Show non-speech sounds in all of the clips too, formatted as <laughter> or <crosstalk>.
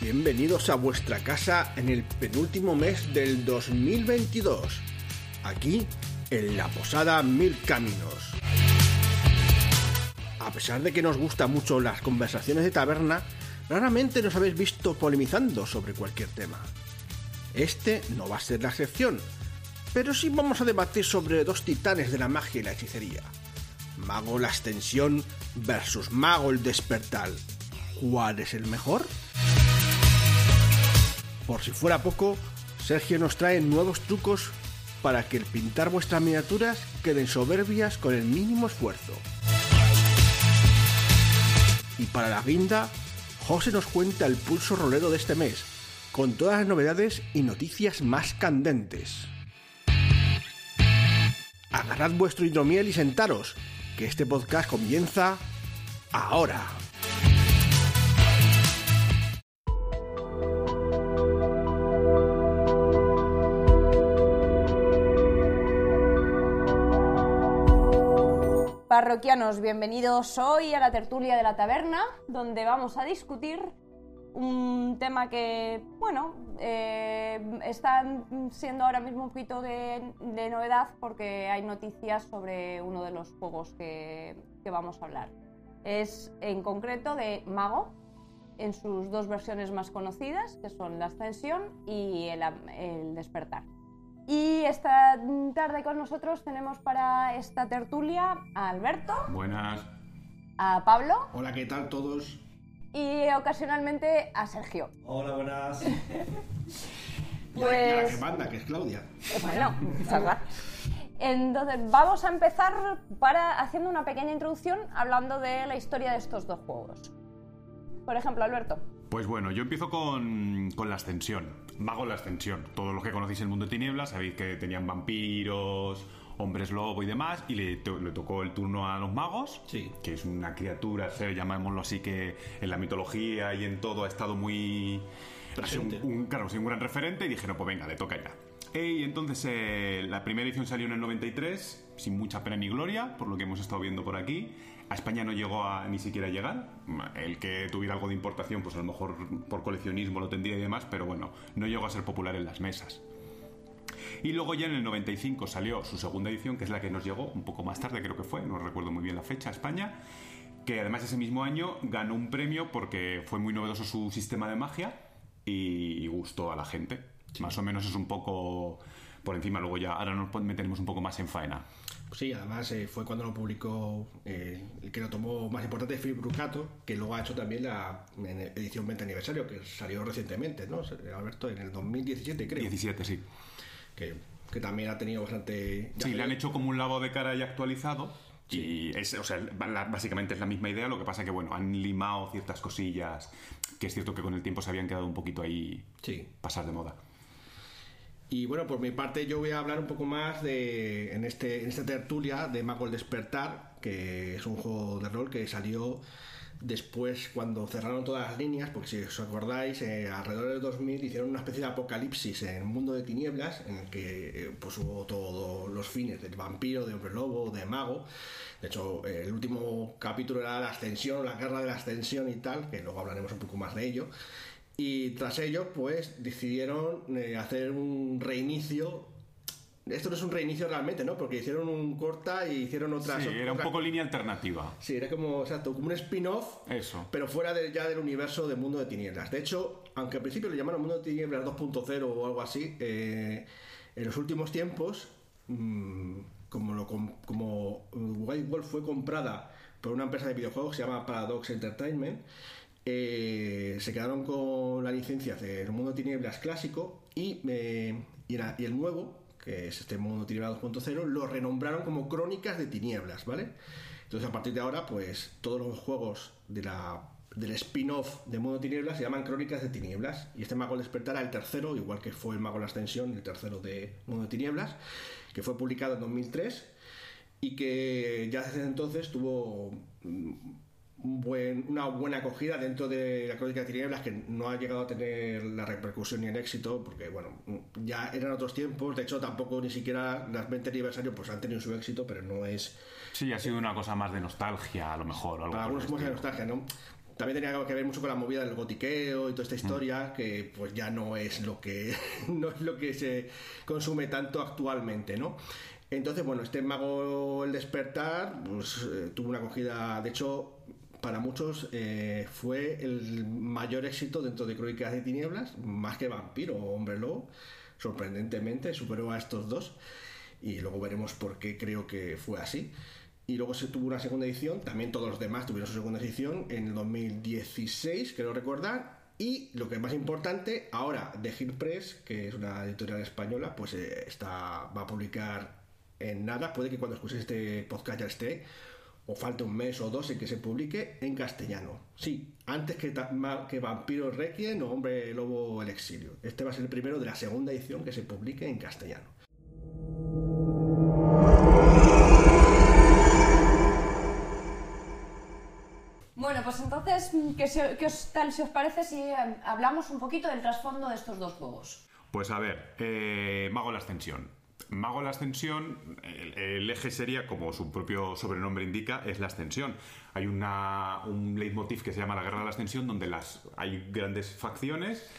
Bienvenidos a vuestra casa en el penúltimo mes del 2022, aquí en la Posada Mil Caminos. A pesar de que nos gustan mucho las conversaciones de taberna, raramente nos habéis visto polemizando sobre cualquier tema. Este no va a ser la excepción, pero sí vamos a debatir sobre dos titanes de la magia y la hechicería. Mago la Ascensión versus Mago el Despertar. ¿Cuál es el mejor? Por si fuera poco, Sergio nos trae nuevos trucos para que el pintar vuestras miniaturas queden soberbias con el mínimo esfuerzo. Y para la guinda, José nos cuenta el pulso rolero de este mes, con todas las novedades y noticias más candentes. Agarrad vuestro hidromiel y sentaros, que este podcast comienza ahora. Parroquianos, bienvenidos hoy a la tertulia de la taberna, donde vamos a discutir un tema que, bueno, eh, está siendo ahora mismo un poquito de, novedad porque hay noticias sobre uno de los juegos que, vamos a hablar. Es en concreto de Mago, en sus dos versiones más conocidas, que son la Ascensión y el Despertar. Y esta tarde con nosotros tenemos para esta tertulia a Alberto, Buenas. a Pablo Hola, ¿qué tal todos? y ocasionalmente a Sergio. Hola, buenas. A- y a la Pues- que manda, que es Claudia. Bueno, <laughs> salva. Entonces, vamos a empezar para haciendo una pequeña introducción hablando de la historia de estos dos juegos. Por ejemplo, Alberto. Pues bueno, yo empiezo con, con la ascensión. Mago la ascensión. Todos los que conocéis el mundo de tinieblas sabéis que tenían vampiros, hombres lobo y demás. Y le, to- le tocó el turno a los magos. Sí. Que es una criatura, llamémoslo así, que en la mitología y en todo ha estado muy. Presente. Un, un- claro, un gran referente. Y dijeron, pues venga, le toca ya. Y entonces eh, la primera edición salió en el 93, sin mucha pena ni gloria, por lo que hemos estado viendo por aquí. A España no llegó a ni siquiera llegar. El que tuviera algo de importación, pues a lo mejor por coleccionismo lo tendría y demás, pero bueno, no llegó a ser popular en las mesas. Y luego ya en el 95 salió su segunda edición, que es la que nos llegó un poco más tarde, creo que fue, no recuerdo muy bien la fecha, a España, que además ese mismo año ganó un premio porque fue muy novedoso su sistema de magia y gustó a la gente. Más o menos es un poco por encima, luego ya ahora nos meteremos un poco más en faena. Sí, además eh, fue cuando lo publicó eh, el que lo tomó más importante, Philip Brucato, que luego ha hecho también la edición 20 aniversario, que salió recientemente, ¿no? Alberto, en el 2017 creo. 17, sí. Que, que también ha tenido bastante... Sí, le han hecho como un lavado de cara ya actualizado. Y es, o sea, básicamente es la misma idea, lo que pasa que, bueno, han limado ciertas cosillas que es cierto que con el tiempo se habían quedado un poquito ahí Sí. pasar de moda. Y bueno, por mi parte yo voy a hablar un poco más de en este en esta tertulia de Mago el Despertar, que es un juego de rol que salió después cuando cerraron todas las líneas, porque si os acordáis, eh, alrededor del 2000 hicieron una especie de apocalipsis en el mundo de tinieblas, en el que eh, pues hubo todos los fines del vampiro, de hombre lobo, de mago. De hecho, eh, el último capítulo era la ascensión, la guerra de la ascensión y tal, que luego hablaremos un poco más de ello. Y tras ello, pues decidieron eh, hacer un reinicio. Esto no es un reinicio realmente, ¿no? Porque hicieron un corta y hicieron otras. Sí, era un poco línea alternativa. Sí, era como, exacto, como un spin-off, Eso. pero fuera de- ya del universo de Mundo de Tinieblas. De hecho, aunque al principio lo llamaron Mundo de Tinieblas 2.0 o algo así, eh, en los últimos tiempos, mm, como, lo, com- como White Wolf fue comprada por una empresa de videojuegos que se llama Paradox Entertainment, eh, se quedaron con la licencia del Mundo Tinieblas clásico y, eh, y, el nuevo, que es este Mundo Tinieblas 2.0, lo renombraron como Crónicas de Tinieblas, ¿vale? Entonces a partir de ahora, pues todos los juegos del spin-off de Mundo Tinieblas se llaman Crónicas de Tinieblas. Y este Mago Despertar era el tercero, igual que fue el Mago de la Ascensión, el tercero de Mundo de Tinieblas, que fue publicado en 2003 y que ya desde entonces tuvo mm, un buen- una buena acogida dentro de la Crónica de Tinieblas que no ha llegado a tener la repercusión ni el éxito porque bueno ya eran otros tiempos de hecho tampoco ni siquiera las 20 aniversarios pues han tenido su éxito pero no es Sí, ha sido una cosa más de nostalgia, a lo mejor. o algo para algunos de nostalgia, ¿no? también tenía que ver mucho con la movida del gotiqueo y toda esta historia, que pues ya no es lo que <laughs> no es lo que se consume tanto actualmente, ¿no? Entonces, bueno, este mago El Despertar pues, eh, tuvo una acogida, de hecho, para muchos eh, fue el mayor éxito dentro de Crónicas de Tinieblas, más que Vampiro o Hombre Lobo, sorprendentemente superó a estos dos y luego veremos por qué creo que fue así. Y luego se tuvo una segunda edición, también todos los demás tuvieron su segunda edición en el 2016, creo recordar. Y lo que es más importante, ahora The Hill Press, que es una editorial española, pues eh, está, va a publicar en nada, puede que cuando escuches este podcast ya esté, o falte un mes o dos en que se publique en castellano. Sí, antes que, que Vampiro Requiem o Hombre Lobo el Exilio. Este va a ser el primero de la segunda edición que se publique en castellano. Bueno, pues entonces, ¿qué, os, tal si os parece si eh, hablamos un poquito del trasfondo de estos dos juegos? Pues a ver, eh, Mago la Ascensión. Mago la Ascensión, el, eje sería, como su propio sobrenombre indica, es la ascensión. Hay una, un leitmotiv que se llama la Guerra de la Ascensión, donde hay grandes facciones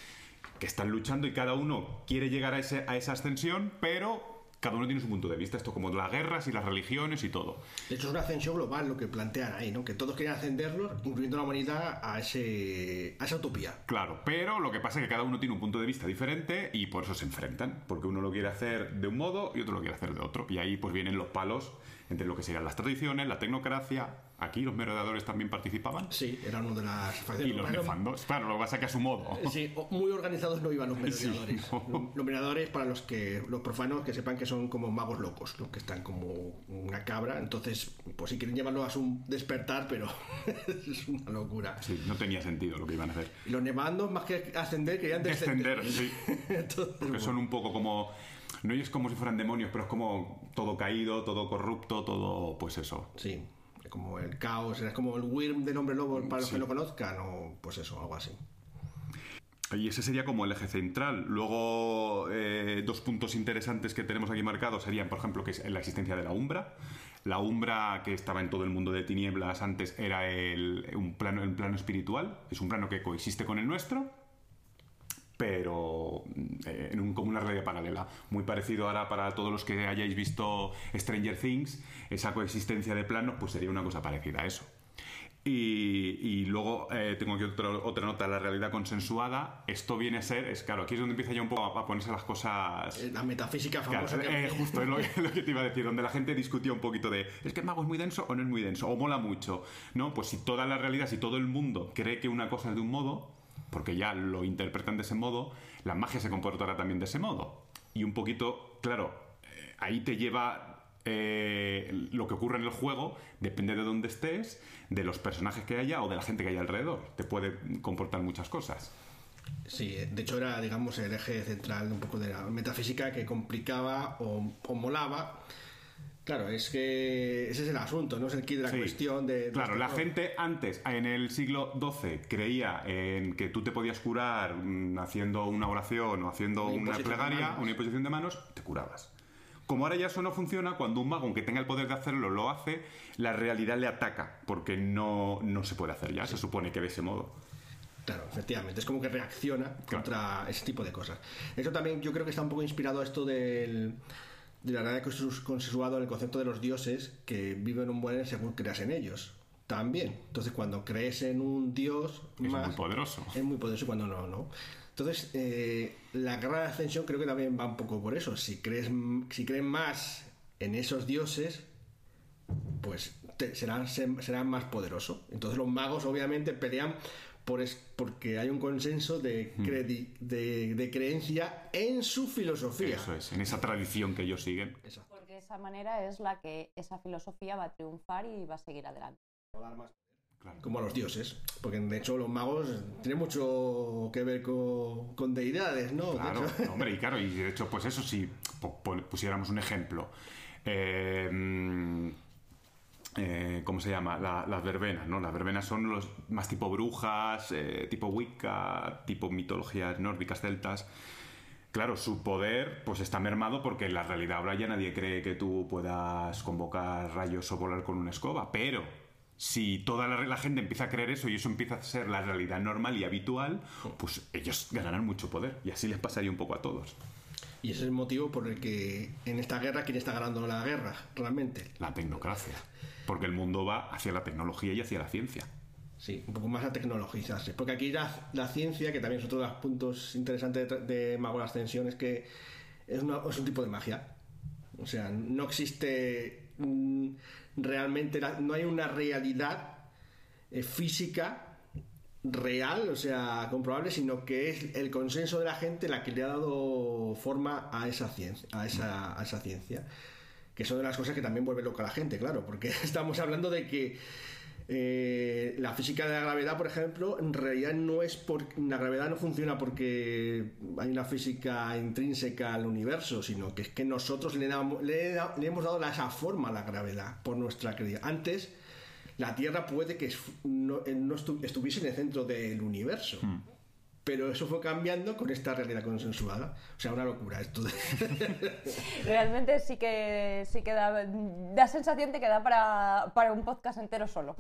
que están luchando y cada uno quiere llegar a esa ascensión, pero cada uno tiene su punto de vista, esto como las guerras y las religiones y todo. De hecho, es una ascensión global lo que plantean ahí, ¿no? Que todos quieren ascenderlos, incluyendo la humanidad, a, ese, a esa utopía. Claro, pero lo que pasa es que cada uno tiene un punto de vista diferente y por eso se enfrentan, porque uno lo quiere hacer de un modo y otro lo quiere hacer de otro. Y ahí pues vienen los palos entre lo que serían las tradiciones, la tecnocracia. Aquí los merodeadores también participaban. Sí, eran uno de las facciones. Y los nefandos, claro, lo que pasa que a su modo. Sí, muy organizados no iban los <laughs> merodeadores. Los merodeadores, para los que los profanos, que sepan que son como magos locos, que están como una cabra. Entonces, pues si quieren llevarlo a su despertar, pero <laughs> es una locura. Sí, no tenía sentido lo que iban a hacer. Y los nevandos, más que ascender, querían descender. sí. <laughs> Porque son un poco como no es como si fueran demonios, pero es como todo caído, todo corrupto, todo, pues eso. Sí, como el caos, es como el Wyrm del hombre lobo para los que lo conozcan, o pues eso, algo así. Y ese sería como el eje central. Luego, eh, dos puntos interesantes que tenemos aquí marcados serían, por ejemplo, que es la existencia de la Umbra. La Umbra, que estaba en todo el mundo de tinieblas antes, era el, un plano, el plano espiritual. Es un plano que coexiste con el nuestro, pero eh, en un, como una realidad paralela. Muy parecido ahora para todos los que hayáis visto Stranger Things, esa coexistencia de planos, pues sería una cosa parecida a eso. Y, luego eh, tengo aquí otra nota, la realidad consensuada. Esto viene a ser, es claro, aquí es donde empieza ya un poco a, ponerse las cosas. La metafísica famosa. Eh, justo es <laughs> lo, que te iba a decir, donde la gente discutía un poquito de, ¿es que el mago es muy denso o no es muy denso? ¿O mola mucho? ¿No? Pues si toda la realidad, si todo el mundo cree que una cosa es de un modo, porque ya lo interpretan de ese modo, la magia se comportará también de ese modo. Y un poquito, claro, eh, ahí te lleva eh, lo que ocurre en el juego, depende de dónde estés, de los personajes que haya o de la gente que haya alrededor. Te puede comportar muchas cosas. Sí, de hecho era, digamos, el eje central un poco de la metafísica que complicaba o molaba Claro, es que ese es el asunto, no es el kit de la cuestión de... Claro, la gente antes, en el siglo XII, creía en que tú te podías curar mm, haciendo una oración o haciendo una, plegaria, una imposición de manos, te curabas. Como ahora ya eso no funciona, cuando un mago, aunque tenga el poder de hacerlo, lo hace, la realidad le ataca, porque no, no se puede hacer ya, se supone que de ese modo. Claro, efectivamente, es como que reacciona contra ese tipo de cosas. Eso también yo creo que está un poco inspirado a esto del de la realidad consensuado en el concepto de los dioses que viven un buen según creas en ellos. También. Entonces, cuando crees en un dios. Es muy poderoso. Es muy poderoso cuando no, ¿no? Entonces, eh, la de ascensión creo que también va un poco por eso. Si crees, si creen más en esos dioses, pues serán, serán más poderosos. Entonces, los magos, obviamente, pelean por es, porque hay un consenso de, hmm. de, creencia en su filosofía. Eso es, en esa tradición que ellos siguen. Porque esa manera es la que esa filosofía va a triunfar y va a seguir adelante. Como a los dioses, porque de hecho los magos tienen mucho que ver con, deidades, ¿no? Claro, hombre, y claro, y de hecho, pues eso, si pusiéramos un ejemplo. Eh, eh, ¿cómo se llama? las verbenas, ¿no? Las verbenas son los más tipo brujas, eh, tipo Wicca, tipo mitologías nórdicas celtas. Claro, su poder pues está mermado porque en la realidad ahora ya nadie cree que tú puedas convocar rayos o volar con una escoba, pero Si toda la, la gente empieza a creer eso y eso empieza a ser la realidad normal y habitual, pues ellos ganarán mucho poder. Y así les pasaría un poco a todos. Y ese es el motivo por el que en esta guerra, ¿quién está ganando la guerra realmente? La tecnocracia. Porque el mundo va hacia la tecnología y hacia la ciencia. Sí, un poco más a tecnologizarse. Porque aquí la, la ciencia, que también es otro de los puntos interesantes de, de Mago de Ascensión, es que es, una- es un tipo de magia. O sea, no existe mm, realmente, la- no hay una realidad eh, física real, o sea, comprobable, sino que es el consenso de la gente la que le ha dado forma a esa ciencia, a esa, ciencia. Que son de las cosas que también vuelve loca a la gente, claro, porque <laughs> estamos hablando de que eh, la física de la gravedad, por ejemplo, en realidad no es por la gravedad no funciona porque hay una física intrínseca al universo, sino que es que nosotros le, damos- le le hemos dado esa forma a la gravedad por nuestra creencia. Antes la Tierra puede que no, eh, no estu- estuviese en el centro del universo. Pero eso fue cambiando con esta realidad consensuada. O sea, una locura esto. de- <laughs> Realmente sí que, sí que da, da sensación de que da para, para un podcast entero solo.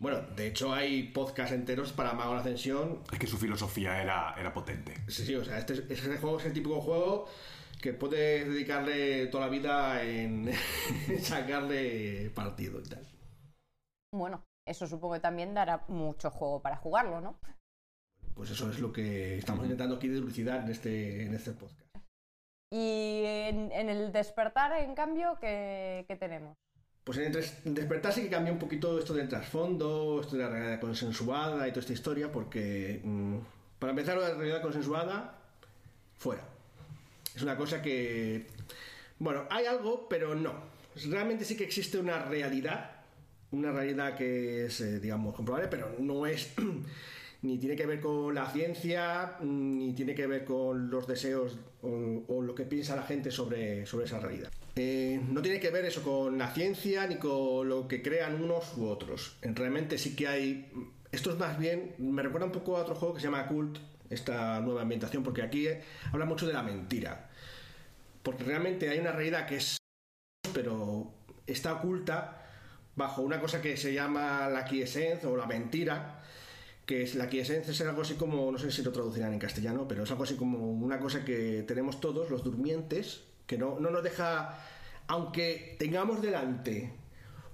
bueno, de hecho hay podcasts enteros para Mago de la Ascensión Es que su filosofía era, era potente. Sí, sí, o sea, este, este juego es el típico juego que puedes dedicarle toda la vida en <laughs> sacarle partido y tal. Bueno, eso supongo que también dará mucho juego para jugarlo, ¿no? Pues eso es lo que estamos intentando aquí dilucidar en este, en este podcast. Y en, en el despertar, en cambio, ¿qué, qué tenemos? Pues en el despertar sí que cambia un poquito esto del trasfondo, esto de la realidad consensuada y toda esta historia, porque mm, para empezar, la realidad consensuada, fuera. Es una cosa que, bueno, hay algo, pero no. Realmente sí que existe una realidad, una realidad que es, eh, digamos, comprobable, pero no es <clears throat> ni tiene que ver con la ciencia, ni tiene que ver con los deseos o, lo que piensa la gente sobre, sobre esa realidad. Eh, no tiene que ver eso con la ciencia ni con lo que crean unos u otros. En- Realmente sí que hay... Esto es más bien, me recuerda un poco a otro juego que se llama Cult, esta nueva ambientación, porque aquí eh, habla mucho de la mentira. Porque realmente hay una realidad que es pero está oculta bajo una cosa que se llama la quiescencia o la mentira, que es la quiescencia es algo así como, no sé si lo traducirán en castellano, pero es algo así como una cosa que tenemos todos, los durmientes, que no, no nos deja, aunque tengamos delante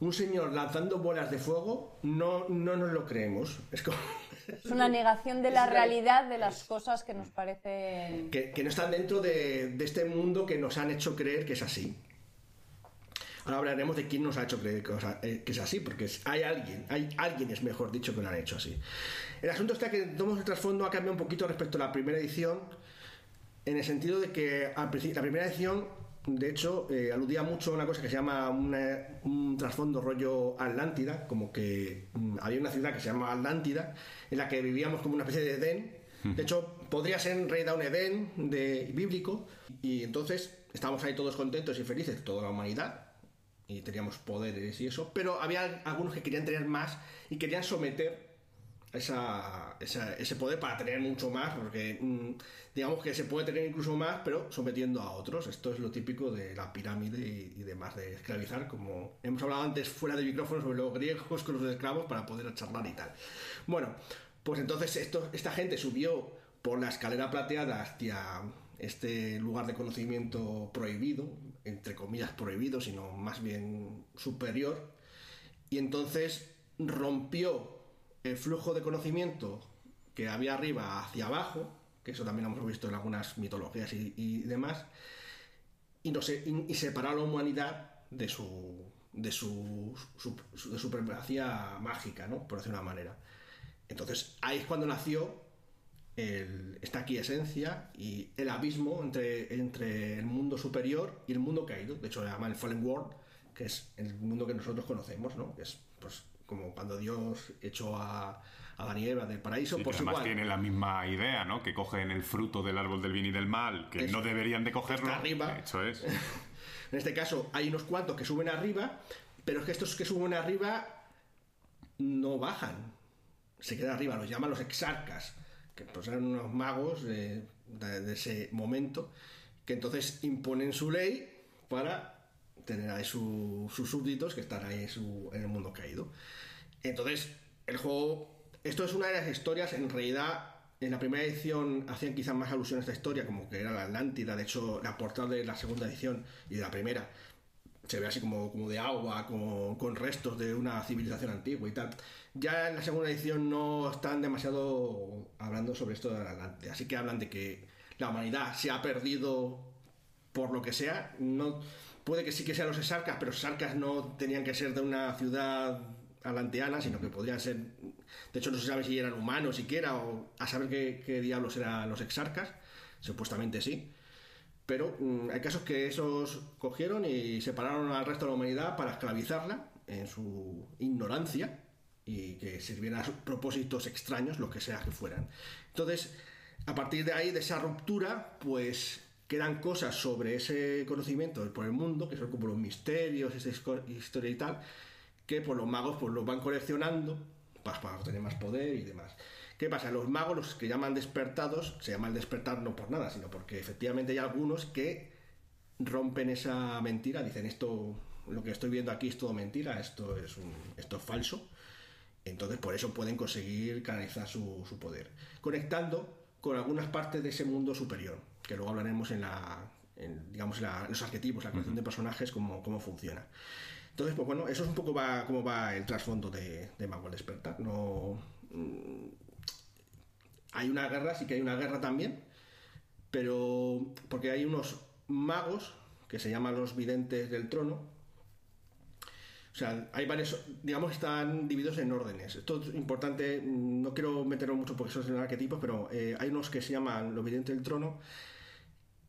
un señor lanzando bolas de fuego, no, no nos lo creemos. Es como... Es una negación de la realidad de las cosas que nos parecen... que, que no están dentro de, de este mundo que nos han hecho creer que es así. Ahora hablaremos de quién nos ha hecho creer que, o sea, eh, que es así, porque hay alguien, hay alguien es mejor dicho que lo han hecho así. El asunto está que todo el trasfondo ha cambiado un poquito respecto a la primera edición, en el sentido de que la primera edición, de hecho, eh, aludía mucho a una cosa que se llama una- un trasfondo rollo Atlántida, como que mm, había una ciudad que se llama Atlántida, en la que vivíamos como una especie de Edén. De hecho, podría ser en realidad un Edén de, bíblico, y entonces estábamos ahí todos contentos y felices, toda la humanidad, y teníamos poderes y eso, pero había algunos que querían tener más y querían someter esa, ese poder para tener mucho más, porque mm, digamos que se puede tener incluso más, pero sometiendo a otros. Esto es lo típico de la pirámide y, y demás, de esclavizar, como hemos hablado antes fuera de micrófono sobre los griegos con los esclavos para poder charlar y tal. Bueno, pues entonces esto, esta gente subió por la escalera plateada hacia este lugar de conocimiento prohibido, entre comillas prohibido, sino más bien superior, y entonces rompió el flujo de conocimiento que había arriba hacia abajo, que eso también lo hemos visto en algunas mitologías y, demás, y, no y, separó a la humanidad de su, de su, su- su- de su supremacía mágica, ¿no? por decir una manera. Entonces ahí es cuando nació el, esta esencia y el abismo entre, entre el mundo superior y el mundo caído. De hecho, se llama el Fallen World, que es el mundo que nosotros conocemos, ¿no? Que es pues como cuando Dios echó a, a Adán y Eva del paraíso, Sí, que pues además igual. tiene la misma idea, ¿no? Que cogen el fruto del árbol del bien y del mal, que Eso. no deberían de cogerlo. Arriba. Eso es. <laughs> En este caso hay unos cuantos que suben arriba, pero es que estos que suben arriba no bajan, se quedan arriba, los llaman los exarcas, que pues eran unos magos de, ese momento, que entonces imponen su ley para tener ahí su- sus súbditos que están ahí en, su- el mundo caído. Entonces, el juego. Esto es una de las historias, en realidad, en la primera edición hacían quizás más alusión a esta historia, como que era la Atlántida. De hecho, la portada de la segunda edición y de la primera se ve así como, como de agua, con, con restos de una civilización antigua y tal. Ya en la segunda edición no están demasiado hablando sobre esto de la Atlántida. Así que hablan de que la humanidad se ha perdido por lo que sea. No, puede que sí que sean los exarcas, pero exarcas no tenían que ser de una ciudad atlanteana, sino que podrían ser. De hecho, no se sabe si eran humanos siquiera, o a saber qué, qué diablos eran los exarcas. Supuestamente sí. Pero mm, hay casos que esos cogieron y separaron al resto de la humanidad para esclavizarla en su ignorancia y que sirviera a propósitos extraños, lo que sea que fueran. Entonces, a partir de ahí, de esa ruptura, pues quedan cosas sobre ese conocimiento por el mundo, que son como los misterios, esa historia y tal, que pues los magos pues los van coleccionando pues, para obtener más poder y demás. ¿Qué pasa? Los magos, los que llaman despertados, se llaman despertar no por nada, sino porque efectivamente hay algunos que rompen esa mentira, dicen esto, lo que estoy viendo aquí es todo mentira, esto es, un- esto es falso. Entonces por eso pueden conseguir canalizar su, su poder. Conectando con algunas partes de ese mundo superior, que luego hablaremos en la, en, digamos, la- los arquetipos, la creación de personajes, cómo, cómo funciona. Entonces, pues bueno, eso es un poco va, cómo va el trasfondo de, de Mago al Despertar. No, mm, hay una guerra, sí que hay una guerra también, pero porque hay unos magos que se llaman los videntes del trono. O sea, hay varios, digamos, están divididos en órdenes. Esto es importante, mm, no quiero meterlo mucho porque son arquetipos, pero eh, hay unos que se llaman los videntes del trono,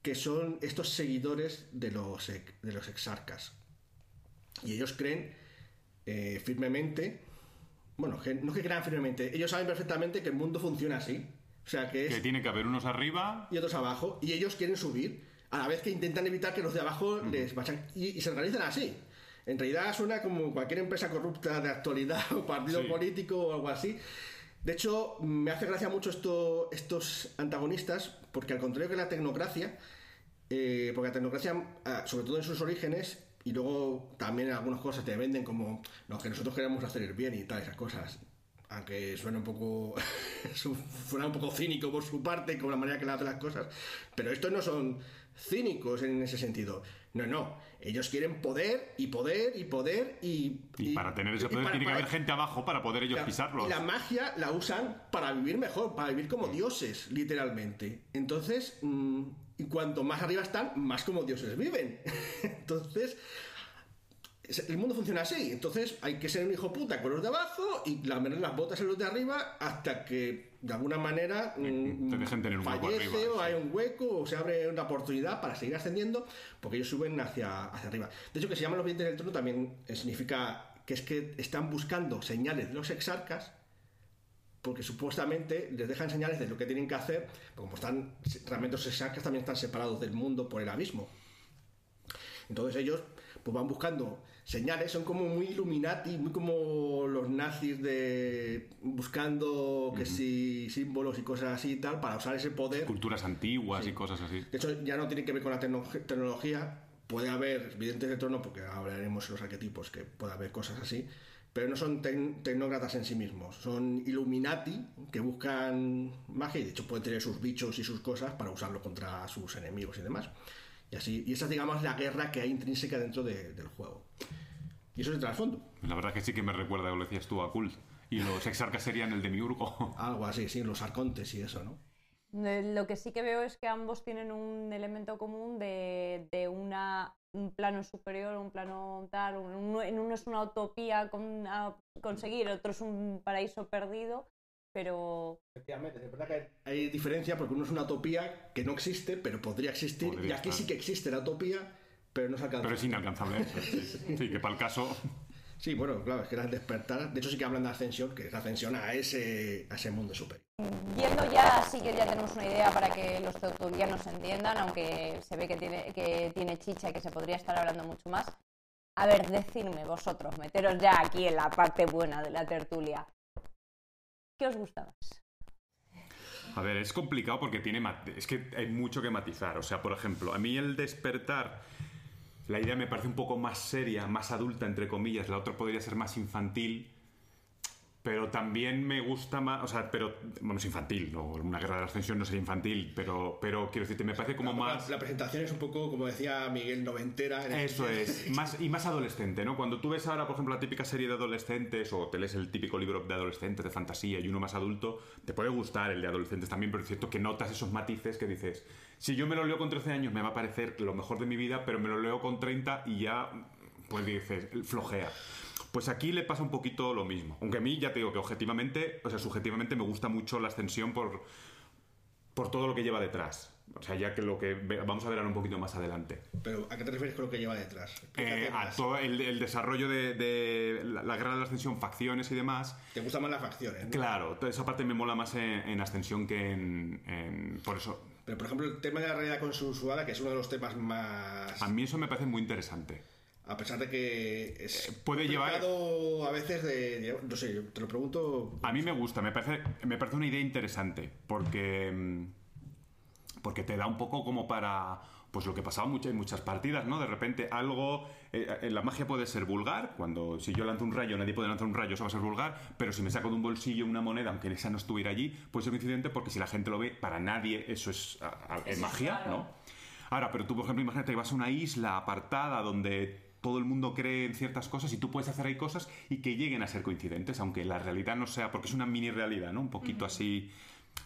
que son estos seguidores de los, de los exarcas. Y ellos creen eh, firmemente, bueno, que- no que crean firmemente, ellos saben perfectamente que el mundo funciona así. O sea, que es Que tiene que haber unos arriba. y otros abajo, y ellos quieren subir, a la vez que intentan evitar que los de abajo les vayan. Y, y se organizan así. En realidad suena como cualquier empresa corrupta de actualidad <laughs> o partido Sí. político o algo así. De hecho, me hace gracia mucho esto, estos antagonistas, porque al contrario que la tecnocracia, eh, porque la tecnocracia, ah, sobre todo en sus orígenes, y luego también en algunas cosas te venden como no, que nosotros queremos hacer el bien y tal, esas cosas. Aunque suena un poco. <laughs> su- suena un poco cínico por su parte, con la manera que le hacen las cosas. Pero estos no son cínicos en ese sentido. No, no. Ellos quieren poder y poder y poder y. Y, para tener ese y poder para- tiene que haber gente abajo para poder ellos la- pisarlos. Y la magia la usan para vivir mejor, para vivir como dioses, literalmente. Entonces, mm, y cuanto más arriba están, más como dioses viven. <laughs> Entonces, es- el mundo funciona así. Entonces, hay que ser un hijo puta con los de abajo y lamer las botas en los de arriba hasta que, de alguna manera, mm, tener un fallece arriba, o sí. hay un hueco o se abre una oportunidad para seguir ascendiendo porque ellos suben hacia, hacia arriba. De hecho, que se llaman los vientos del trono también significa que es que están buscando señales de los exarcas porque supuestamente les dejan señales de lo que tienen que hacer, como están, realmente los exarcas también están separados del mundo por el abismo. Entonces ellos pues van buscando señales, son como muy Illuminati, muy como los nazis de buscando que si símbolos y cosas así y tal para usar ese poder. Culturas antiguas y cosas así. De hecho, ya no tiene que ver con la tecno- tecnología. Puede haber videntes del trono, porque hablaremos los arquetipos que puede haber cosas así, pero no son tec- tecnócratas en sí mismos. Son Illuminati que buscan magia y de hecho pueden tener sus bichos y sus cosas para usarlo contra sus enemigos y demás. Y así, y esa es, digamos, la guerra que hay intrínseca dentro de- del juego. Y eso es el trasfondo. La verdad que sí que me recuerda, como lo decías tú, a Cult. Y los exarcas serían el demiurgo. <laughs> Algo así, sí, los arcontes y eso, ¿no? Eh, Lo que sí que veo es que ambos tienen un elemento común de, de una, un plano superior, un plano tal. uno- en uno es una utopía con, a conseguir, otro es un paraíso perdido, pero Efectivamente, es verdad que hay diferencia porque uno es una utopía que no existe, pero podría existir. Podría y aquí estar. sí que existe la utopía, pero no se alcanza. Pero es inalcanzable. <laughs> Sí, Sí, que para el caso. Sí, bueno, claro, es que era el despertar. De hecho, sí que hablan de ascensión, que es la ascensión a ese, a ese mundo superior. Viendo ya, sí que ya tenemos una idea para que los tertulianos entiendan, aunque se ve que tiene, que tiene chicha y que se podría estar hablando mucho más. A ver, decidme vosotros, meteros ya aquí en la parte buena de la tertulia. ¿Qué os gusta más? A ver, es complicado porque tiene es que hay mucho que matizar. O sea, por ejemplo, a mí el despertar, la idea me parece un poco más seria, más adulta, entre comillas. La otra podría ser más infantil. Pero también me gusta más, o sea, pero, bueno, es infantil, ¿no? Una guerra de la ascensión no sería infantil, pero, pero quiero decirte, me parece como La- más... La, presentación es un poco, como decía Miguel, noventera. en el Eso es, <laughs> más, y más adolescente, ¿no? Cuando tú ves ahora, por ejemplo, la típica serie de adolescentes o te lees el típico libro de adolescentes de fantasía y uno más adulto, te puede gustar el de adolescentes también, pero es cierto que notas esos matices que dices, si yo me lo leo con 13 años me va a parecer lo mejor de mi vida, pero me lo leo con 30 y ya, pues dices, flojea. Pues aquí le pasa un poquito lo mismo. Aunque a mí ya te digo que objetivamente, o sea, subjetivamente me gusta mucho la ascensión por, por todo lo que lleva detrás. O sea, ya que lo que vamos a ver ahora un poquito más adelante. Pero ¿a qué te refieres con lo que lleva detrás? Eh, a todo el, el desarrollo de, de la, la guerra de la ascensión, facciones y demás. Te gustan más las facciones, ¿no? Claro, esa parte me mola más en, en ascensión que en, en- Por eso, Pero, por ejemplo, el tema de la realidad consensuada, que es uno de los temas más... a mí eso me parece muy interesante. A pesar de que es Eh, puede llevar- a veces de... No sé, yo te lo pregunto... A mí me gusta, me parece, me parece una idea interesante, porque, mm, porque te da un poco como para, pues lo que pasaba mucho en muchas partidas, ¿no? De repente algo, eh, en la magia puede ser vulgar, cuando si yo lanzo un rayo, nadie puede lanzar un rayo, eso va a ser vulgar, pero si me saco de un bolsillo una moneda, aunque esa no estuviera allí, puede ser un incidente porque si la gente lo ve, para nadie eso es, a- a- es es magia, claro. ¿no? Ahora, pero tú, por ejemplo, imagínate que vas a una isla apartada donde todo el mundo cree en ciertas cosas y tú puedes hacer ahí cosas y que lleguen a ser coincidentes, aunque la realidad no sea, porque es una mini realidad, ¿no? Un poquito así.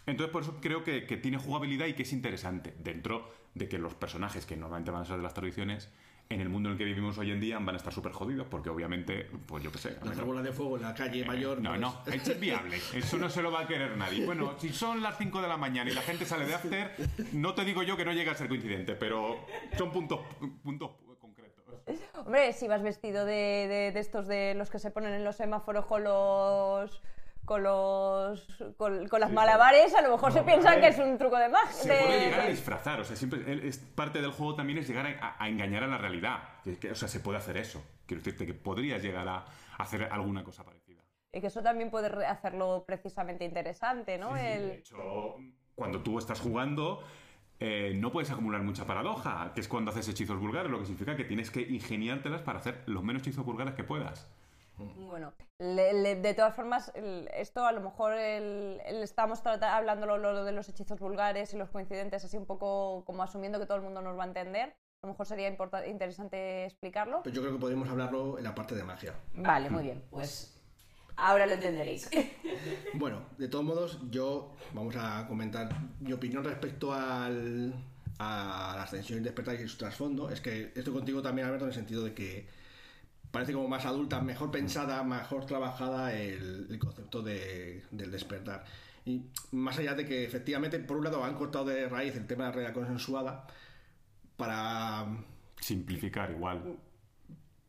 Entonces, por eso creo que, que tiene jugabilidad y que es interesante, dentro de que los personajes que normalmente van a ser de las tradiciones, en el mundo en el que vivimos hoy en día van a estar súper jodidos, porque obviamente, pues yo qué sé. Las bolas de fuego en la calle mayor... Eh, no, pues- no, eso es viable. Eso no se lo va a querer nadie. Bueno, si son las 5 de la mañana y la gente sale de after, no te digo yo que no llega a ser coincidente, pero son puntos, puntos. Hombre, si vas vestido de, de- de estos de los que se ponen en los semáforos con los. con los. con, con las malabares, a lo mejor se piensan que es un truco de magia. Se puede llegar a disfrazar, o sea, siempre es parte del juego también es llegar a, a engañar a la realidad. Que- que, o sea, se puede hacer eso. Quiero decirte que podrías llegar a hacer alguna cosa parecida. Y que eso también puede hacerlo precisamente interesante, ¿no? De El... hecho, cuando tú estás jugando, eh, no puedes acumular mucha paradoja, que es cuando haces hechizos vulgares, lo que significa que tienes que ingeniártelas para hacer los menos hechizos vulgares que puedas. Bueno, le- le- de todas formas, el- esto a lo mejor el, el- estamos hablando lo, lo de los hechizos vulgares y los coincidentes, así un poco como asumiendo que todo el mundo nos va a entender. A lo mejor sería interesante explicarlo. Pues yo creo que podríamos hablarlo en la parte de magia. Vale, muy bien. Pues ahora lo entenderéis. <laughs> Bueno, de todos modos, yo vamos a comentar mi opinión respecto al, a la ascensión y despertar y su trasfondo. Es que estoy contigo también, Alberto, en el sentido de que parece como más adulta, mejor pensada, mejor trabajada el, el concepto de- del despertar. Y más allá de que efectivamente, por un lado, han cortado de raíz el tema de la realidad consensuada para Simplificar igual.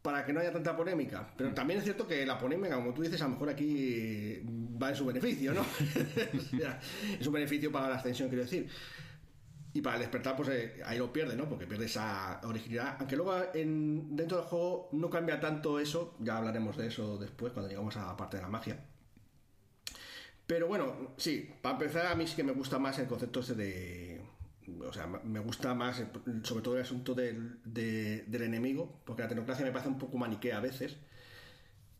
Para que no haya tanta polémica. Pero también es cierto que la polémica, como tú dices, a lo mejor aquí va en su beneficio, ¿no? <laughs> O sea, es un beneficio para la ascensión, quiero decir. Y para el despertar, pues eh, ahí lo pierde, ¿no? Porque pierde esa originalidad. Aunque luego en, dentro del juego no cambia tanto eso. Ya hablaremos de eso después, cuando llegamos a la parte de la magia. Pero bueno, sí, para empezar, a mí sí que me gusta más el concepto ese de. O sea, me gusta más, eh, sobre todo el asunto del, de- del enemigo, porque la tecnocracia me parece un poco maniquea a veces.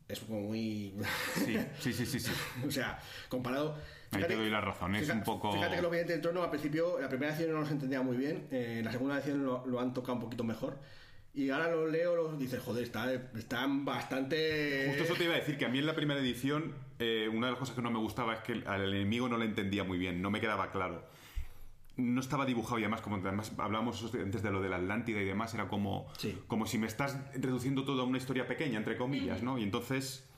Es como muy. Sí, <laughs> sí, sí, sí. sí. o sea, comparado. Ahí te doy la razón, es un poco- Fíjate que los del Trono al principio, la primera edición no los entendía muy bien, eh, la segunda edición lo, lo han tocado un poquito mejor. Y ahora lo leo, los dices, joder, está- están bastante. Justo eso te iba a decir, que a mí en la primera edición eh, una de las cosas que no me gustaba es que al enemigo no le entendía muy bien, no me quedaba claro. No estaba dibujado y además, como además hablábamos antes de lo de la Atlántida y demás, era como, Sí. como si me estás reduciendo todo a una historia pequeña, entre comillas, ¿no? Y entonces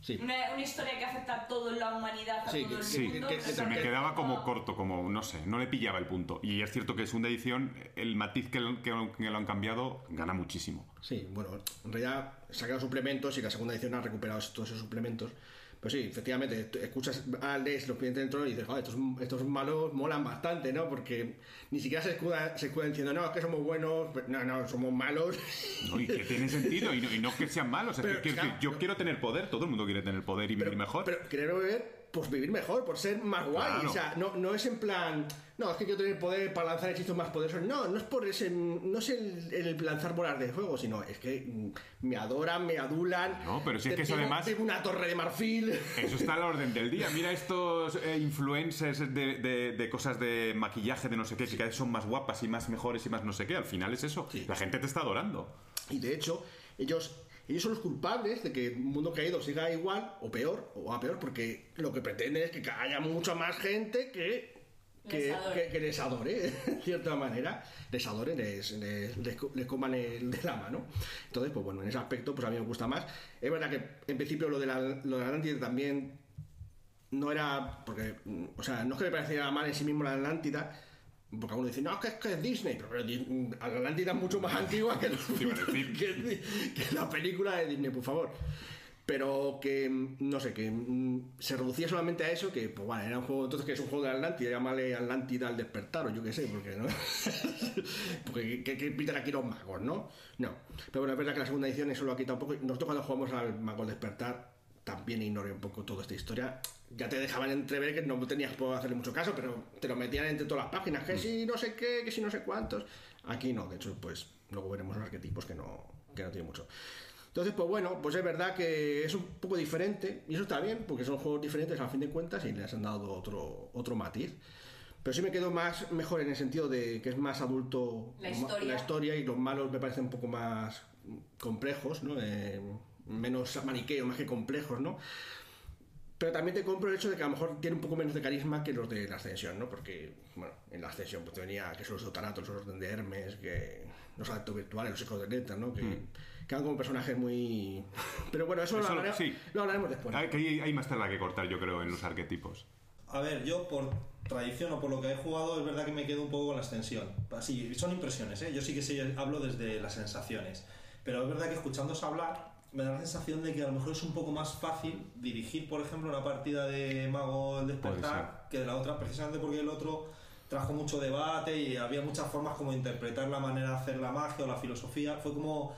Sí. Una, una historia que afecta a toda la humanidad, a Sí, todo el Sí, mundo. que- se me que- quedaba como corto, como no sé, no le pillaba el punto. Y es cierto que segunda edición, el matiz que, lo- que lo- que lo han cambiado gana muchísimo. Sí, bueno, en realidad sacaron suplementos y la segunda edición ha recuperado todos esos suplementos. Pero sí, efectivamente, escuchas a lees los clientes dentro y dices, "Joder, estos, estos malos molan bastante, ¿no? Porque ni siquiera se escudan, se escudan diciendo, no, es que somos buenos, no, no, somos malos. <laughs> ¿no? Y que tiene sentido, y no, y no que sean malos. es Pero, que claro, yo quiero tener poder, todo el mundo quiere tener poder y vivir mejor. Pero querer beber pues vivir mejor, por ser más guay. Claro. O sea, no, no es en plan, no, es que quiero tener poder para lanzar hechizos más poderosos. No, no es por ese, no es el, el lanzar bolas de fuego, sino es que mm, me adoran, me adulan. No, pero si es que eso además- Tengo una torre de marfil. Eso está a la orden del día. Mira estos eh, influencers de, de- de cosas de maquillaje, de no sé qué, que cada vez son más guapas y más mejores y más no sé qué. Al final es eso. La gente te está adorando. Y de hecho, ellos, ellos son los culpables de que el mundo caído siga igual o peor, o a peor, porque lo que pretenden es que haya mucha más gente que. Que Les adore. que- que les adore, <laughs> en cierta manera, les adore, les, les, les co- les coman el de la mano. Entonces, pues bueno, en ese aspecto, pues a mí me gusta más. Es verdad que en principio lo de la, lo de la Atlántida también no era. Porque, o sea, no es que me pareciera mal en sí mismo la Atlántida, porque algunos dicen, no, es que es, que es Disney, pero, pero Atlántida es mucho más antigua que, los- <laughs> <laughs> que, que la película de Disney, por favor. Pero que, no sé, que mm, se reducía solamente a eso, que, pues vale, era un juego, entonces que es un juego de Atlántida, llámale Atlántida al despertar, o yo qué sé, porque no. <laughs> porque que, aquí los magos, ¿no? No. Pero bueno, es verdad que la segunda edición eso lo ha quitado un poco. Nosotros cuando jugamos al Mago al despertar, también ignoré un poco toda esta historia. Ya te dejaban entrever que no tenías por hacerle mucho caso, pero te lo metían entre todas las páginas, que si no sé qué, que si no sé cuántos. Aquí no, de hecho, pues luego veremos los arquetipos que no, que no tiene mucho. Entonces, pues bueno, pues es verdad que es un poco diferente, y eso está bien, porque son juegos diferentes a fin de cuentas y les han dado otro, otro matiz. Pero sí me quedo más mejor en el sentido de que es más adulto La historia. la historia y los malos me parecen un poco más complejos, ¿no? Eh, menos maniqueo, más que complejos, ¿no? Pero también te compro el hecho de que a lo mejor tiene un poco menos de carisma que los de la Ascensión, ¿no? Porque, bueno, en la Ascensión pues te venía que son los Eutanatos, los Orden de Hermes, que los adeptos virtuales, los hijos de Neta, ¿no? Que quedan como personajes muy... <laughs> Pero bueno, eso, Eso lo, hablaremos, sí. lo hablaremos después. Hay, que hay, hay más tela que cortar, yo creo, en los arquetipos. A ver, yo por tradición o por lo que he jugado, es verdad que me quedo un poco con la extensión. Así, son impresiones, ¿eh? Yo sí que sé, hablo desde las sensaciones. Pero es verdad que escuchándos hablar, me da la sensación de que a lo mejor es un poco más fácil dirigir, por ejemplo, una partida de Mago el Despertar que de la otra, precisamente porque el otro trajo mucho debate y había muchas formas como de interpretar la manera de hacer la magia o la filosofía. Fue como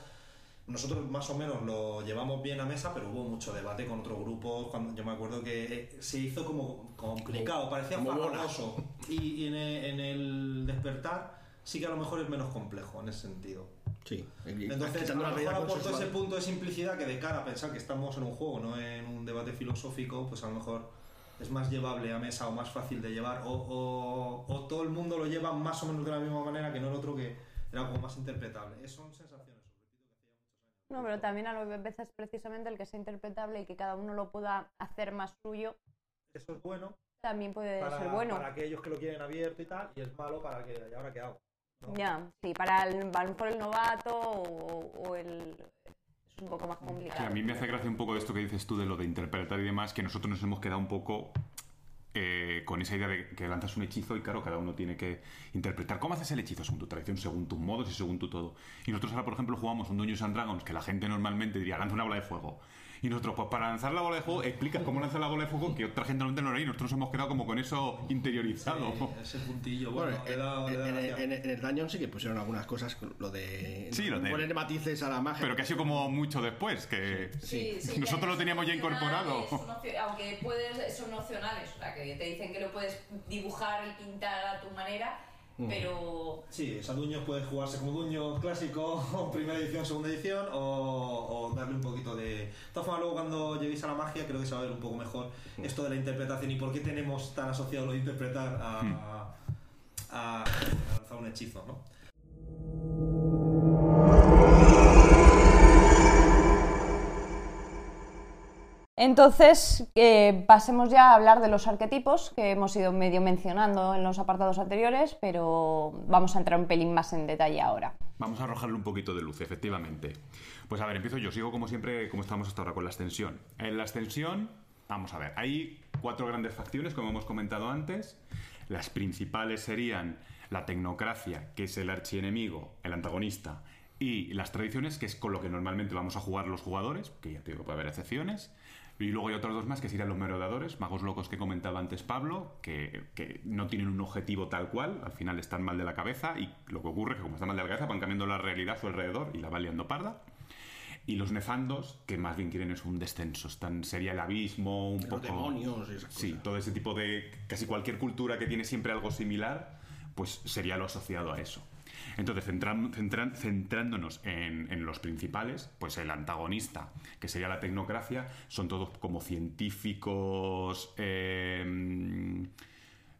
nosotros más o menos lo llevamos bien a mesa, pero hubo mucho debate con otros grupos. Cuando, yo me acuerdo que eh, se hizo como complicado, parecía farragoso. Y, y en, el, en el despertar sí que a lo mejor es menos complejo en ese sentido. Sí. Entonces, a lo mejor realidad aportó ese punto de simplicidad que de cara a pensar que estamos en un juego, no en un debate filosófico, pues a lo mejor es más llevable a mesa o más fácil de llevar, o, o- o todo el mundo lo lleva más o menos de la misma manera que no el otro que era como más interpretable. Son sensaciones. os repito, que hacía muchos años. No, pero también a veces precisamente el que sea interpretable y que cada uno lo pueda hacer más suyo, Eso es bueno también puede para, ser bueno. para aquellos que lo quieren abierto y tal, y es malo para que, ¿y ahora qué hago? ¿No? Ya, sí, para el, a lo mejor el novato o, o el... Es un poco más Sí, complicado. a mí me hace gracia un poco esto que dices tú de lo de interpretar y demás, que nosotros nos hemos quedado un poco eh, con esa idea de que lanzas un hechizo y claro, cada uno tiene que interpretar cómo haces el hechizo según tu tradición, según tus modos y según tu todo. Y nosotros ahora, por ejemplo, jugamos un Dungeons and Dragons que la gente normalmente diría, lanza una bola de fuego. Y nosotros, pues para lanzar la bola de fuego, explicas cómo lanzar la bola de fuego que otra gente no lo y Nosotros nos hemos quedado como con eso interiorizado. Sí, ese puntillo, bueno, en, en- gracia. en- en el Dungeon sí que pusieron algunas cosas, lo de Sí, lo de- poner matices a la magia. Pero que ha sido como mucho después, que Sí, sí, nosotros lo teníamos ya incorporado. aunque puedes, son opcionales, o sea, que te dicen que lo puedes dibujar y pintar a tu manera, pero Sí, Saduños puede jugarse como Duño clásico, <laughs> primera edición, segunda edición, o, o darle un poquito de. De todas formas, luego cuando lleguéis a la magia, creo que se va a ver un poco mejor esto de la interpretación y por qué tenemos tan asociado lo de interpretar a, a, a lanzar un hechizo, ¿no? Entonces, pasemos ya a hablar de los arquetipos que hemos ido medio mencionando en los apartados anteriores, pero vamos a entrar un pelín más en detalle ahora. Vamos a arrojarle un poquito de luz, efectivamente. Pues a ver, empiezo yo. Sigo como siempre, como estamos hasta ahora con la extensión. En la extensión, vamos a ver, hay cuatro grandes facciones, como hemos comentado antes. Las principales serían la tecnocracia, que es el archienemigo, el antagonista, y las tradiciones, que es con lo que normalmente vamos a jugar los jugadores, que ya te digo, puede haber excepciones. Y luego hay otros dos más que serían los merodeadores, magos locos que comentaba antes Pablo, que, que no tienen un objetivo tal cual, al final están mal de la cabeza y lo que ocurre es que como están mal de la cabeza van cambiando la realidad a su alrededor y la van liando parda. Y los nefandos, que más bien quieren es un descenso, están, sería el abismo, un Los poco... demonios y esas Sí, todo ese tipo de... Casi cualquier cultura que tiene siempre algo similar, pues sería lo asociado a eso. Entonces, centram- centrándonos en, en los principales, pues el antagonista, que sería la tecnocracia, son todos como científicos... eh,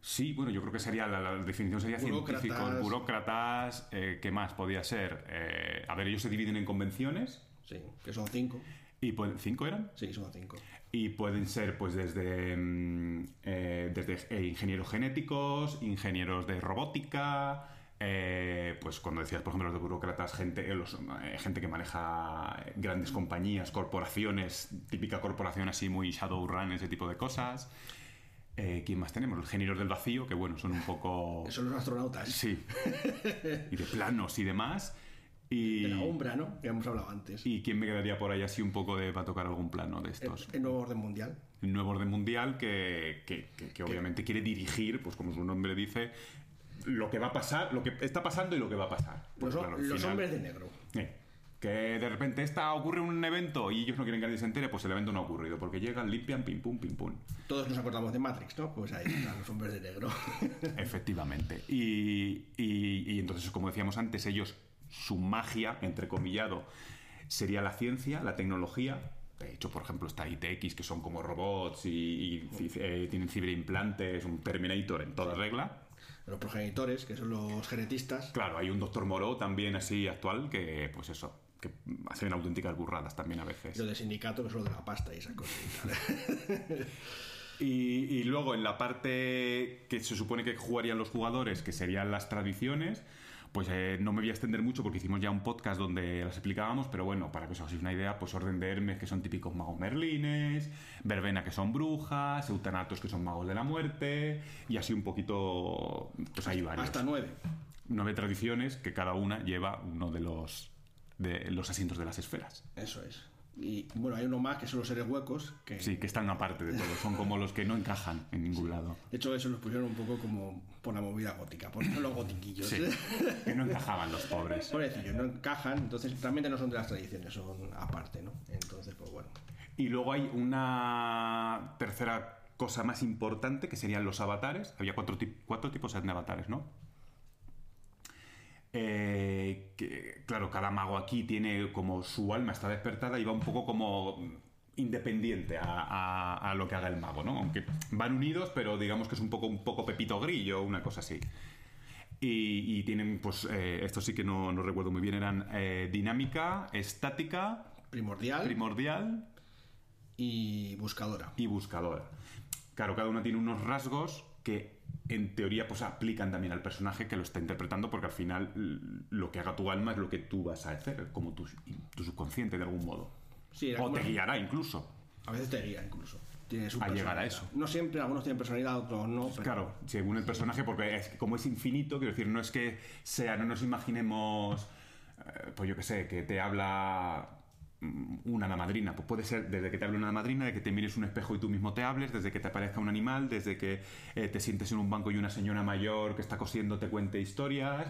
sí, bueno, yo creo que sería la, la definición sería Burócratas. científicos, burócratas, eh, ¿qué más podía ser? Eh, a ver, ellos se dividen en convenciones, Sí, que son cinco. y pueden, ¿cinco eran? Sí, son cinco. Y pueden ser pues desde, mm, eh, desde ingenieros genéticos, ingenieros de robótica, eh, pues cuando decías, por ejemplo, los de burócratas, gente, eh, los, eh, gente que maneja grandes compañías, corporaciones, típica corporación así muy Shadowrun, ese tipo de cosas. Eh, ¿Quién más tenemos? Los ingenieros del vacío, que bueno, son un poco... Son los astronautas. Sí. <laughs> Y de planos y demás. Y, De la Umbra, ¿no? Que hemos hablado antes. ¿Y quién me quedaría por ahí así un poco de para tocar algún plano de estos? el, el nuevo orden mundial. el nuevo orden mundial que, que- que- que obviamente quiere dirigir, pues como su nombre dice, lo que va a pasar, lo que está pasando y lo que va a pasar. Pues Los, claro, los final- hombres de negro. Eh, que de repente está, ocurre un evento y ellos no quieren que nadie se entere, pues el evento no ha ocurrido, porque llegan, limpian, pim pum, pim pum. Todos nos acordamos de Matrix, ¿no? Pues ahí están los hombres de negro. <laughs> Efectivamente. Y, y- y entonces, como decíamos antes, ellos, su magia, entrecomillado, sería la ciencia, la tecnología. De hecho, por ejemplo, está ITX, que son como robots y, y, eh, tienen ciberimplantes, un Terminator en toda regla. Los progenitores, que son los genetistas. Claro, hay un Doctor Moreau también así actual que, pues eso, que hacen auténticas burradas también a veces. los de sindicato, que son los de la pasta y esas cosas. <laughs> Y, y luego en la parte que se supone que jugarían los jugadores, que serían las tradiciones, pues eh, no me voy a extender mucho porque hicimos ya un podcast donde las explicábamos, pero bueno, para que os hagáis una idea, pues Orden de Hermes, que son típicos magos merlines, Verbena, que son brujas, Eutanatos, que son magos de la muerte, y así un poquito, pues hay varios. Hasta nueve. Nueve tradiciones que cada una lleva uno de los, de los asientos de las esferas. Eso es. Y bueno, hay uno más que son los seres huecos, que Sí, que están aparte de todo, son como los que no encajan en ningún lado. de hecho eso los pusieron un poco como por la movida gótica, por los gotiquillos. Sí, que no encajaban los pobres. Pobrecillos, no encajan, entonces realmente no son de las tradiciones, son aparte, ¿no? Entonces, pues bueno. Y luego hay una tercera cosa más importante que serían los avatares. Había cuatro, cuatro tipos de avatares, ¿no? Eh, que, claro, cada mago aquí tiene como su alma está despertada y va un poco como independiente a, a- a lo que haga el mago, ¿no? Aunque van unidos, pero digamos que es un poco, un poco Pepito Grillo, una cosa así. Y, y tienen, pues, eh, esto sí que no, no recuerdo muy bien, eran eh, dinámica, estática, Primordial primordial y buscadora. y buscadora. Claro, cada uno tiene unos rasgos que en teoría pues aplican también al personaje que lo está interpretando porque al final lo que haga tu alma es lo que tú vas a hacer, como tu, tu subconsciente de algún modo. Sí, o te guiará incluso. A veces te guía incluso. Tiene su A llegar a eso. No siempre, algunos tienen personalidad, otros no. pero- Claro, según el personaje, porque es como es infinito, quiero decir, no es que sea, no nos imaginemos, eh, pues yo qué sé, que te habla una hada madrina. Pues puede ser desde que te hable una hada madrina, de que te mires un espejo y tú mismo te hables, desde que te aparezca un animal, desde que eh, te sientes en un banco y una señora mayor que está cosiendo te cuente historias.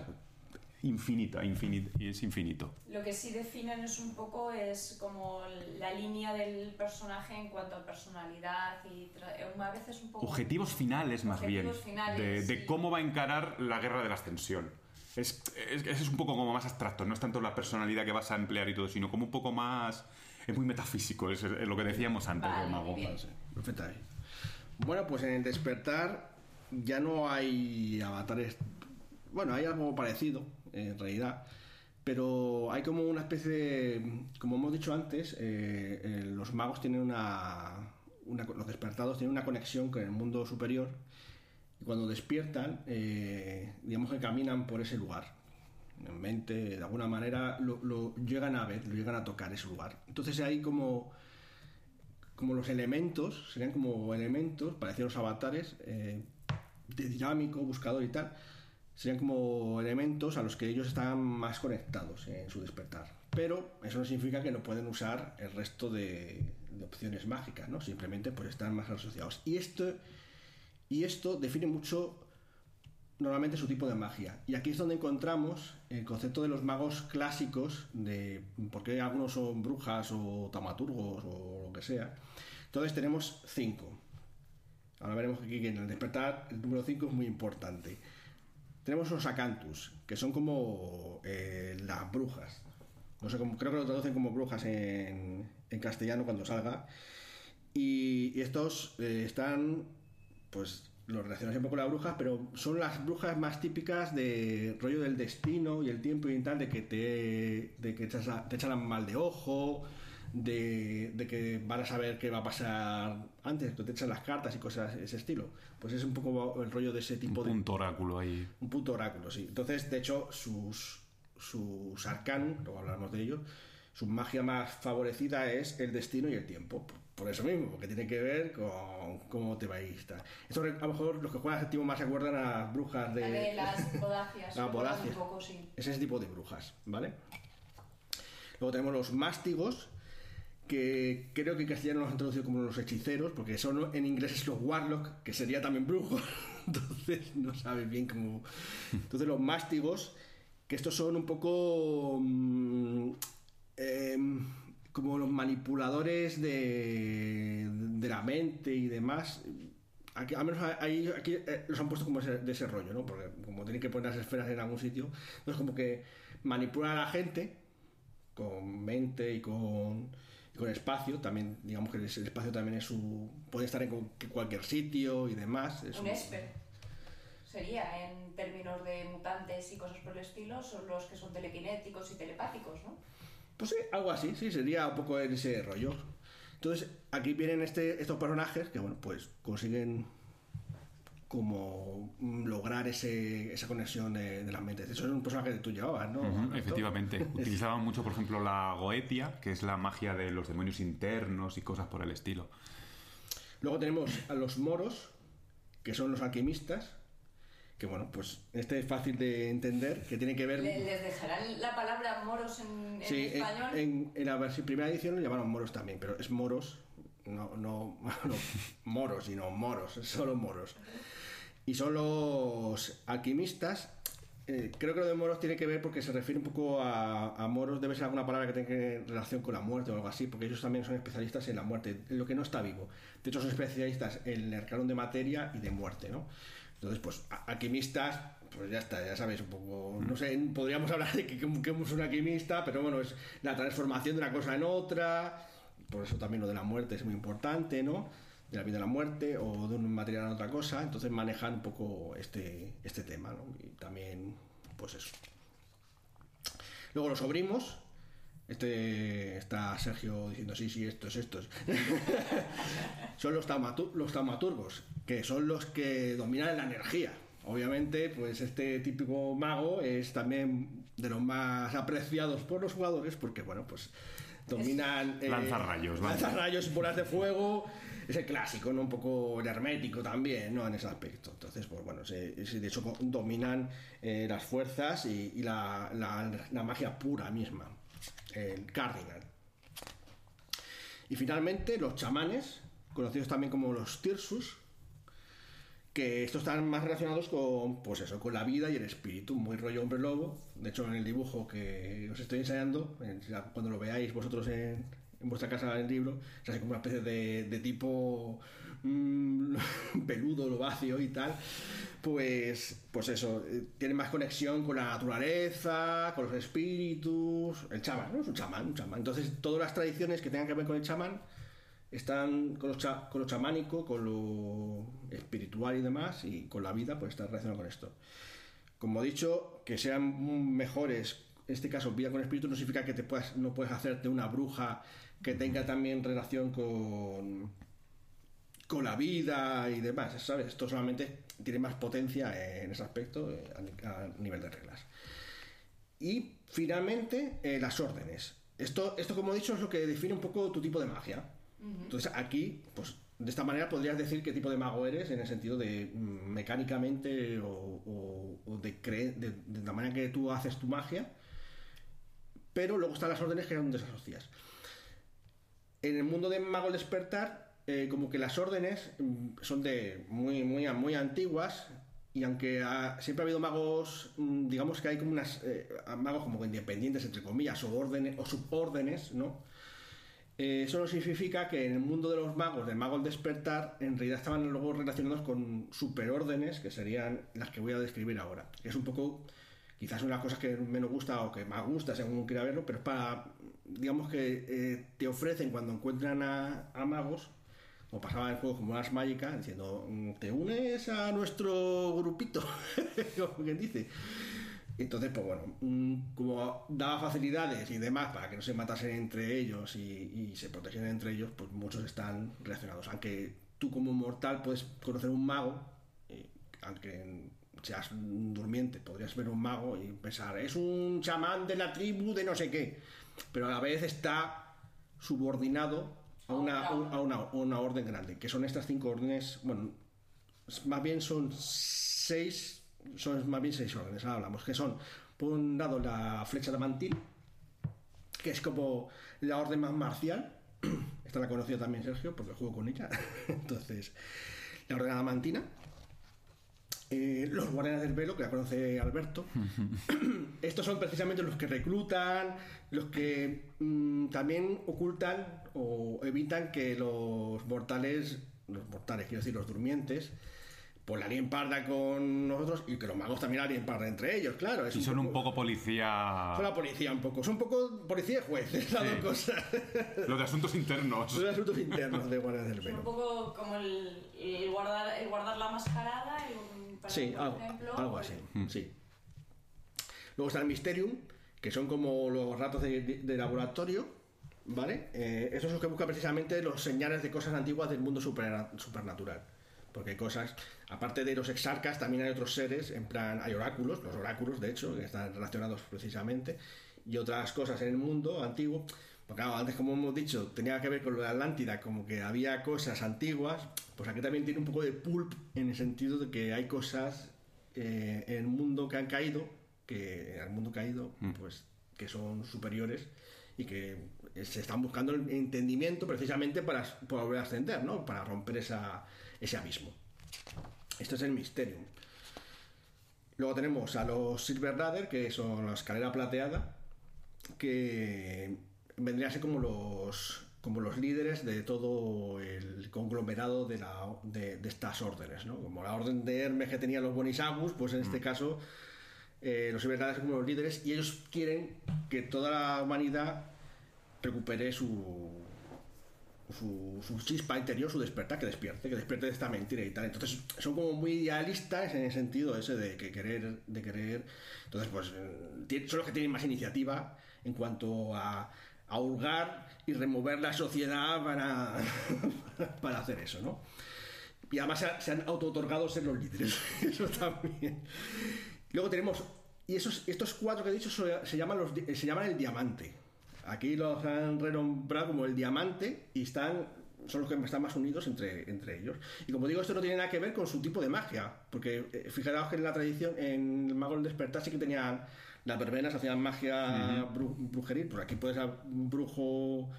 Infinito, infinito, y es infinito. Lo que sí definen es un poco es como la línea del personaje en cuanto a personalidad y eh, a veces un poco Objetivos finales, más Objetivos bien. finales, de, cómo va a encarar la guerra de la ascensión. Es, es, es un poco como más abstracto, no es tanto la personalidad que vas a emplear y todo, sino como un poco más. Es muy metafísico, es, es lo que decíamos antes Vale, del mago. perfectamente. Bueno, pues en el despertar ya no hay avatares. Bueno, hay algo parecido, en realidad. Pero hay como una especie de. Como hemos dicho antes, eh, eh, los magos tienen una, una- Los despertados tienen una conexión con el mundo superior. Y cuando despiertan, eh, digamos que caminan por ese lugar. En mente, de alguna manera, lo, llegan a ver, lo llegan a tocar ese lugar. Entonces hay como como los elementos, serían como elementos, parecidos a los avatares, eh, de dinámico, buscador y tal, serían como elementos a los que ellos están más conectados en su despertar. Pero eso no significa que no pueden usar el resto de, de opciones mágicas, ¿no? Simplemente pues están más asociados. Y esto, y esto define mucho normalmente su tipo de magia. Y aquí es donde encontramos el concepto de los magos clásicos, de por qué algunos son brujas o tamaturgos o lo que sea. Entonces tenemos cinco. Ahora veremos aquí que en el despertar el número 5 es muy importante. Tenemos los acantus, que son como eh, las brujas. No sé cómo, creo que lo traducen como brujas en, castellano cuando salga. Y, y estos eh, están, pues, los relacionan siempre con las brujas, pero son las brujas más típicas de rollo del destino y el tiempo y tal, de que te, de que te echan mal de ojo, de, de que van a saber qué va a pasar antes, que te echan las cartas y cosas de ese estilo. Pues es un poco el rollo de ese Un tipo de punto oráculo ahí. un puto oráculo, sí. Entonces, de hecho, sus, sus arcanum, luego hablaremos de ello, su magia más favorecida es el destino y el tiempo. Por- eso mismo, porque tiene que ver con cómo te va a ir. Esto a lo mejor los que juegan séptimo más se acuerdan a las brujas de... De las podacias. Ah, <laughs> podacias. Un poco, sí. Es ese tipo de brujas, ¿vale? Luego tenemos los mástigos, que creo que en castellano los han traducido como los hechiceros, porque son en inglés es los warlock, que sería también brujo. <laughs> Entonces no sabes bien cómo. Entonces los mástigos, que estos son un poco. mm, em, como los manipuladores de, de la mente y demás. Aquí, al menos ahí, aquí eh, los han puesto como ese- de ese rollo, ¿no? Porque como tienen que poner las esferas en algún sitio, entonces como que manipulan a la gente con mente y con, y con espacio. También, digamos que el espacio también es su. puede estar en cu- cualquier sitio y demás. Es Un un- esper. Sería, en términos de mutantes y cosas por el estilo, son los que son telequinéticos y telepáticos, ¿no? Pues sí, algo así, sí, sería un poco en ese rollo. Entonces, aquí vienen este, estos personajes que, bueno, pues consiguen como lograr ese, esa conexión de, de las mentes. Eso es un personaje que tú llevabas, ¿no? Efectivamente. <laughs> Utilizaban mucho, por ejemplo, la Goetia, que es la magia de los demonios internos y cosas por el estilo. Luego tenemos a los moros, que son los alquimistas, que bueno, pues este es fácil de entender, que tiene que ver... Le- ¿Les dejarán la palabra moros en, en Sí, en, español? en- en la primera edición lo llamaron moros también, pero es moros, no, no, <laughs> no moros, sino moros, solo moros. Y son los alquimistas. eh, creo que lo de moros tiene que ver porque se refiere un poco a, a moros, debe ser alguna palabra que tenga relación con la muerte o algo así, porque ellos también son especialistas en la muerte, en lo que no está vivo. De hecho, son especialistas en el arcano de materia y de muerte, ¿no? Entonces, pues, alquimistas, pues ya está, ya sabéis un poco. No sé, podríamos hablar de que, que, que es un alquimista, pero bueno, es la transformación de una cosa en otra. Por eso también lo de la muerte es muy importante, ¿no? De la vida a la muerte o de un material a otra cosa. Entonces manejan un poco este, este tema, ¿no? Y también, pues eso. Luego los sobrimos. Este está Sergio diciendo sí, sí, estos, estos. <laughs> son los, taumatu- los taumaturgos, que son los que dominan la energía. Obviamente, pues este típico mago es también de los más apreciados por los jugadores porque, bueno, pues dominan... eh, Lanza rayos, vamos. Lanza rayos y bolas de fuego. Es el clásico, ¿no? Un poco hermético también, ¿no? En ese aspecto. Entonces, pues bueno, se- se- de hecho dominan eh, las fuerzas y, y la, la- la magia pura misma. El cardinal. Y finalmente los chamanes, conocidos también como los tirsus, que estos están más relacionados con, pues eso, con la vida y el espíritu, muy rollo hombre lobo. De hecho, en el dibujo que os estoy enseñando, en- cuando lo veáis vosotros en, vuestra casa en el libro, es así como una especie de tipo mm, <laughs> peludo, lobacio y tal. Pues, pues eso, eh, tiene más conexión con la naturaleza, con los espíritus. El chamán, ¿no? Es un chamán, un chamán. Entonces, todas las tradiciones que tengan que ver con el chamán están con lo, cha- con lo chamánico, con lo espiritual y demás, y con la vida, pues está relacionado con esto. Como he dicho, que sean mejores, en este caso, vida con espíritu, no significa que te puedas, no puedes hacerte una bruja que tenga también relación con, con la vida y demás, ¿sabes? Esto solamente tiene más potencia en ese aspecto eh, a, ni- a nivel de reglas. Y finalmente, eh, las órdenes. Esto, esto, como he dicho, es lo que define un poco tu tipo de magia. Entonces aquí, pues de esta manera podrías decir qué tipo de mago eres en el sentido de mm, mecánicamente o, o- o de, de, de la manera que tú haces tu magia. Pero luego están las órdenes que es donde se asocias. En el mundo de Mago Despertar, eh, como que las órdenes mm, son de muy, muy, muy antiguas y aunque ha- siempre ha habido magos, mm, digamos que hay como unas eh, magos como independientes, entre comillas, o órdenes o subórdenes, ¿no? Eh, eso no significa que en el mundo de los magos, del mago al despertar, en realidad estaban luego relacionados con superórdenes, que serían las que voy a describir ahora. Es un poco, quizás una de las cosas que menos gusta o que más gusta, según quiera verlo, pero es para, digamos que eh, te ofrecen cuando encuentran a, a magos, o pasaba el juego como unas mágicas, diciendo, mm, te unes a nuestro grupito, <laughs> como quien. Entonces, pues bueno, mm, como daba facilidades y demás para que no se matasen entre ellos y, se protegieran entre ellos, pues muchos están relacionados. Aunque tú como mortal puedes conocer un mago, y aunque seas un durmiente, podrías ver un mago y pensar, es un chamán de la tribu de no sé qué, pero a la vez está subordinado a una, a una, una orden grande, que son estas cinco órdenes, bueno, más bien son seis, son más bien seis órdenes, ahora hablamos, que son, por un lado, la flecha mantil, que es como la orden más marcial, <clears throat> esta la ha conocido también Sergio, porque juego con ella, <laughs> entonces, la orden adamantina, eh, los guardianes del velo, que la conoce Alberto, <laughs> estos son precisamente los que reclutan, los que mm, también ocultan o evitan que los mortales, los mortales, quiero decir, los durmientes, pues la lien parda con nosotros y que los magos también la lien parda entre ellos, claro. Es Y son un poco policía. Son la policía un poco, son un poco policía y jueces, las Sí. dos cosas. Lo de asuntos internos. Son asuntos internos de guardianes del Es un velo. poco como el, el guardar, el guardar la mascarada, para- Sí, por algo, ejemplo, algo así, sí. Luego está el Mysterium, que son como los ratos de, de- de laboratorio, ¿vale? Eh, esos son los que buscan precisamente los señales de cosas antiguas del mundo supera- supernatural. Porque hay cosas, aparte de los exarcas, también hay otros seres, en plan, hay oráculos, los oráculos, de hecho, que están relacionados precisamente, y otras cosas en el mundo antiguo. Porque claro, antes, como hemos dicho, tenía que ver con lo de Atlántida, como que había cosas antiguas, pues aquí también tiene un poco de pulp en el sentido de que hay cosas eh, en el mundo que han caído, que en el mundo caído, pues que son superiores y que eh, se están buscando el entendimiento precisamente para, para volver a ascender, ¿no? Para romper esa, ese abismo. Esto es el Mysterium. Luego tenemos a los Silver Radar, que son la escalera plateada, que vendrían a ser como los como los líderes de todo el conglomerado de, la, de, de estas órdenes, ¿no? Como la orden de Hermes que tenía los Bonisagus, pues en este caso eh, los Radar son como los líderes y ellos quieren que toda la humanidad recupere su, su, su chispa interior, su despertar, que despierte, que despierte de esta mentira y tal. Entonces son como muy idealistas en el sentido ese de que querer, de querer. Entonces, pues eh, son los que tienen más iniciativa en cuanto a, a hurgar y remover la sociedad para, <laughs> para hacer eso, ¿no? Y además se, han- auto-otorgado ser los líderes. <laughs> Eso también. Luego tenemos. Y esos, estos cuatro que he dicho se llaman, los, se llaman el diamante. Aquí los han renombrado como el diamante y están. Son los que están más unidos entre, entre ellos. Y como digo, esto no tiene nada que ver con su tipo de magia. Porque eh, fijaros que en la tradición, en el Mago del Despertar, sí que tenían. Las verbenas hacían magia bru- brujeril. Pues aquí puedes ser un brujo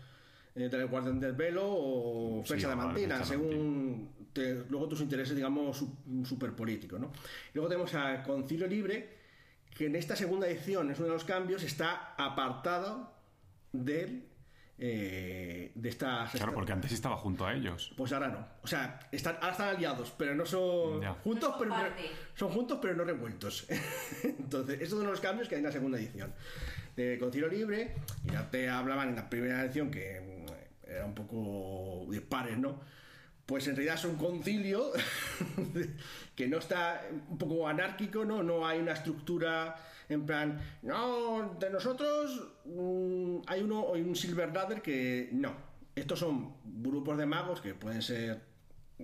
eh, del guardián del velo o Sí, fecha de mantina, según te- luego tus intereses, digamos, super políticos. ¿no? Y luego tenemos a Concilio Libre, que en esta segunda edición es uno de los cambios, está apartado del, eh, de estas. Claro, porque antes estaba junto a ellos. Pues ahora no. O sea, están, ahora están aliados, pero no son Ya. juntos, pero no, son juntos, pero no revueltos. <laughs> Entonces, estos son los cambios que hay en la segunda edición. De Concilio Libre, y ya te hablaban en la primera edición que mm, era un poco dispares, ¿no? Pues en realidad es un concilio <laughs> que no está un poco anárquico, ¿no? No hay una estructura en plan, no, de nosotros mm, hay uno, hay un Silver Ladder que no. Estos son grupos de magos que pueden ser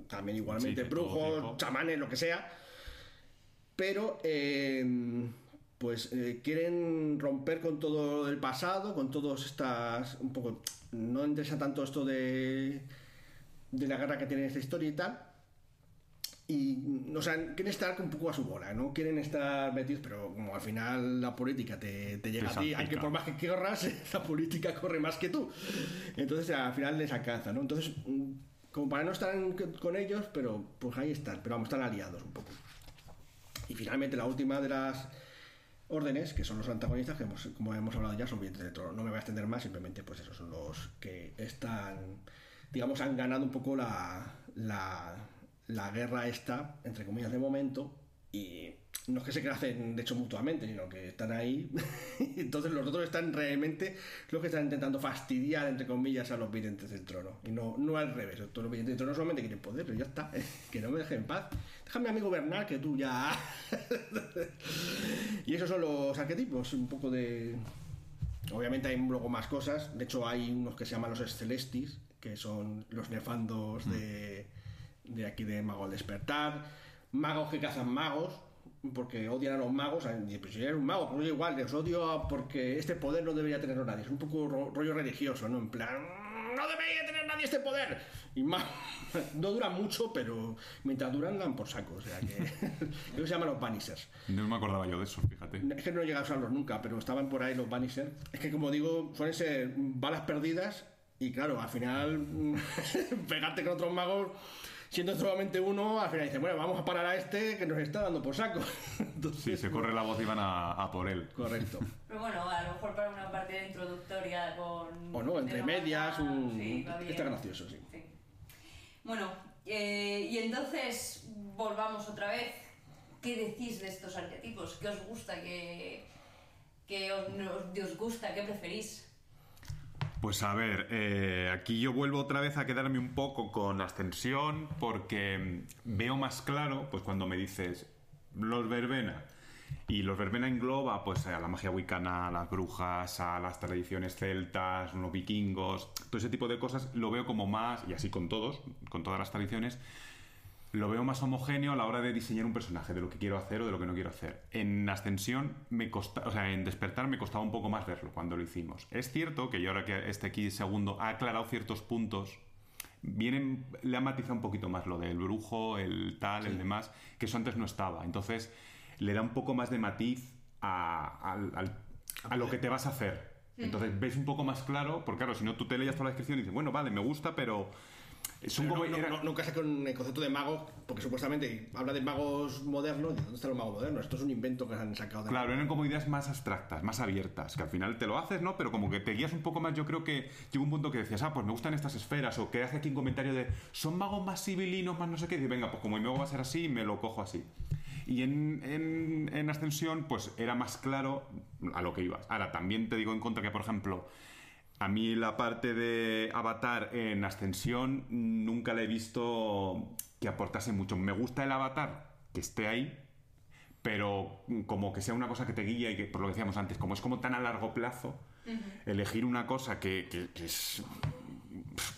también igualmente Sí, brujos, chamanes, lo que sea, pero eh, pues eh, quieren romper con todo el pasado, con todas estas, un poco, no interesa tanto esto de, de la guerra que tiene esta historia y tal, y, o sea, quieren estar un poco a su bola, ¿no? Quieren estar metidos, pero como al final la política te, te llega Te a ti, aunque por más que querrás, <laughs> la política corre más que tú. Entonces al final les alcanza, ¿no? Entonces, como para no estar con ellos, pero pues ahí están, pero vamos, están aliados un poco. finalmente la última de las órdenes, que son los antagonistas, que hemos- como hemos hablado ya, son billetes de trono. No me voy a extender más, simplemente pues esos son los que están, digamos, han ganado un poco la, la, la guerra esta, entre comillas, de momento, y no es que se crean de hecho mutuamente, sino que están ahí. <laughs> Entonces los otros están realmente los que están intentando fastidiar, entre comillas, a los videntes del trono. Y no, no al revés. Todos los videntes del trono solamente quieren poder, pero ya está. <laughs> Que no me dejen en paz. Déjame a mí gobernar, que tú ya... <laughs> y esos son los arquetipos, un poco de... Obviamente hay luego más cosas. De hecho hay unos que se llaman los Celestis, que son los nefandos de, de aquí de Mago al Despertar. Magos que cazan magos, porque odian a los magos. Y, Pues si eres un mago, pues igual, les odio porque este poder no debería tenerlo nadie. Es un poco ro- rollo religioso, ¿no? En plan, no debería tener nadie este poder. Y más, <laughs> no dura mucho, pero mientras duran dan por saco. O sea que <laughs> creo que se llaman los Banishers. No me acordaba yo de eso, fíjate. Es que no he llegado a usarlos nunca, pero estaban por ahí los Banisher. Es que, como digo, suelen ser balas perdidas y, claro, al final, <laughs> pegarte con otros magos, siendo solamente uno, al final dice, bueno, vamos a parar a este que nos está dando por saco. <laughs> Entonces, Sí, se corre la voz y van a, a por él. Correcto. <laughs> Pero bueno, a lo mejor para una partida introductoria con. O no, entre medias, un... sí, está gracioso, sí. Sí. Bueno, eh, y entonces volvamos otra vez. ¿Qué decís de estos arquetipos? ¿Qué os gusta? ¿Qué, qué os, no- os gusta? ¿Qué preferís? Pues a ver, eh, aquí yo vuelvo otra vez a quedarme un poco con ascensión porque veo más claro, pues cuando me dices los verbena. Y los verbena engloba pues a la magia wicana, a las brujas, a las tradiciones celtas, los vikingos, todo ese tipo de cosas, lo veo como más, y así con todos, con todas las tradiciones, lo veo más homogéneo a la hora de diseñar un personaje, de lo que quiero hacer o de lo que no quiero hacer. En Ascensión, me costa, o sea, en Despertar me costaba un poco más verlo cuando lo hicimos. Es cierto que yo ahora que este aquí segundo ha aclarado ciertos puntos, vienen, le ha matizado un poquito más lo del brujo, el tal, el demás, que eso antes no estaba. Entonces, le da un poco más de matiz a, al- al- a lo que te vas a hacer. Entonces ves un poco más claro, porque claro, si no tú te leías toda la descripción y dices, bueno, vale, me gusta, pero... No, sé con el concepto de magos, porque supuestamente habla de magos modernos. ¿y ¿Dónde están los magos modernos? Esto es un invento que han sacado de Claro, eran como ideas más abstractas, más abiertas, que al final te lo haces, ¿no? Pero como que te guías un poco más, yo creo que llegó un punto que decías, ah, pues me gustan estas esferas, o que hace aquí un comentario de, son magos más civilinos, más no sé qué, y dices, venga, pues como mi mago va a ser así, me lo cojo así. Y en, en, en Ascensión, pues era más claro a lo que ibas. Ahora, también te digo en contra que, por ejemplo, a mí la parte de Avatar en Ascensión nunca la he visto que aportase mucho. Me gusta el Avatar, que esté ahí, pero como que sea una cosa que te guía y que, por lo que decíamos antes, como es como tan a largo plazo, elegir una cosa que, que- que es...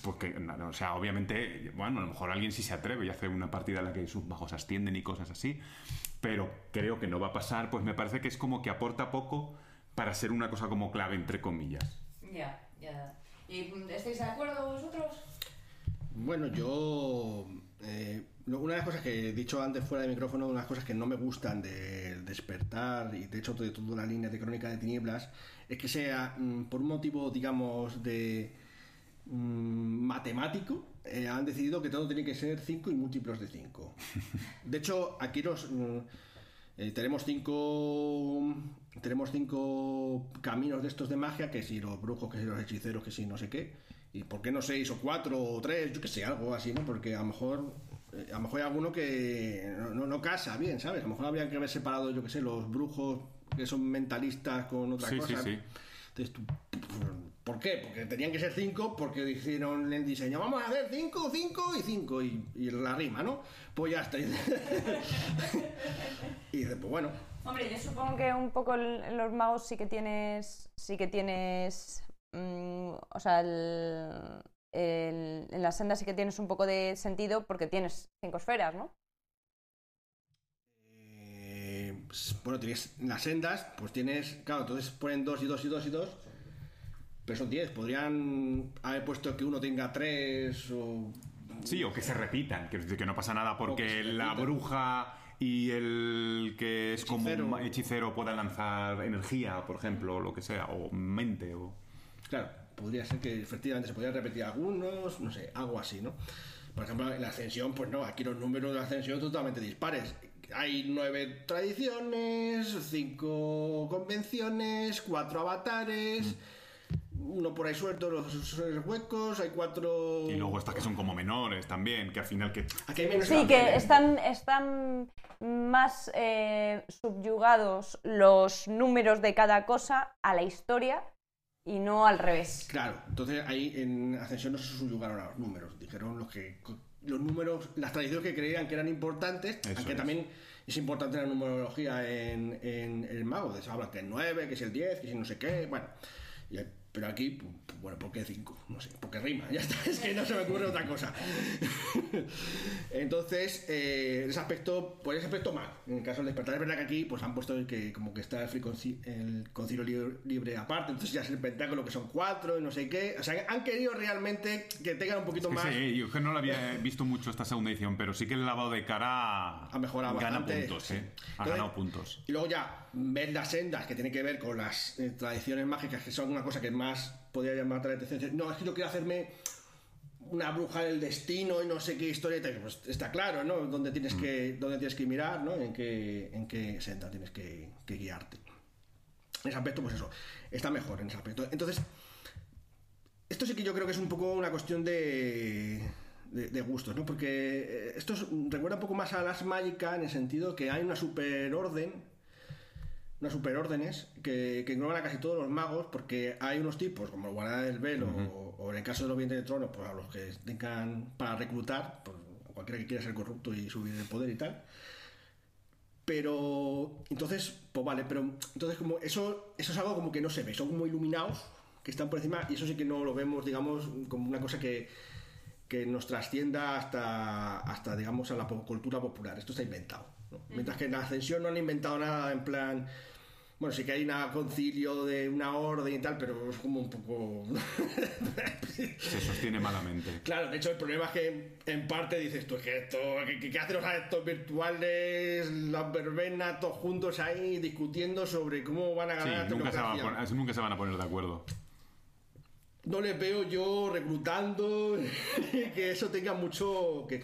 Porque, no, no, o sea, obviamente, bueno, a lo mejor alguien sí se atreve y hace una partida en la que sus bajos ascienden y cosas así, pero creo que no va a pasar, pues me parece que es como que aporta poco para ser una cosa como clave, entre comillas. Ya, ya. ¿Y estáis de acuerdo vosotros? Bueno, yo. eh, una de las cosas que he dicho antes fuera de micrófono, una de las cosas que no me gustan del despertar y de hecho de toda la línea de Crónica de Tinieblas es que sea mm, por un motivo, digamos, de mm, matemático. eh, han decidido que todo tiene que ser 5 y múltiplos de 5. <laughs> De hecho, aquí nos. mm, eh, tenemos cinco tenemos cinco caminos de estos de magia que si los brujos que si los hechiceros que si no sé qué y por qué no seis o cuatro o tres yo que sé algo así no porque a lo mejor eh, a lo mejor hay alguno que no, no, no casa bien sabes a lo mejor habría que haber separado yo que sé los brujos que son mentalistas con otra Sí, cosa. sí, sí. entonces tú, ¿por qué? porque tenían que ser cinco porque hicieron el diseño. Vamos a hacer cinco cinco y cinco y, y la rima no pues ya está. <laughs> Y dice pues bueno Hombre, yo supongo que un poco los magos sí que tienes. Sí que tienes. mm, o sea, el- el- en la senda sí que tienes un poco de sentido porque tienes cinco esferas, ¿no? Eh, pues, bueno, tienes las sendas, pues tienes, claro, entonces ponen dos y dos y dos y dos, pero son 10. Podrían haber puesto que uno tenga tres o... Sí, o que se repitan, que, que no pasa nada porque la bruja y el que es como Hechicero. un hechicero pueda lanzar energía, por ejemplo, o lo que sea, o mente, o... Claro, podría ser que efectivamente se podrían repetir algunos, no sé, algo así, ¿no? Por ejemplo, en la ascensión, pues no, aquí los números de la ascensión son totalmente dispares. hay nueve tradiciones, cinco convenciones, cuatro avatares, uno por ahí suelto, los los huecos, hay cuatro... Y luego estas que son como menores también, que al final que... Aquí hay menos Sí, que ¿eh? están, están más eh, subyugados los números de cada cosa a la historia y no al revés. Claro, entonces ahí en Ascensión no se subyugaron a los números, dijeron los que los números, las tradiciones que creían que eran importantes, Eso aunque es. también es importante la numerología en, en el mago, de eso hablan que es 9, que es el 10, que es no sé qué, bueno, y- pero aquí, bueno, ¿por qué 5? No sé, porque rima, <laughs> ya está, es que no se me ocurre otra cosa. <laughs> Entonces, eh, en ese aspecto, por ese aspecto mal. En el caso del despertar, es verdad que aquí pues han puesto el que como que está el, free conci- el concilio libre, libre aparte, entonces ya es el pentáculo que son cuatro y no sé qué. O sea, han querido realmente que tengan un poquito que más. sí, yo es que no lo había visto mucho esta segunda edición, pero sí que el lavado de cara Ha mejorado gana bastante, puntos, sí. ¿eh? Ha Entonces- ganado puntos. Y luego ya ver las sendas que tienen que ver con las eh, tradiciones mágicas, que son una cosa que más podría llamar la atención. No, es que yo quiero hacerme una bruja del destino y no sé qué historia. Pues está claro, ¿no? Dónde tienes, que, dónde tienes que mirar, ¿no? En qué, en qué senda tienes que, que guiarte. En ese aspecto, pues eso, está mejor en ese aspecto. Entonces, esto sí que yo creo que es un poco una cuestión de, de, de gustos, ¿no? Porque eh, esto es- recuerda un poco más a las mágicas en el sentido que hay una superorden, unas superórdenes que, que engloban a casi todos los magos, porque hay unos tipos, como el guardián del velo, o, o en el caso de los vientres de trono, pues a los que tengan para reclutar, pues, cualquiera que quiera ser corrupto y subir el poder y tal. Pero entonces, pues vale, pero entonces como eso, eso es algo como que no se ve, son como iluminados que están por encima y eso sí que no lo vemos, digamos, como una cosa que, que nos trascienda hasta, hasta, digamos, a la cultura popular. Esto está inventado. ¿no? Mientras que en la ascensión no han inventado nada en plan... Bueno, sí que hay un concilio de una orden y tal, pero es como un poco... <laughs> Se sostiene malamente. Claro, de hecho el problema es que en parte dices tú, es que esto, ¿qué, hacen los adeptos virtuales, las verbenas, todos juntos ahí discutiendo sobre cómo van a Sí, ganar la nunca se, van a poner, nunca se van a poner de acuerdo. No les veo yo reclutando <laughs> que eso tenga mucho que...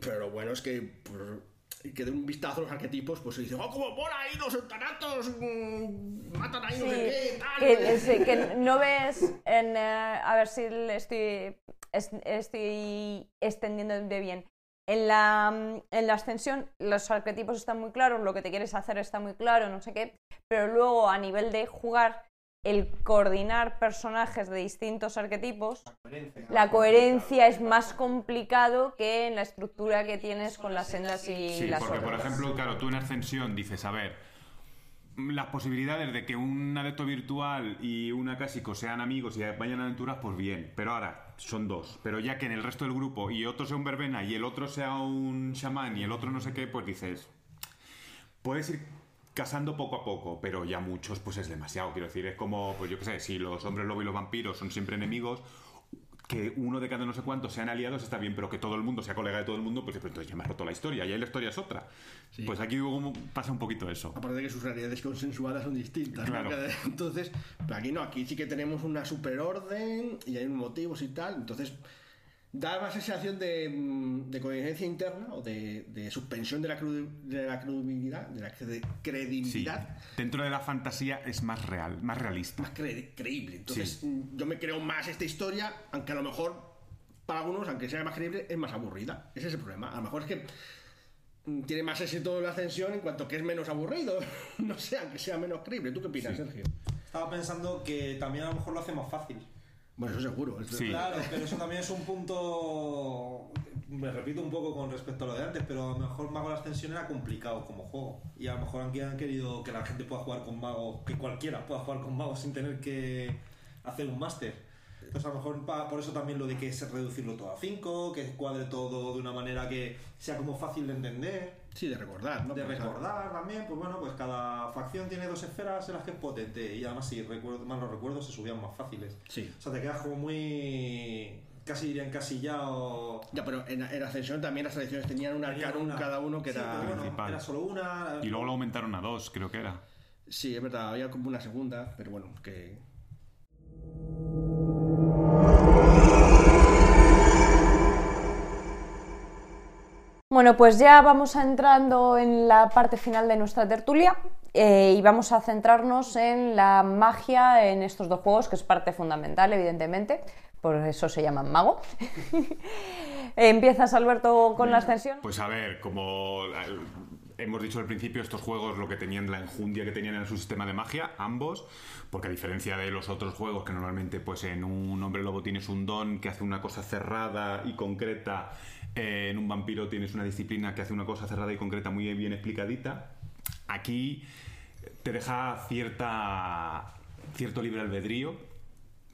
Pero lo bueno es que... que de un vistazo a los arquetipos, pues se dice, oh, como por ahí los eutanatos mm, matan ahí no sé qué, tal. que, sí, que no ves en... eh, a ver si le estoy, es- estoy extendiendo de bien. En la, mm, en la ascensión los arquetipos están muy claros, lo que te quieres hacer está muy claro, no sé qué, pero luego a nivel de jugar, el coordinar personajes de distintos arquetipos, la coherencia es más complicado que en la estructura que tienes con las sendas y Sí, las porque por ejemplo, claro, tú en Ascensión dices, a ver, las posibilidades de que un adepto virtual y un acásico sean amigos y vayan a aventuras, pues bien, pero ahora son dos. Pero ya que en el resto del grupo y otro sea un verbena y el otro sea un chamán y el otro no sé qué, pues dices, puedes ir casando poco a poco, pero ya muchos pues es demasiado. Quiero decir, es como, pues yo qué sé, si los hombres lobo y los vampiros son siempre enemigos, que uno de cada no sé cuántos sean aliados está bien, pero que todo el mundo sea colega de todo el mundo, pues, pues entonces ya me ha roto la historia, y ahí la historia es otra. Pues aquí pasa un poquito eso. Aparte de que sus realidades consensuadas son distintas. ¿no? Claro. Cada- Entonces, pero aquí no, aquí sí que tenemos una superorden y hay motivos y tal. Entonces, da más sensación de, mm, de coherencia interna o de, de suspensión de la, cru- de la credibilidad, de la cre- Sí, credibilidad. dentro de la fantasía es más real, más realista. Más cre- creíble. Entonces, Sí. mm, yo me creo más esta historia, aunque a lo mejor para algunos, aunque sea más creíble, es más aburrida. Ese es el problema. A lo mejor es que mm, tiene más éxito la ascensión en cuanto que es menos aburrido. <laughs> no sé, aunque sea menos creíble. ¿Tú qué opinas, Sergio? Estaba pensando que también a lo mejor lo hace más fácil. Bueno, eso seguro. eso- Sí. Claro, pero eso también es un punto. Me repito un poco con respecto a lo de antes, pero a lo mejor Mago de la Ascensión era complicado como juego. Y a lo mejor aquí han querido que la gente pueda jugar con Mago, que cualquiera pueda jugar con Mago sin tener que hacer un máster. Entonces a lo mejor por eso también lo de que es reducirlo todo a 5, que cuadre todo de una manera que sea como fácil de entender. Sí, de recordar, ¿no? De Porque, recordar también, pues bueno, pues cada facción tiene dos esferas en las que es potente y además si recuerdo, mal los recuerdos se subían más fáciles. Sí. O sea, te quedas como muy. casi diría encasillado. Ya, pero en, en Ascensión también las tradiciones tenían un arcanum una- cada uno que Sí, era... bueno, principal. era solo una. Y luego lo aumentaron a dos, creo que era. Sí, es verdad, había como una segunda, pero bueno, que... Bueno, pues ya vamos entrando en la parte final de nuestra tertulia eh, y vamos a centrarnos en la magia en estos dos juegos, que es parte fundamental, evidentemente, por eso se llaman mago. <laughs> ¿Empiezas, Alberto, con la ascensión? Pues a ver, como eh, hemos dicho al principio, estos juegos lo que tenían, la enjundia que tenían en su sistema de magia, ambos, porque a diferencia de los otros juegos que normalmente pues en un hombre lobo tienes un don que hace una cosa cerrada y concreta, eh, en un vampiro tienes una disciplina que hace una cosa cerrada y concreta muy bien explicadita, aquí te deja cierta, cierto libre albedrío,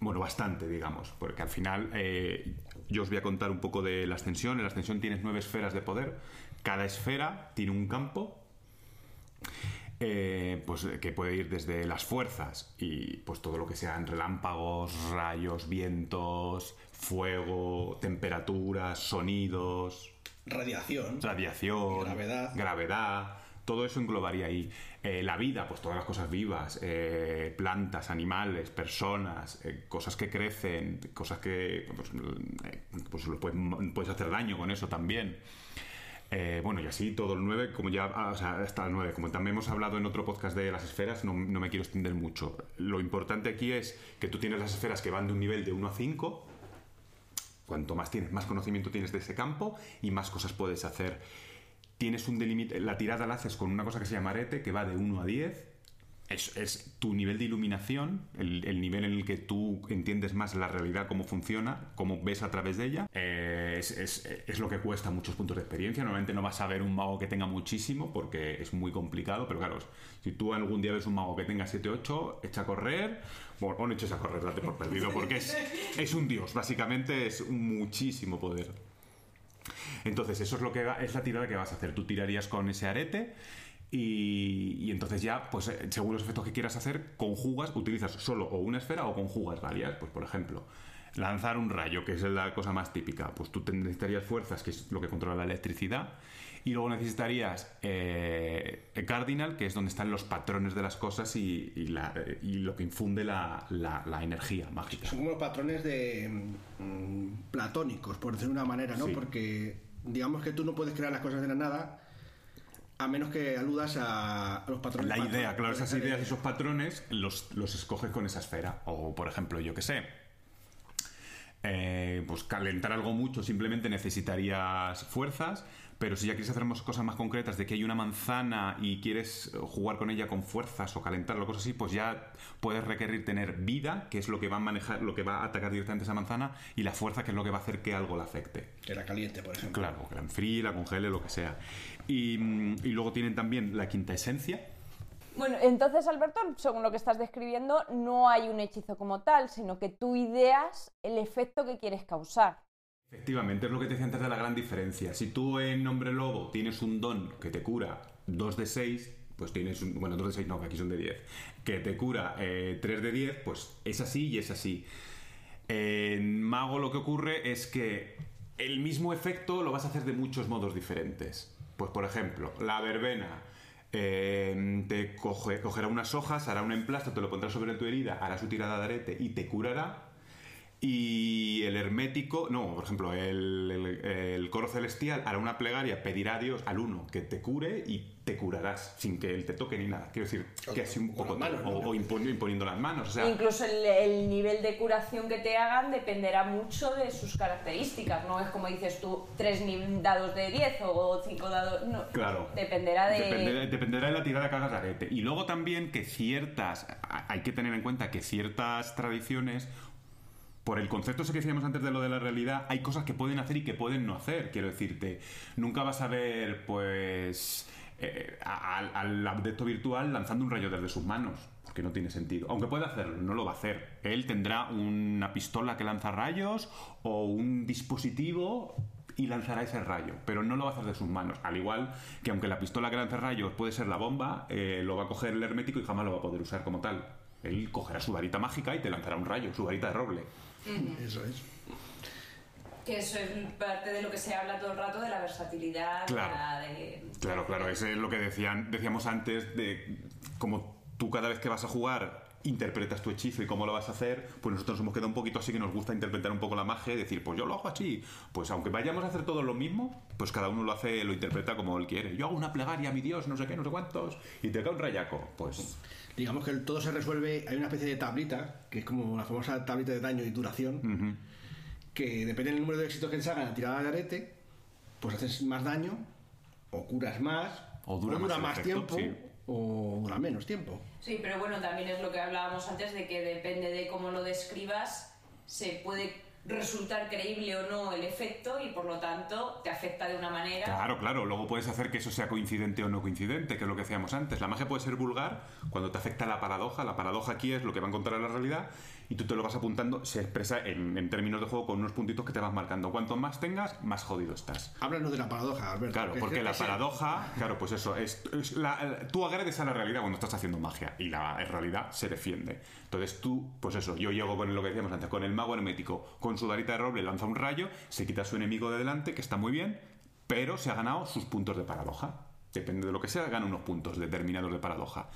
bueno, bastante, digamos, porque al final eh, yo os voy a contar un poco de la ascensión. En la ascensión tienes nueve esferas de poder. Cada esfera tiene un campo. eh, pues que puede ir desde las fuerzas y pues todo lo que sean relámpagos, rayos, vientos, fuego, temperaturas, sonidos, Radiación. radiación, Gravedad. gravedad, todo eso englobaría ahí. Eh, la vida, pues todas las cosas vivas, eh, plantas, animales, personas, eh, cosas que crecen, cosas que pues, eh, pues puedes hacer daño con eso también. Eh, bueno, y así todo el 9, como ya, ah, o sea, hasta el 9, como también hemos hablado en otro podcast de las esferas, no, no me quiero extender mucho. Lo importante aquí es que tú tienes las esferas que van de un nivel de 1 a 5, Cuanto más tienes, más conocimiento tienes de ese campo y más cosas puedes hacer. Tienes un delimite, la tirada la haces con una cosa que se llama arete, que va de 1 a 10. Es, tu nivel de iluminación, el, el nivel en el que tú entiendes más la realidad, cómo funciona, cómo ves a través de ella. Eh, es, es- lo que cuesta muchos puntos de experiencia. Normalmente no vas a ver un mago que tenga muchísimo porque es muy complicado, pero claro, si tú algún día ves un mago que tenga 7-8, echa a correr, bueno, o no eches a correr, date por perdido, porque es, es un dios, básicamente es muchísimo poder. Entonces, eso es lo que va- es la tirada que vas a hacer. Tú tirarías con ese arete y, y entonces ya, pues eh, según los efectos que quieras hacer, conjugas, utilizas solo o una esfera o conjugas varias. Pues por ejemplo, lanzar un rayo, que es la cosa más típica. Pues tú necesitarías fuerzas, que es lo que controla la electricidad. Y luego necesitarías eh, el Cardinal, que es donde están los patrones de las cosas y, y la- y lo que infunde la, la- la energía mágica. Son como patrones de mm, platónicos, por decirlo de una manera, ¿no? Sí. Porque digamos que tú no puedes crear las cosas de la nada a menos que aludas a, a los patrones. La patrones. idea, claro, esas ideas y esos patrones los, los escoges con esa esfera. O, por ejemplo, yo que sé, eh, pues calentar algo mucho simplemente necesitarías fuerzas, pero si ya quieres hacer más cosas más concretas de que hay una manzana y quieres jugar con ella con fuerzas o calentarlo, cosas así, pues ya puedes requerir tener vida, que es lo que va a manejar, lo que va a atacar directamente esa manzana, y la fuerza, que es lo que va a hacer que algo la afecte. Que la caliente, por ejemplo. Claro, que la enfríe, la congele, lo que sea. Y, mm, y luego tienen también la quinta esencia, Bueno, entonces, Alberto, según lo que estás describiendo, no hay un hechizo como tal, sino que tú ideas el efecto que quieres causar. Efectivamente, es lo que te decía antes de la gran diferencia. Si tú en Hombre Lobo tienes un don que te cura 2 de 6, pues tienes un. Bueno, 2 de 6 no, que aquí son de 10. Que te cura eh, 3 de 10, pues es así y es así. En Mago lo que ocurre es que el mismo efecto lo vas a hacer de muchos modos diferentes. Pues por ejemplo, la verbena. eh, te coge- cogerá unas hojas, hará un emplasto, te lo pondrá sobre tu herida, hará su tirada de arete y te curará. Y el hermético, no, por ejemplo, el, el- el coro celestial hará una plegaria, pedirá a Dios al uno que te cure y te curarás sin que él te toque ni nada. Quiero decir, que así un poco. manos, o, o imponi- imponiendo las manos. O sea, Incluso el, el nivel de curación que te hagan dependerá mucho de sus características. No es como dices tú, tres dados de 10 o cinco dados. No, Claro. Dependerá de. Dependerá, dependerá de la tirada que hagas de arete. Y luego también que ciertas. Hay que tener en cuenta que ciertas tradiciones. Por el concepto ese que decíamos antes de lo de la realidad, hay cosas que pueden hacer y que pueden no hacer. Quiero decirte, nunca vas a ver, pues, eh, al, al adepto virtual lanzando un rayo desde sus manos, porque no tiene sentido. Aunque puede hacerlo, no lo va a hacer. Él tendrá una pistola que lanza rayos o un dispositivo y lanzará ese rayo, pero no lo va a hacer de sus manos. Al igual que aunque la pistola que lanza rayos puede ser la bomba, eh, lo va a coger el hermético y jamás lo va a poder usar como tal. Él cogerá su varita mágica y te lanzará un rayo, su varita de roble. Eso es. Que eso es parte de lo que se habla todo el rato de la versatilidad, Claro. la de... Claro, claro, ese es lo que decían, decíamos antes de como tú cada vez que vas a jugar interpretas tu hechizo y cómo lo vas a hacer, pues nosotros nos hemos quedado un poquito así que nos gusta interpretar un poco la magia y decir, pues yo lo hago así. Pues aunque vayamos a hacer todo lo mismo, pues cada uno lo hace, lo interpreta como él quiere. Yo hago una plegaria a mi Dios, no sé qué, no sé cuántos, y te cae un rayaco. Pues Digamos que todo se resuelve, hay una especie de tablita, que es como la famosa tablita de daño y duración, que depende del número de éxitos que te salgan a la tirada de arete, pues haces más daño, o curas más, O dura más el más tiempo, sí. O dura menos tiempo. Sí, pero bueno, también es lo que hablábamos antes de que depende de cómo lo describas, se puede resultar creíble o no el efecto y por lo tanto te afecta de una manera. Claro, claro. Luego puedes hacer que eso sea coincidente o no coincidente, que es lo que decíamos antes. La magia puede ser vulgar cuando te afecta la paradoja. La paradoja aquí es lo que va a encontrar la realidad y tú te lo vas apuntando. Se expresa en, en términos de juego con unos puntitos que te vas marcando. Cuanto más tengas, más jodido estás. Háblanos de la paradoja, Alberto. Claro, que porque la paradoja, claro, pues eso, es, es la- tú agredes a la realidad cuando estás haciendo magia y la realidad se defiende. Entonces tú, pues eso, yo llego con lo que decíamos antes, con el mago hermético, con su varita de roble, lanza un rayo, se quita a su enemigo de delante, que está muy bien, pero se ha ganado sus puntos de paradoja. Depende de lo que sea, gana unos puntos determinados de paradoja.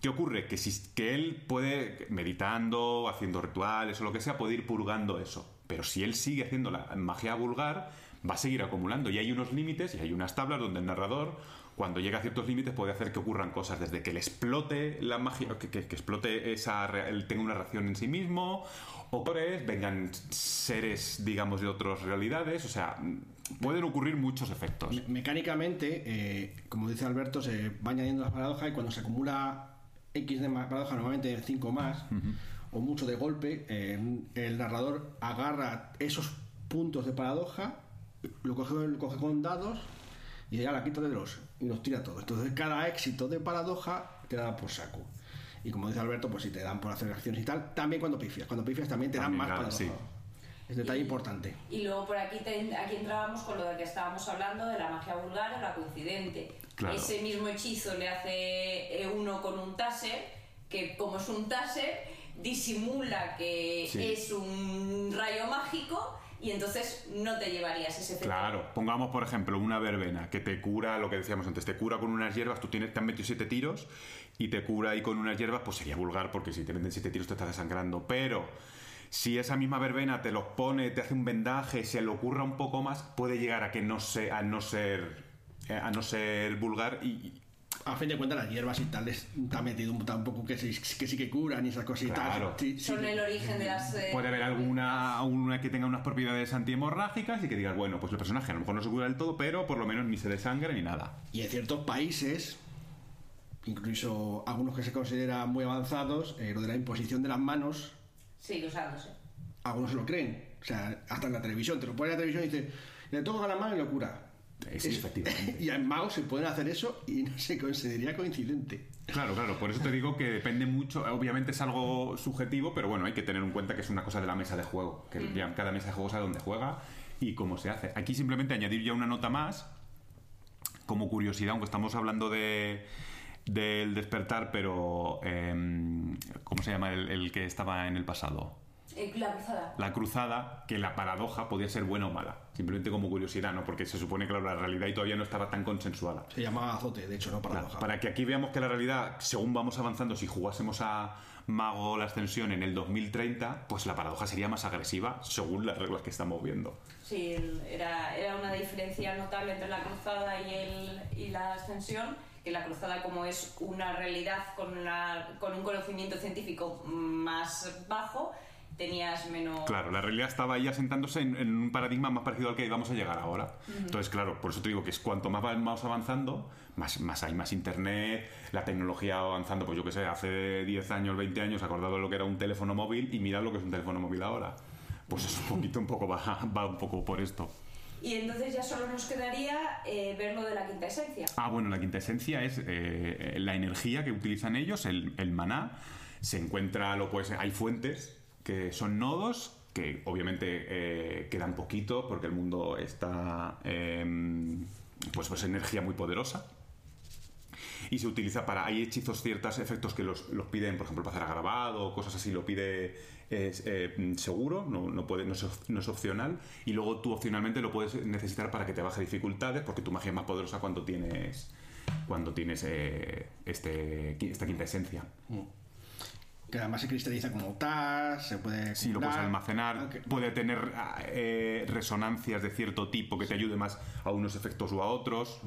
¿Qué ocurre? Que, si, que él puede, meditando, haciendo rituales o lo que sea, puede ir purgando eso. Pero si él sigue haciendo la magia vulgar, va a seguir acumulando. Y hay unos límites y hay unas tablas donde el narrador, cuando llega a ciertos límites, puede hacer que ocurran cosas. Desde que le explote la magia, que, explote esa. él tenga una reacción en sí mismo, o que vengan seres, digamos, de otras realidades. O sea, pueden ocurrir muchos efectos. Me- Mecánicamente, eh, como dice Alberto, se va añadiendo las paradojas y cuando se acumula X de paradoja, normalmente 5 más, o mucho de golpe, eh, el narrador agarra esos puntos de paradoja, lo coge, lo coge con dados y ya la quita de los y los tira todos. Entonces, cada éxito de paradoja te da por saco. Y como dice Alberto, pues si te dan por hacer acciones y tal, también cuando pifias. Cuando pifias también te También dan más paradoja. sí. Es detalle Y- importante. Y luego por aquí, te- aquí entrábamos con lo de que estábamos hablando de la magia vulgar o la coincidente. Claro. Ese mismo hechizo le hace eh, uno con un taser, que como es un taser, disimula que Sí. es un rayo mágico y entonces no te llevarías ese efecto. Claro, pongamos por ejemplo una verbena que te cura, lo que decíamos antes, te cura con unas hierbas, tú tienes, te han metido siete tiros y te cura ahí con unas hierbas, pues sería vulgar porque si te meten siete tiros te estás desangrando. Pero si esa misma verbena te los pone, te hace un vendaje, se le ocurra un poco más, puede llegar a que no sea, a no ser, a no ser vulgar y, A fin de cuentas, las hierbas y tal ha metido un- tampoco que sí que, sí que curan y esas cositas. Claro. Sí, sí. Son el origen de las... eh, puede haber alguna una que tenga unas propiedades antihemorrágicas y que digas, bueno, pues el personaje a lo mejor no se cura del todo, pero por lo menos ni se desangra ni nada. Y en ciertos países, incluso algunos que se consideran muy avanzados, eh, lo de la imposición de las manos, Sigue usándose. algunos se lo creen. O sea, hasta en la televisión, te lo ponen en la televisión y dice, le toca la mano y lo cura. Sí, Es- efectivamente. <laughs> Y en magos se pueden hacer eso y no se consideraría coincidente. Claro, claro, por eso te digo que depende mucho, obviamente es algo subjetivo, pero bueno, hay que tener en cuenta que es una cosa de la mesa de juego, que ya cada mesa de juego sabe dónde juega y cómo se hace. Aquí simplemente añadir ya una nota más, como curiosidad, aunque estamos hablando de del despertar, pero em, ¿cómo se llama el, el que estaba en el pasado? Eh, la cruzada. La cruzada, que la paradoja podía ser buena o mala, simplemente como curiosidad, ¿no? Porque se supone que la realidad y todavía no estaba tan consensuada. Se llama azote, de hecho, no Claro, paradoja. para que aquí veamos que la realidad, según vamos avanzando, si jugásemos a Mago la Ascensión en el 2030, pues la paradoja sería más agresiva según las reglas que estamos viendo. Sí, era, era una diferencia notable entre la cruzada y, el, y la ascensión, que la cruzada como es una realidad con, una- con un conocimiento científico más bajo, tenías menos... Claro, la realidad estaba ahí asentándose en, en un paradigma más parecido al que vamos a llegar ahora. Entonces, claro, por eso te digo que es cuanto más vamos avanzando, más, más hay más internet, la tecnología va avanzando. Pues yo que sé, hace 10 años, 20 años, acordado de lo que era un teléfono móvil y mirad lo que es un teléfono móvil ahora. Pues es un poquito, un poco, va, <laughs> va un poco por esto. Y entonces ya solo nos quedaría eh, ver lo de la quinta esencia. Ah, bueno, la quinta esencia es eh, la energía que utilizan ellos, el, el maná. Se encuentra, lo pues, hay fuentes que son nodos que obviamente eh, quedan poquito porque el mundo está, em, pues, pues energía muy poderosa. Y se utiliza para. Hay hechizos, ciertos efectos que los, los piden, por ejemplo, para hacer grabado, cosas así, lo pide eh, seguro, no, no, puede, no, es, no es opcional. Y luego tú opcionalmente lo puedes necesitar para que te baje dificultades, porque tu magia es más poderosa cuando tienes cuando tienes eh, este, esta quinta esencia. Que además se cristaliza como TAS, se puede... Sí, lo puedes curar, almacenar, puede tener ah, eh, resonancias de cierto tipo que te ayude más a unos efectos o a otros.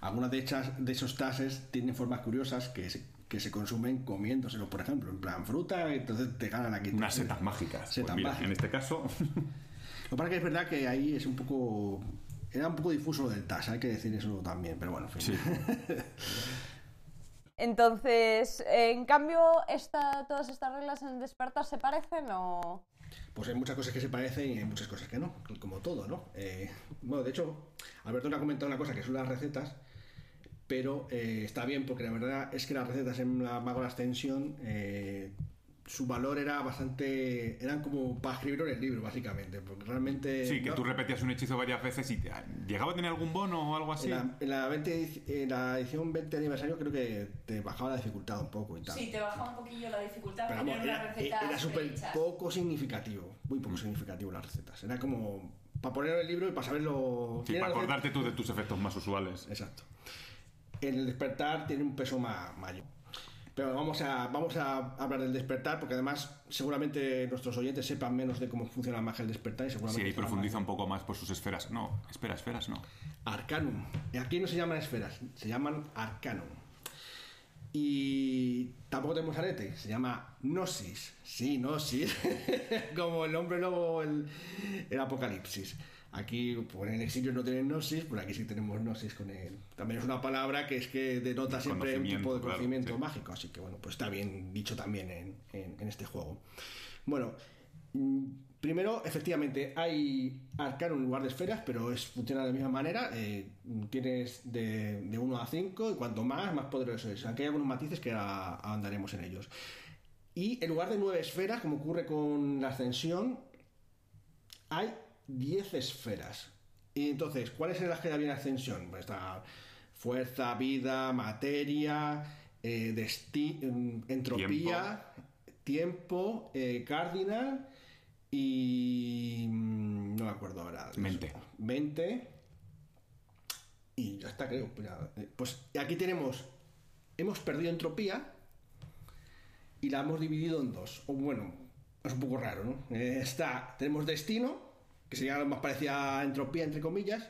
Algunas de, hechas, de esos tases tienen formas curiosas que se, que se consumen comiéndoselo, por ejemplo, en plan fruta, entonces te ganan aquí. Unas setas mágicas. Setas Pues mira, mágicas. en este caso, <laughs> Lo que pasa es que es verdad que ahí es un poco... Era un poco difuso lo del TAS, hay que decir eso también, pero bueno, en fin. sí. <laughs> Entonces, en cambio, esta, todas estas reglas en despertar se parecen o... Pues hay muchas cosas que se parecen y hay muchas cosas que no, como todo, ¿no? Eh, bueno, de hecho, Alberto me ha comentado una cosa que son las recetas, pero eh, está bien porque la verdad es que las recetas en la Mago Ascensión, eh, su valor era bastante. eran como para escribirlo en el libro, básicamente, porque realmente. Sí, que no- tú repetías un hechizo varias veces y te- llegaba a tener algún bono o algo así. En la, en la 20 edici- en la edición 20 aniversario creo que te bajaba la dificultad un poco y tal. Sí, te baja un poquillo la dificultad Pero unas era, recetas era súper poco significativo, muy poco significativo las recetas. Era como para poner en el libro y para saberlo. Sí, para receta- acordarte tú de tus efectos más usuales. Exacto. En el despertar tiene un peso ma- mayor. Pero vamos a, vamos a hablar del despertar porque además seguramente nuestros oyentes sepan menos de cómo funciona la magia del despertar y Sí, seguramente... ahí sabrán profundiza más. un poco más por sus esferas. No, espera, esferas no. Arcanum. Aquí no se llaman esferas, se llaman Arcanum. Y tampoco tenemos arete, se llama Gnosis. Sí, Gnosis. <laughs> Como el hombre lobo, el, el apocalipsis. Aquí, pues en el exilio no tienen Gnosis, pero aquí sí tenemos Gnosis con él. También es una palabra que es que denota siempre un tipo de Conocimiento, claro, conocimiento sí. mágico, así que bueno, pues está bien dicho también en, en- en este juego. Bueno, mm, primero, efectivamente, hay arcano en lugar de esferas, pero es, funciona de la misma manera. eh, tienes de, de 1 a 5 y cuanto más, más poderoso es. Aquí hay algunos matices que a- andaremos en ellos. Y en lugar de 9 esferas, como ocurre con la ascensión, hay 10 esferas. Y entonces, ¿cuáles son las que había en ascensión? Pues está fuerza, vida, materia, eh, mm, entropía, tiempo, eh, cardinal y... mm, no me acuerdo ahora. Mente. Mente. Y ya está, creo. Pues, eh, Pues aquí tenemos... Hemos perdido entropía y la hemos dividido en dos. O bueno, es un poco raro, ¿no? Eh, está, tenemos destino, que sería lo más parecida a entropía, entre comillas,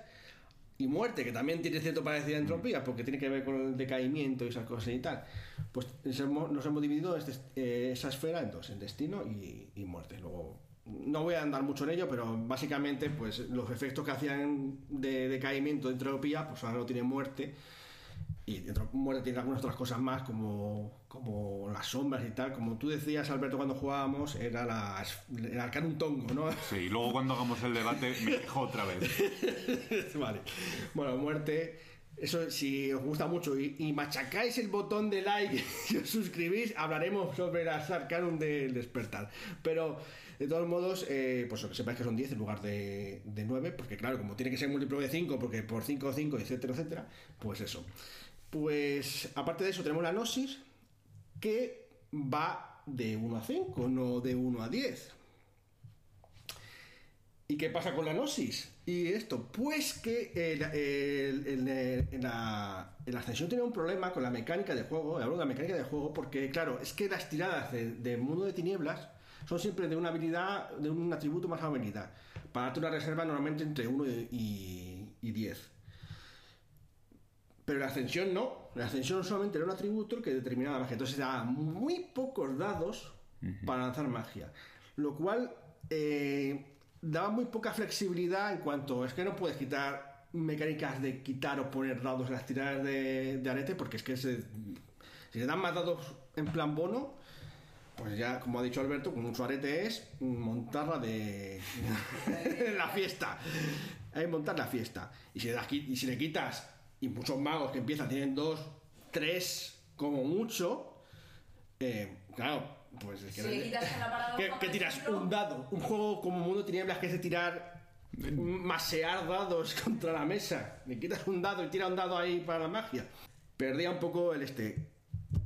y muerte, que también tiene cierto parecido a entropía, porque tiene que ver con el decaimiento y esas cosas y tal. Pues nos hemos, dividido este- eh, esa esfera en dos, en destino y, y muerte. Luego, no voy a andar mucho en ello, pero básicamente, pues los efectos que hacían de decaimiento de entropía, pues ahora no tiene muerte. Y muerte tiene algunas otras cosas más, como, como las sombras y tal. Como tú decías, Alberto, cuando jugábamos, era la, el Arcanum Tongo, ¿no? <laughs> Sí, y luego cuando hagamos el debate me quejo otra vez. <laughs> vale. Bueno, muerte. Eso, si os gusta mucho y, y machacáis el botón de like <laughs> y os suscribís, hablaremos sobre las Arcanum del despertar. Pero, de todos modos, eh, pues que sepáis que son 10 en lugar de, de 9, porque claro, como tiene que ser múltiplo de 5, porque por 5, 5, etcétera, etcétera, pues eso. Pues, aparte de eso, tenemos la Gnosis, que va de 1 a 5, no de 1 a 10. ¿Y qué pasa con la gnosis? Y esto, pues que el- el- en, la, en la ascensión tenía un problema con la mecánica de juego, hablo de la mecánica de juego, porque claro, es que las tiradas de, de mundo de tinieblas son siempre de una habilidad, de un atributo más habilidad. Para darte una reserva normalmente entre 1 y, y 10. Pero la ascensión no. La ascensión solamente era un atributo que determinaba la magia. Entonces daba muy pocos dados para lanzar magia. Lo cual eh, daba muy poca flexibilidad en cuanto. Es que no puedes quitar mecánicas de quitar o poner dados en las tiradas de, de arete, porque es que se, si se dan más dados en plan bono, pues ya, como ha dicho Alberto, con mucho arete es montarla de <laughs> la fiesta. Hay montar la fiesta. Y si, le das y si le quitas, y muchos magos que empiezan tienen dos, tres, como mucho, eh, claro, pues es que... Si una paradoja, ¿Qué, por qué tiras? ejemplo, Un dado. Un juego como Mundo Tinieblas que es de tirar. Masear dados <laughs> contra la mesa. Le quitas un dado y tira un dado ahí para la magia. Perdía un poco el este.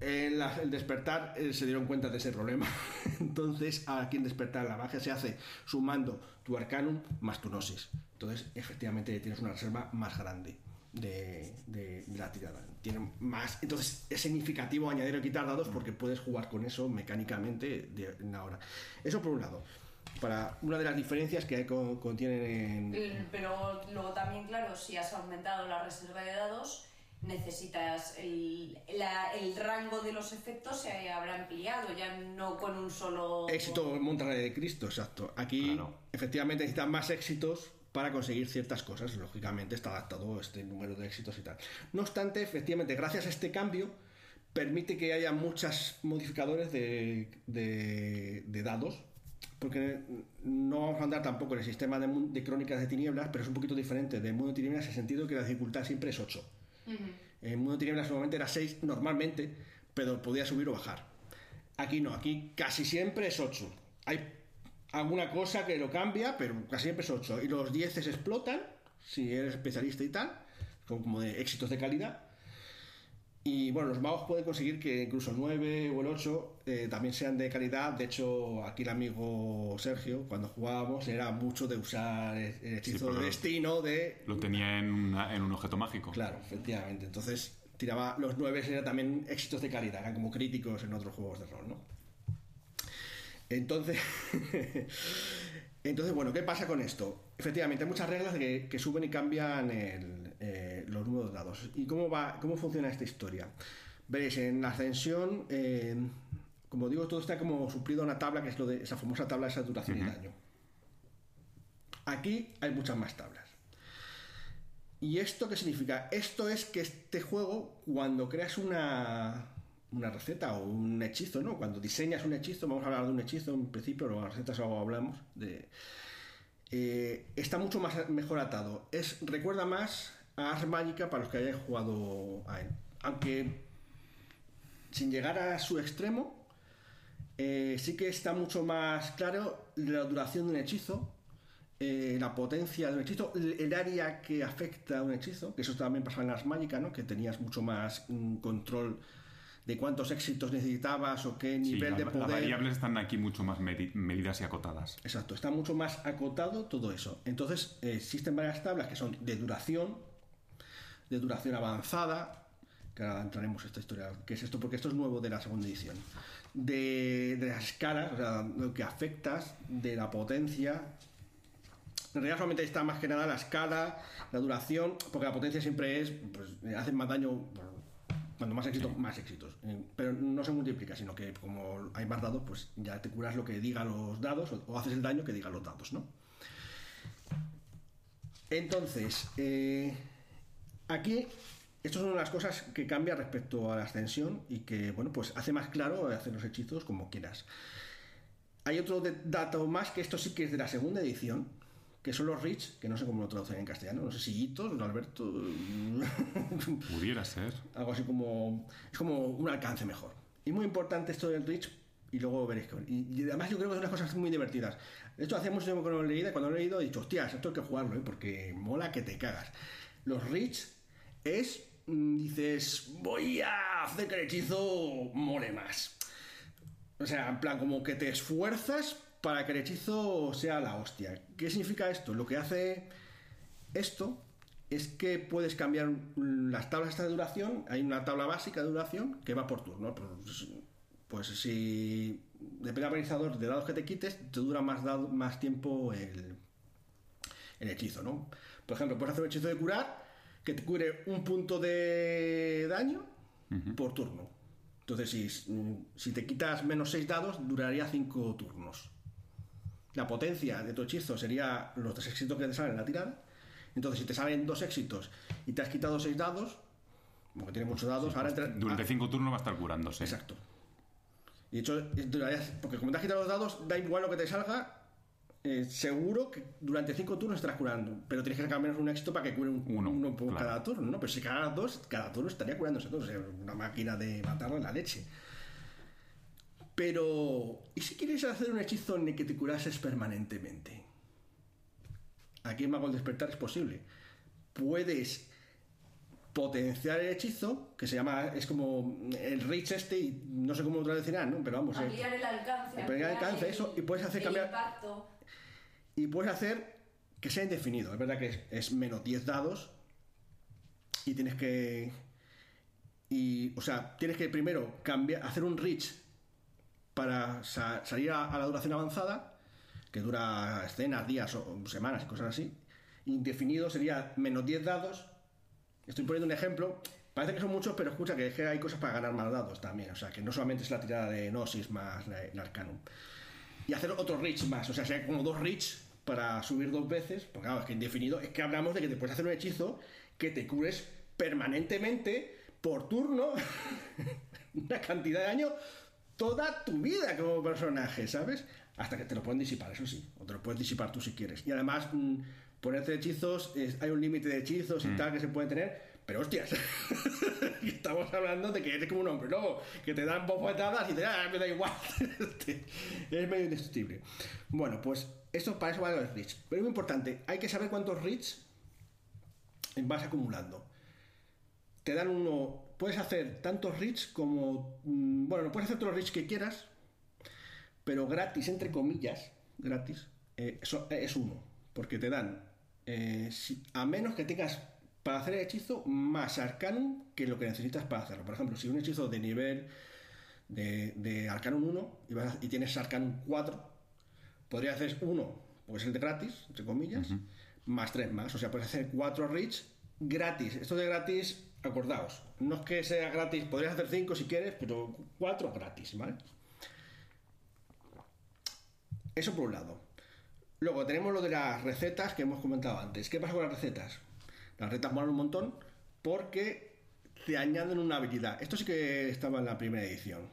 En la- el despertar eh, se dieron cuenta de ese problema. <laughs> Entonces, aquí en despertar la magia se hace sumando tu arcanum más tu gnosis. Entonces, efectivamente, tienes una reserva más grande. De, de- de la tirada. Tiene más, entonces es significativo añadir o quitar dados porque puedes jugar con eso mecánicamente de, en la hora. Eso por un lado. Para una de las diferencias que con- contienen en, El- Pero luego también, claro, si has aumentado la reserva de dados, necesitas el, la- el rango de los efectos se habrá ampliado, ya no con un solo... Éxito en Monterrey de Cristo, exacto. Aquí Claro. efectivamente necesitan más éxitos para conseguir ciertas cosas. Lógicamente está adaptado este número de éxitos y tal. No obstante, efectivamente, gracias a este cambio, permite que haya muchos modificadores de, de- de dados. Porque no vamos a andar tampoco en el sistema de, crónicas de tinieblas, pero es un poquito diferente de Mundo de Tinieblas en el sentido que la dificultad siempre es 8. En Mundo de Tinieblas normalmente era 6 normalmente, pero podía subir o bajar. Aquí no, aquí casi siempre es 8. Hay alguna cosa que lo cambia, pero casi siempre es 8. Y los 10 se explotan, si eres especialista y tal, como de éxitos de calidad. Y bueno, los magos pueden conseguir que incluso el 9 o el 8 eh, también sean de calidad. De hecho, aquí el amigo Sergio, cuando jugábamos, era mucho de usar el hechizo de destino, de Lo tenía en, una- en un objeto mágico. Claro, efectivamente. Entonces, tiraba los 9 eran también éxitos de calidad, eran como críticos en otros juegos de rol, ¿no? Entonces, <laughs> entonces bueno, ¿qué pasa con esto? Efectivamente, hay muchas reglas que, que suben y cambian el, eh, los números dados. ¿Y cómo, va, cómo funciona esta historia? Veréis, en la ascensión, eh, como digo, todo está como suplido a una tabla, que es lo de esa famosa tabla de saturación y daño. Aquí hay muchas más tablas. ¿Y esto qué significa? Esto es que este juego, cuando creas una, una receta o un hechizo, ¿no? Cuando diseñas un hechizo, vamos a hablar de un hechizo en principio, luego las recetas hablamos, de, eh, está mucho más mejor atado. Es, recuerda más a Ars Magica para los que hayan jugado a él. Aunque sin llegar a su extremo, eh, sí que está mucho más claro la duración de un hechizo, eh, la potencia de un hechizo, el, el área que afecta a un hechizo, que eso también pasaba en Ars Magica, ¿no? que tenías mucho más mm, control de cuántos éxitos necesitabas o qué Sí, nivel la- de las poder. variables están aquí mucho más medi- medidas y acotadas. Exacto, está mucho más acotado todo eso. Entonces, existen varias tablas que son de duración, de duración avanzada, que ahora entraremos en esta historia, que es esto, porque esto es nuevo de la segunda edición, de, de las escalas, o sea, lo que afectas, de la potencia. En realidad solamente está más que nada la escala, la duración, porque la potencia siempre es, pues, hacen más daño, pues, cuando más éxitos, más éxitos. Eh, Pero no se multiplica, sino que como hay más dados, pues ya te curas lo que digan los dados o, o haces el daño que digan los dados, ¿no? Entonces, eh, aquí, esto es una de las cosas que cambia respecto a la ascensión y que, bueno, pues hace más claro hacer los hechizos como quieras. Hay otro de- dato más que esto sí que es de la segunda edición, que son los Rich, que no sé cómo lo traducen en castellano, no sé si Hitos, Alberto, <laughs> Pudiera ser. algo así como es como un alcance mejor. Y muy importante esto del Rich y luego veréis que y, y además yo creo que son unas cosas muy divertidas de hecho hacía mucho tiempo que no lo he leído y cuando lo he leído he dicho hostias esto hay que jugarlo ¿eh? porque mola que te cagas los Rich es mm, dices voy a hacer que el hechizo mole más o sea, en plan, como que te esfuerzas para que el hechizo sea la hostia. ¿Qué significa esto? Lo que hace esto es que puedes cambiar las tablas de duración. Hay una tabla básica de duración que va por turno. Pues, pues si depende del organizador de dados que te quites, te dura más, dado- más tiempo el, el hechizo, ¿no? Por ejemplo, puedes hacer un hechizo de curar que te cure un punto de daño por turno. Entonces, si, si te quitas menos 6 dados, duraría 5 turnos. La potencia de tu hechizo sería los dos éxitos que te salen en la tirada. Entonces, si te salen dos éxitos y te has quitado 6 dados, como que tiene muchos dados, ahora entra- Durante ah, cinco turnos va a estar curándose. Exacto. Y de hecho, porque como te has quitado los dados, da igual lo que te salga, eh, seguro que durante 5 turnos estarás curando. Pero tienes que sacar menos un éxito para que cure un- Uno, uno, por claro. cada turno, ¿no? Pero si cada dos, cada turno estaría curándose todo. O sea, una máquina de matarlo en la leche. Pero, ¿y si quieres hacer un hechizo en el que te curases permanentemente? Aquí en Mago del Despertar es posible. Puedes potenciar el hechizo, que se llama, es como el reach este, y no sé cómo lo traducirán, ¿no? Pero vamos, eh, Ampliar el alcance. ampliar el alcance, eso, y puedes hacer el cambiar- impacto. y puedes hacer que sea indefinido. Es verdad que es, es menos 10 dados, y tienes que. Y, o sea, tienes que primero cambiar, hacer un reach para sa- salir a, la duración avanzada, que dura escenas, días o semanas y cosas así. Indefinido sería menos 10 dados. Estoy poniendo un ejemplo. Parece que son muchos, pero escucha que, es que hay cosas para ganar más dados también. O sea, que no solamente es la tirada de Gnosis más la. Y hacer otro reach más. O sea, sea como dos reach para subir dos veces. Porque claro, es que indefinido es que hablamos de que te puedes hacer un hechizo que te cures permanentemente por turno <laughs> una cantidad de años toda tu vida como personaje, ¿sabes? Hasta que te lo pueden disipar, eso sí. O te lo puedes disipar tú si quieres. Y además, mm, ponerte hechizos, es- hay un límite de hechizos y tal que se puede tener. Pero hostias, <laughs> estamos hablando de que eres como un hombre lobo, que te dan bofetadas y te ah, me da igual. <laughs> es medio indestructible. Bueno, pues esto para eso vale los reach. Pero es muy importante, hay que saber cuántos reach vas acumulando. Te dan uno. Puedes hacer tantos reach como. mm, Bueno, no puedes hacer todos los reach que quieras, pero gratis, entre comillas, gratis, eh, eso- es uno. Porque te dan. eh, si- a menos que tengas para hacer el hechizo más arcanum que lo que necesitas para hacerlo. Por ejemplo, si un hechizo de nivel de, de arcanum 1 y, vas a- y tienes arcanum 4, podría hacer uno, pues el de gratis, entre comillas, más tres más. O sea, puedes hacer cuatro reach gratis. Esto de gratis, acordaos. No es que sea gratis, podrías hacer cinco si quieres, pero cuatro gratis, ¿vale? Eso por un lado. Luego tenemos lo de las recetas que hemos comentado antes. ¿Qué pasa con las recetas? Las recetas molan un montón porque te añaden una habilidad. Esto sí que estaba en la primera edición.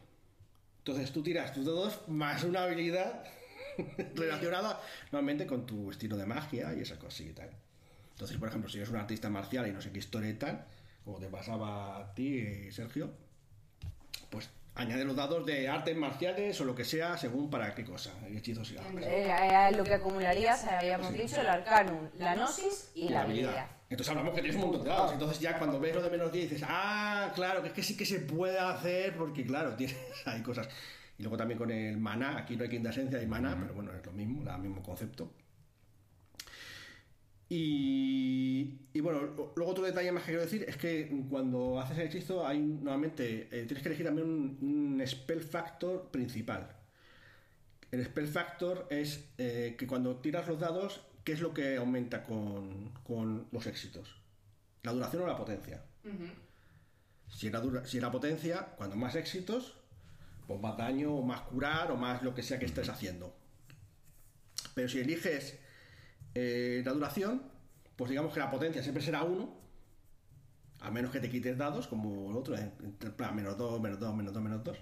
Entonces tú tiras tus dedos más una habilidad <laughs> relacionada normalmente con tu estilo de magia y esas cosas y tal. Entonces, por ejemplo, si eres un artista marcial y no sé qué historia y tal, como te pasaba a ti, Sergio, pues añade los dados de artes marciales o lo que sea según para qué cosa, el hechizo sea. Eh, eh, lo que acumularías, habíamos dicho, el arcanum, la gnosis y la habilidad. Entonces hablamos que tienes un montón de dados. Entonces ya cuando ves lo de menos 10 dices, ah, claro, que es que sí que se puede hacer porque claro, <laughs> tienes hay cosas. Y luego también con el maná, aquí no hay quinta esencia, hay maná, pero bueno, es lo mismo, el mismo concepto. Y, y bueno, luego otro detalle más que quiero decir es que cuando haces el hechizo hay normalmente eh, tienes que elegir también un, un spell factor principal. El spell factor es eh, que cuando tiras los dados, ¿qué es lo que aumenta con, con los éxitos? ¿La duración o la potencia? si, era dura- si era potencia, cuando más éxitos, pues más daño, o más curar, o más lo que sea que estés haciendo. Pero si eliges eh, la duración, pues digamos que la potencia siempre será 1, a menos que te quites dados, como el otro, menos 2, menos 2, menos 2, menos 2.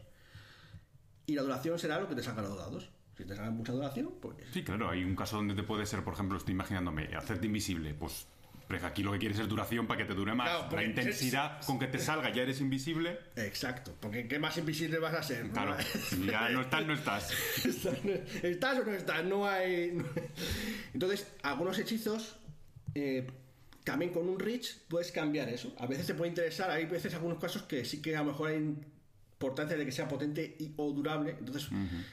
Y la duración será lo que te saca los dados. Si te sacan mucha duración, pues Sí, claro, hay un caso donde te puede ser, por ejemplo, estoy imaginándome, hacerte invisible, pues pero aquí lo que quieres es duración para que te dure más. Claro, la intensidad con que te salga ya eres invisible, Exacto, porque ¿qué más invisible vas a ser? no? claro, ya no estás, no estás. <laughs> ¿Estás o no estás? No hay. no- Entonces, algunos hechizos, eh, también con un reach, puedes cambiar eso. A veces te puede interesar, hay veces algunos casos que sí que a lo mejor hay importancia de que sea potente y, o durable. Entonces,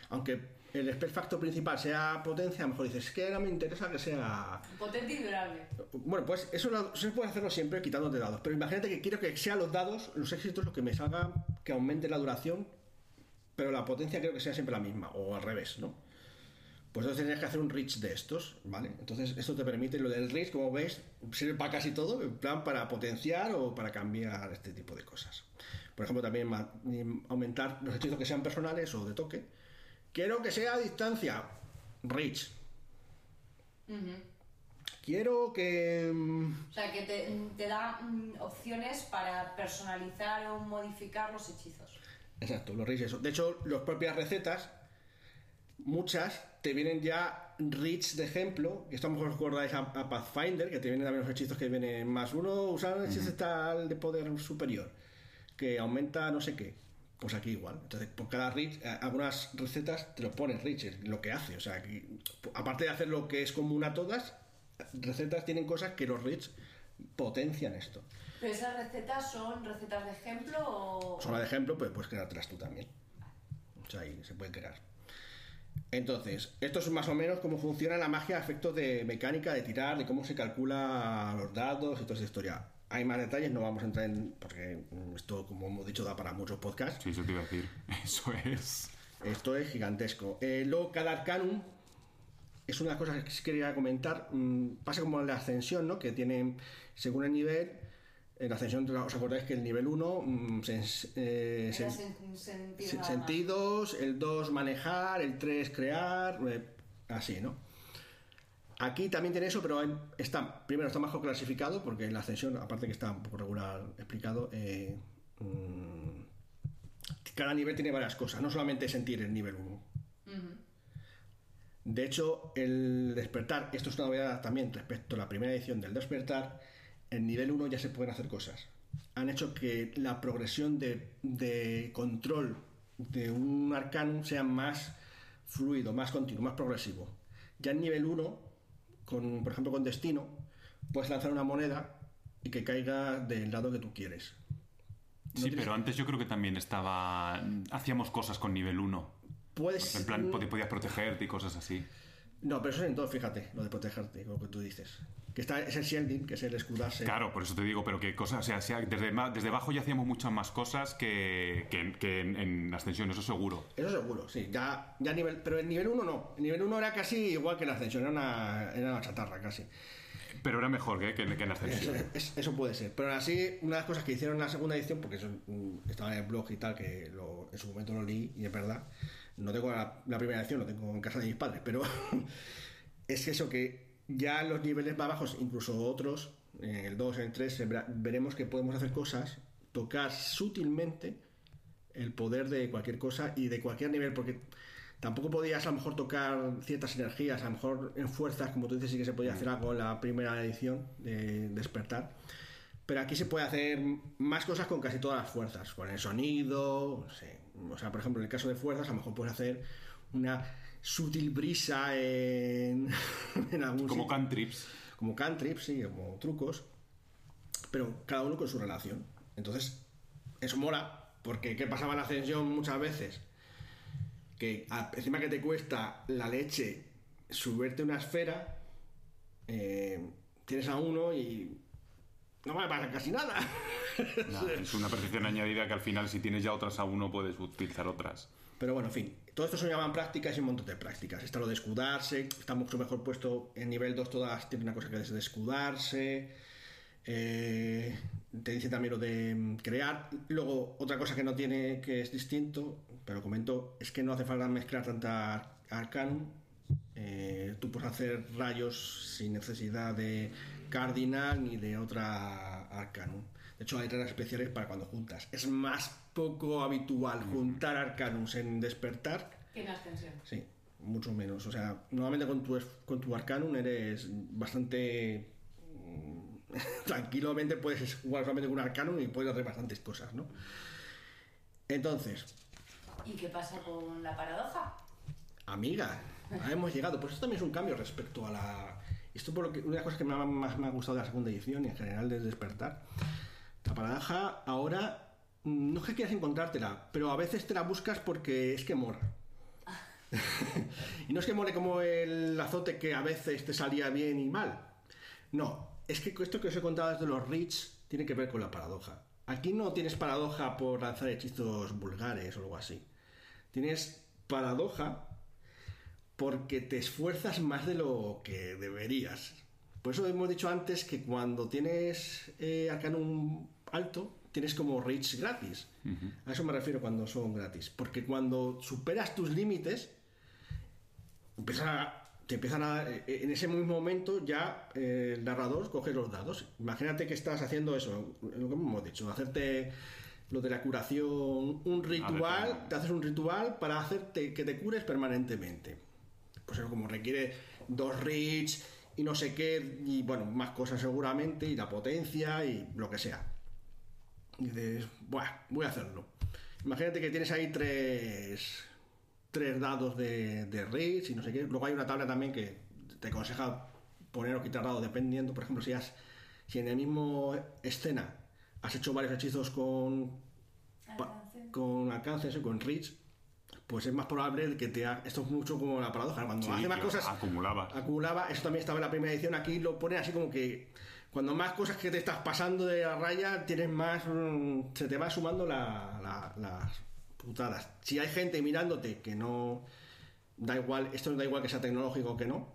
aunque el spell factor principal sea potencia, a lo mejor dices, es que ahora me interesa que sea. Potente y durable. Bueno, pues eso lo- se puede hacerlo siempre quitándote dados. Pero imagínate que quiero que sean los dados, los éxitos, lo que me salga, que aumente la duración, pero la potencia creo que sea siempre la misma, o al revés, ¿no? Pues entonces tendrías que hacer un reach de estos, ¿vale? Entonces esto te permite, lo del reach, como veis, sirve para casi todo, en plan para potenciar o para cambiar este tipo de cosas. Por ejemplo, también aumentar los hechizos que sean personales o de toque. Quiero que sea a distancia, reach. Quiero que... mm, O sea, que te, te da mm, opciones para personalizar o modificar los hechizos. Exacto, los reach eso. De hecho, las propias recetas, muchas te vienen ya reach de ejemplo, que estamos recordáis a, a Pathfinder, que te vienen también los hechizos que vienen más uno, usar el hechizo tal de poder superior, que aumenta no sé qué. Pues aquí igual. Entonces, por cada reach, eh, algunas recetas te lo ponen reach, es lo que hace. O sea, que, aparte de hacer lo que es común a todas, recetas tienen cosas que los reach potencian esto. ¿Pero esas recetas son recetas de ejemplo o...? Zona de ejemplo, pues puedes creártelas tú también. O sea, ahí se pueden crear. Entonces, esto es más o menos cómo funciona la magia a efectos de mecánica, de tirar, de cómo se calcula los dados y toda esa historia. Hay más detalles, no vamos a entrar en. porque esto, como hemos dicho, da para muchos podcasts. Sí, eso te iba a decir. <laughs> Eso es. Esto es gigantesco. Eh, luego, cada arcanum es una de las cosas que quería comentar. mm, pasa como en la ascensión, ¿no? Que tiene, según el nivel, en la ascensión, ¿os acordáis que el nivel 1 mm, eh, sen- sentidos, el 2 manejar, el 3 crear, eh, así, ¿no? Aquí también tiene eso, pero está, primero está mejor clasificado, porque la ascensión, aparte que está un poco regular explicado, eh, mm, cada nivel tiene varias cosas, no solamente sentir el nivel 1. De hecho, el despertar, esto es una novedad también respecto a la primera edición del despertar, en nivel 1 ya se pueden hacer cosas. Han hecho que la progresión de, de control de un arcanum sea más fluido, más continuo, más progresivo. Ya en nivel 1, con, por ejemplo con destino, puedes lanzar una moneda y que caiga del lado que tú quieres. Sí, pero antes yo creo que también estaba. Hacíamos cosas con nivel 1. Puedes... En plan, pod- podías protegerte y cosas así. No, pero eso es en todo, fíjate, lo de protegerte, lo que tú dices. Que está, es el shielding, que es el escudarse. Claro, por eso te digo, pero qué cosas, o sea, sea, desde, desde abajo ya hacíamos muchas más cosas que, que, que en, en ascensión, eso seguro. Eso seguro, sí. Ya, ya nivel, pero el nivel 1 no. El nivel 1 era casi igual que la ascensión, era una, era una chatarra casi. Pero era mejor que, que, que en ascensión. es- eso puede ser. Pero así, una de las cosas que hicieron en la segunda edición, porque eso mm, estaba en el blog y tal, que lo- en su momento lo leí y es verdad. No tengo la, primera edición, lo tengo en casa de mis padres, pero <laughs> es eso que ya los niveles más bajos, incluso otros, en el 2, en el 3, se verá- veremos que podemos hacer cosas, tocar sutilmente el poder de cualquier cosa y de cualquier nivel, porque tampoco podías a lo mejor tocar ciertas energías, a lo mejor en fuerzas, como tú dices, sí que se podía hacer algo en la primera edición de Despertar. Pero aquí se puede hacer más cosas con casi todas las fuerzas, con el sonido. O sea, por ejemplo, en el caso de fuerzas, a lo mejor puedes hacer una sutil brisa en, <laughs> en algún Como sitio cantrips. como cantrips, sí, como trucos, pero cada uno con su relación. Entonces, eso mola, porque ¿qué pasaba en la ascensión muchas veces? Que a- encima que te cuesta la leche subirte una esfera, eh, tienes a uno y no me pasa casi nada. <laughs> Es una percepción añadida que al final, si tienes ya otras a uno, puedes utilizar otras. Pero bueno, en fin, todo esto se llaman prácticas y un montón de prácticas. Está lo de escudarse, está mucho mejor puesto en nivel 2, todas tienen una cosa que es de escudarse. eh, te dice también lo de mm, crear. Luego, otra cosa que no tiene, que es distinto, pero comento, es que no hace falta mezclar tanta ar- arcanum. Eh, tú puedes hacer rayos sin necesidad de cardinal ni de otra arcanum. De hecho, hay reglas especiales para cuando juntas. Es más poco habitual juntar arcanums en despertar. Que en ascensión. Sí, mucho menos. O sea, normalmente con tu, es- con tu arcanum eres bastante. mm, <laughs> tranquilamente puedes jugar solamente con un arcanum y puedes hacer bastantes cosas, ¿no? Entonces, ¿Y qué pasa con la paradoja? Amiga, hemos llegado. Pues esto también es un cambio respecto a la. Esto por una de las cosas que más me ha gustado de la segunda edición y en general de Despertar. La paradoja ahora mm, no es que quieras encontrártela, pero a veces te la buscas porque es que mola. <laughs> y no es que mole como el azote que a veces te salía bien y mal. No, es que esto que os he contado desde los Rich tiene que ver con la paradoja. Aquí no tienes paradoja por lanzar hechizos vulgares o algo así. Tienes paradoja porque te esfuerzas más de lo que deberías. Por eso hemos dicho antes que cuando tienes eh, Arcanum alto, tienes como reach gratis. A eso me refiero cuando son gratis. Porque cuando superas tus límites, empieza a- te empiezan a. eh, En ese mismo momento ya eh, el narrador coge los dados. Imagínate que estás haciendo eso, lo que hemos dicho, hacerte lo de la curación, un ritual, determinado. te haces un ritual para hacerte que te cures permanentemente. Pues eso como requiere dos reach y no sé qué, y bueno, más cosas seguramente, y la potencia y lo que sea. Y dices, Buah, voy a hacerlo. Imagínate que tienes ahí tres, tres dados de, de reach y no sé qué. Luego hay una tabla también que te aconseja poner o quitar dados dependiendo. Por ejemplo, si, has, si en el mismo escena has hecho varios hechizos con, pa- con alcances o con reach, pues es más probable que te ha... Esto es mucho como la paradoja. Cuando Sí, hace más cosas acumulaba. acumulaba, eso también estaba en la primera edición, aquí lo pone así como que cuando más cosas que te estás pasando de la raya, tienes más. mm, se te va sumando la- la- las putadas. Si hay gente mirándote que no. Da igual, esto da igual que sea tecnológico o que no.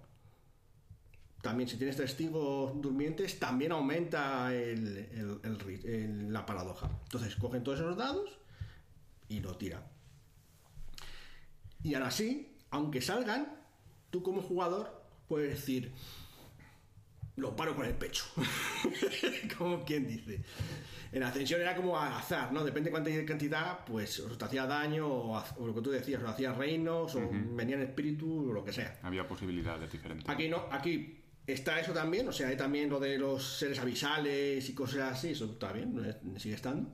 También, si tienes testigos durmientes, también aumenta el- la paradoja. Entonces, cogen todos esos dados y lo tiran. Y ahora sí, aunque salgan, tú como jugador puedes decir, lo paro con el pecho. <laughs> como quien dice. En ascensión era como al azar, ¿no? Depende de cuánta cantidad, pues o te hacía daño, o, lo que tú decías, o hacía reinos, o venían espíritu, o lo que sea. Había posibilidades diferentes. Aquí no, aquí está eso también, o sea, hay también lo de los seres avisales y cosas así, eso está bien, sigue estando.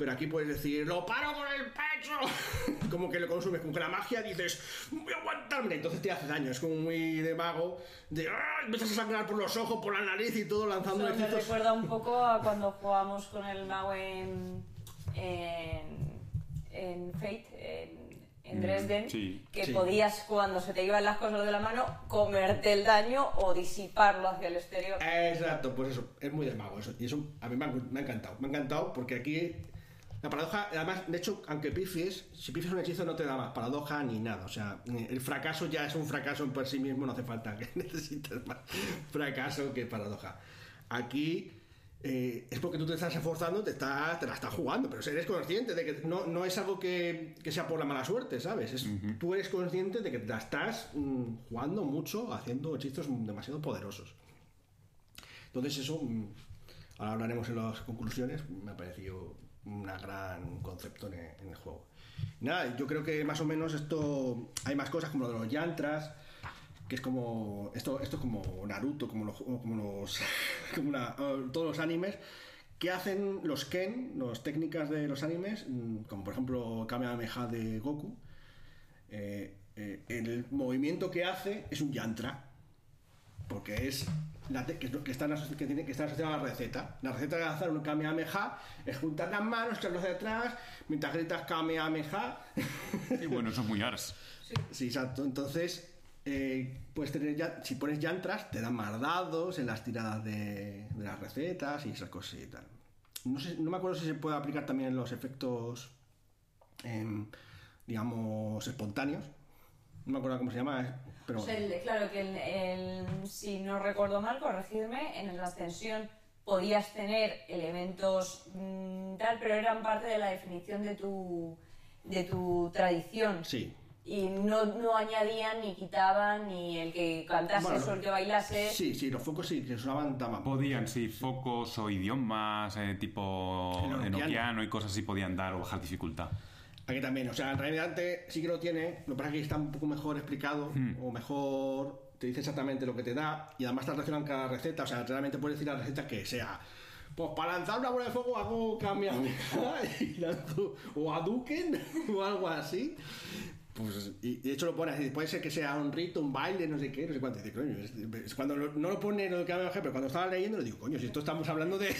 Pero aquí puedes decir, lo paro con el pecho. <laughs> como que lo consumes, como que la magia dices, voy a aguantarme. Entonces te hace daño, es como muy de mago, de ¡ah! empiezas a sangrar por los ojos, por la nariz y todo, lanzando Eso me recuerda un poco a cuando jugamos con el mago en, en, en Fate, en, en Dresden, sí. que Sí. podías, cuando se te iban las cosas de la mano, comerte el daño o disiparlo hacia el exterior. Exacto, pues eso, es muy de mago eso. Y eso a mí me ha, me ha encantado. Me ha encantado porque aquí la paradoja, además, de hecho, aunque pifies, si pifies un hechizo no te da más paradoja ni nada. O sea, el fracaso ya es un fracaso en por sí mismo, no hace falta que <laughs> necesites más fracaso que paradoja. Aquí eh, es porque tú te estás esforzando, te, está, te la estás jugando, pero eres consciente de que no, no es algo que, que sea por la mala suerte, ¿sabes? Es, Tú eres consciente de que te la estás mm, jugando mucho, haciendo hechizos demasiado poderosos. Entonces eso, mm, ahora hablaremos en las conclusiones, me ha parecido un gran concepto en el, juego. Nada, yo creo que más o menos esto, hay más cosas como lo de los yantras, que es como, esto, esto es como Naruto, como los, como los, <laughs> como una- todos los animes, que hacen los Ken, las técnicas de los animes, mm, como por ejemplo Kamehameha de Goku, eh, eh, el movimiento que hace es un yantra porque es la que, que, está en aso- que tiene que estar asociada a la receta. La receta de hacer un Kamehameha es juntar las manos, echarlos hacia atrás, mientras gritas Kamehameha. Y bueno, eso es muy ars. sí, exacto. Entonces, eh, puedes tener ya, si pones yantras, te dan más dados en las tiradas de, de las recetas y esas cosas y tal. No, sé, no me acuerdo si se puede aplicar también en los efectos, digamos, espontáneos. No me acuerdo cómo se llama, pero... O sea, el- claro que el, el- si no recuerdo mal, corregidme, en la ascensión podías tener elementos mm, tal, pero eran parte de la definición de tu, de tu tradición. Sí, Y no, no añadían ni quitaban ni el que cantase Bueno, o el que bailase. Sí, sí, los focos sí, que sonaban daban. Podían, sí, focos o idiomas, eh, tipo Enoquiano. enoquiano y cosas así podían dar o bajar dificultad. Aquí también, o sea, en realidad sí que lo tiene, lo que pasa es que está un poco mejor explicado, o mejor te dice exactamente lo que te da, y además te relacionan cada receta, o sea, realmente puedes decir la receta que sea. Pues para lanzar una bola de fuego hago <laughs> y lanzo o Hadouken <laughs> o algo así. Pues, y de hecho lo pone así, puede ser que sea un rito, un baile, no sé qué, no sé cuánto. Dice, coño, es- es cuando lo- no lo pone lo de Kamehameha, pero cuando estaba leyendo le digo, coño, si esto estamos hablando de <laughs>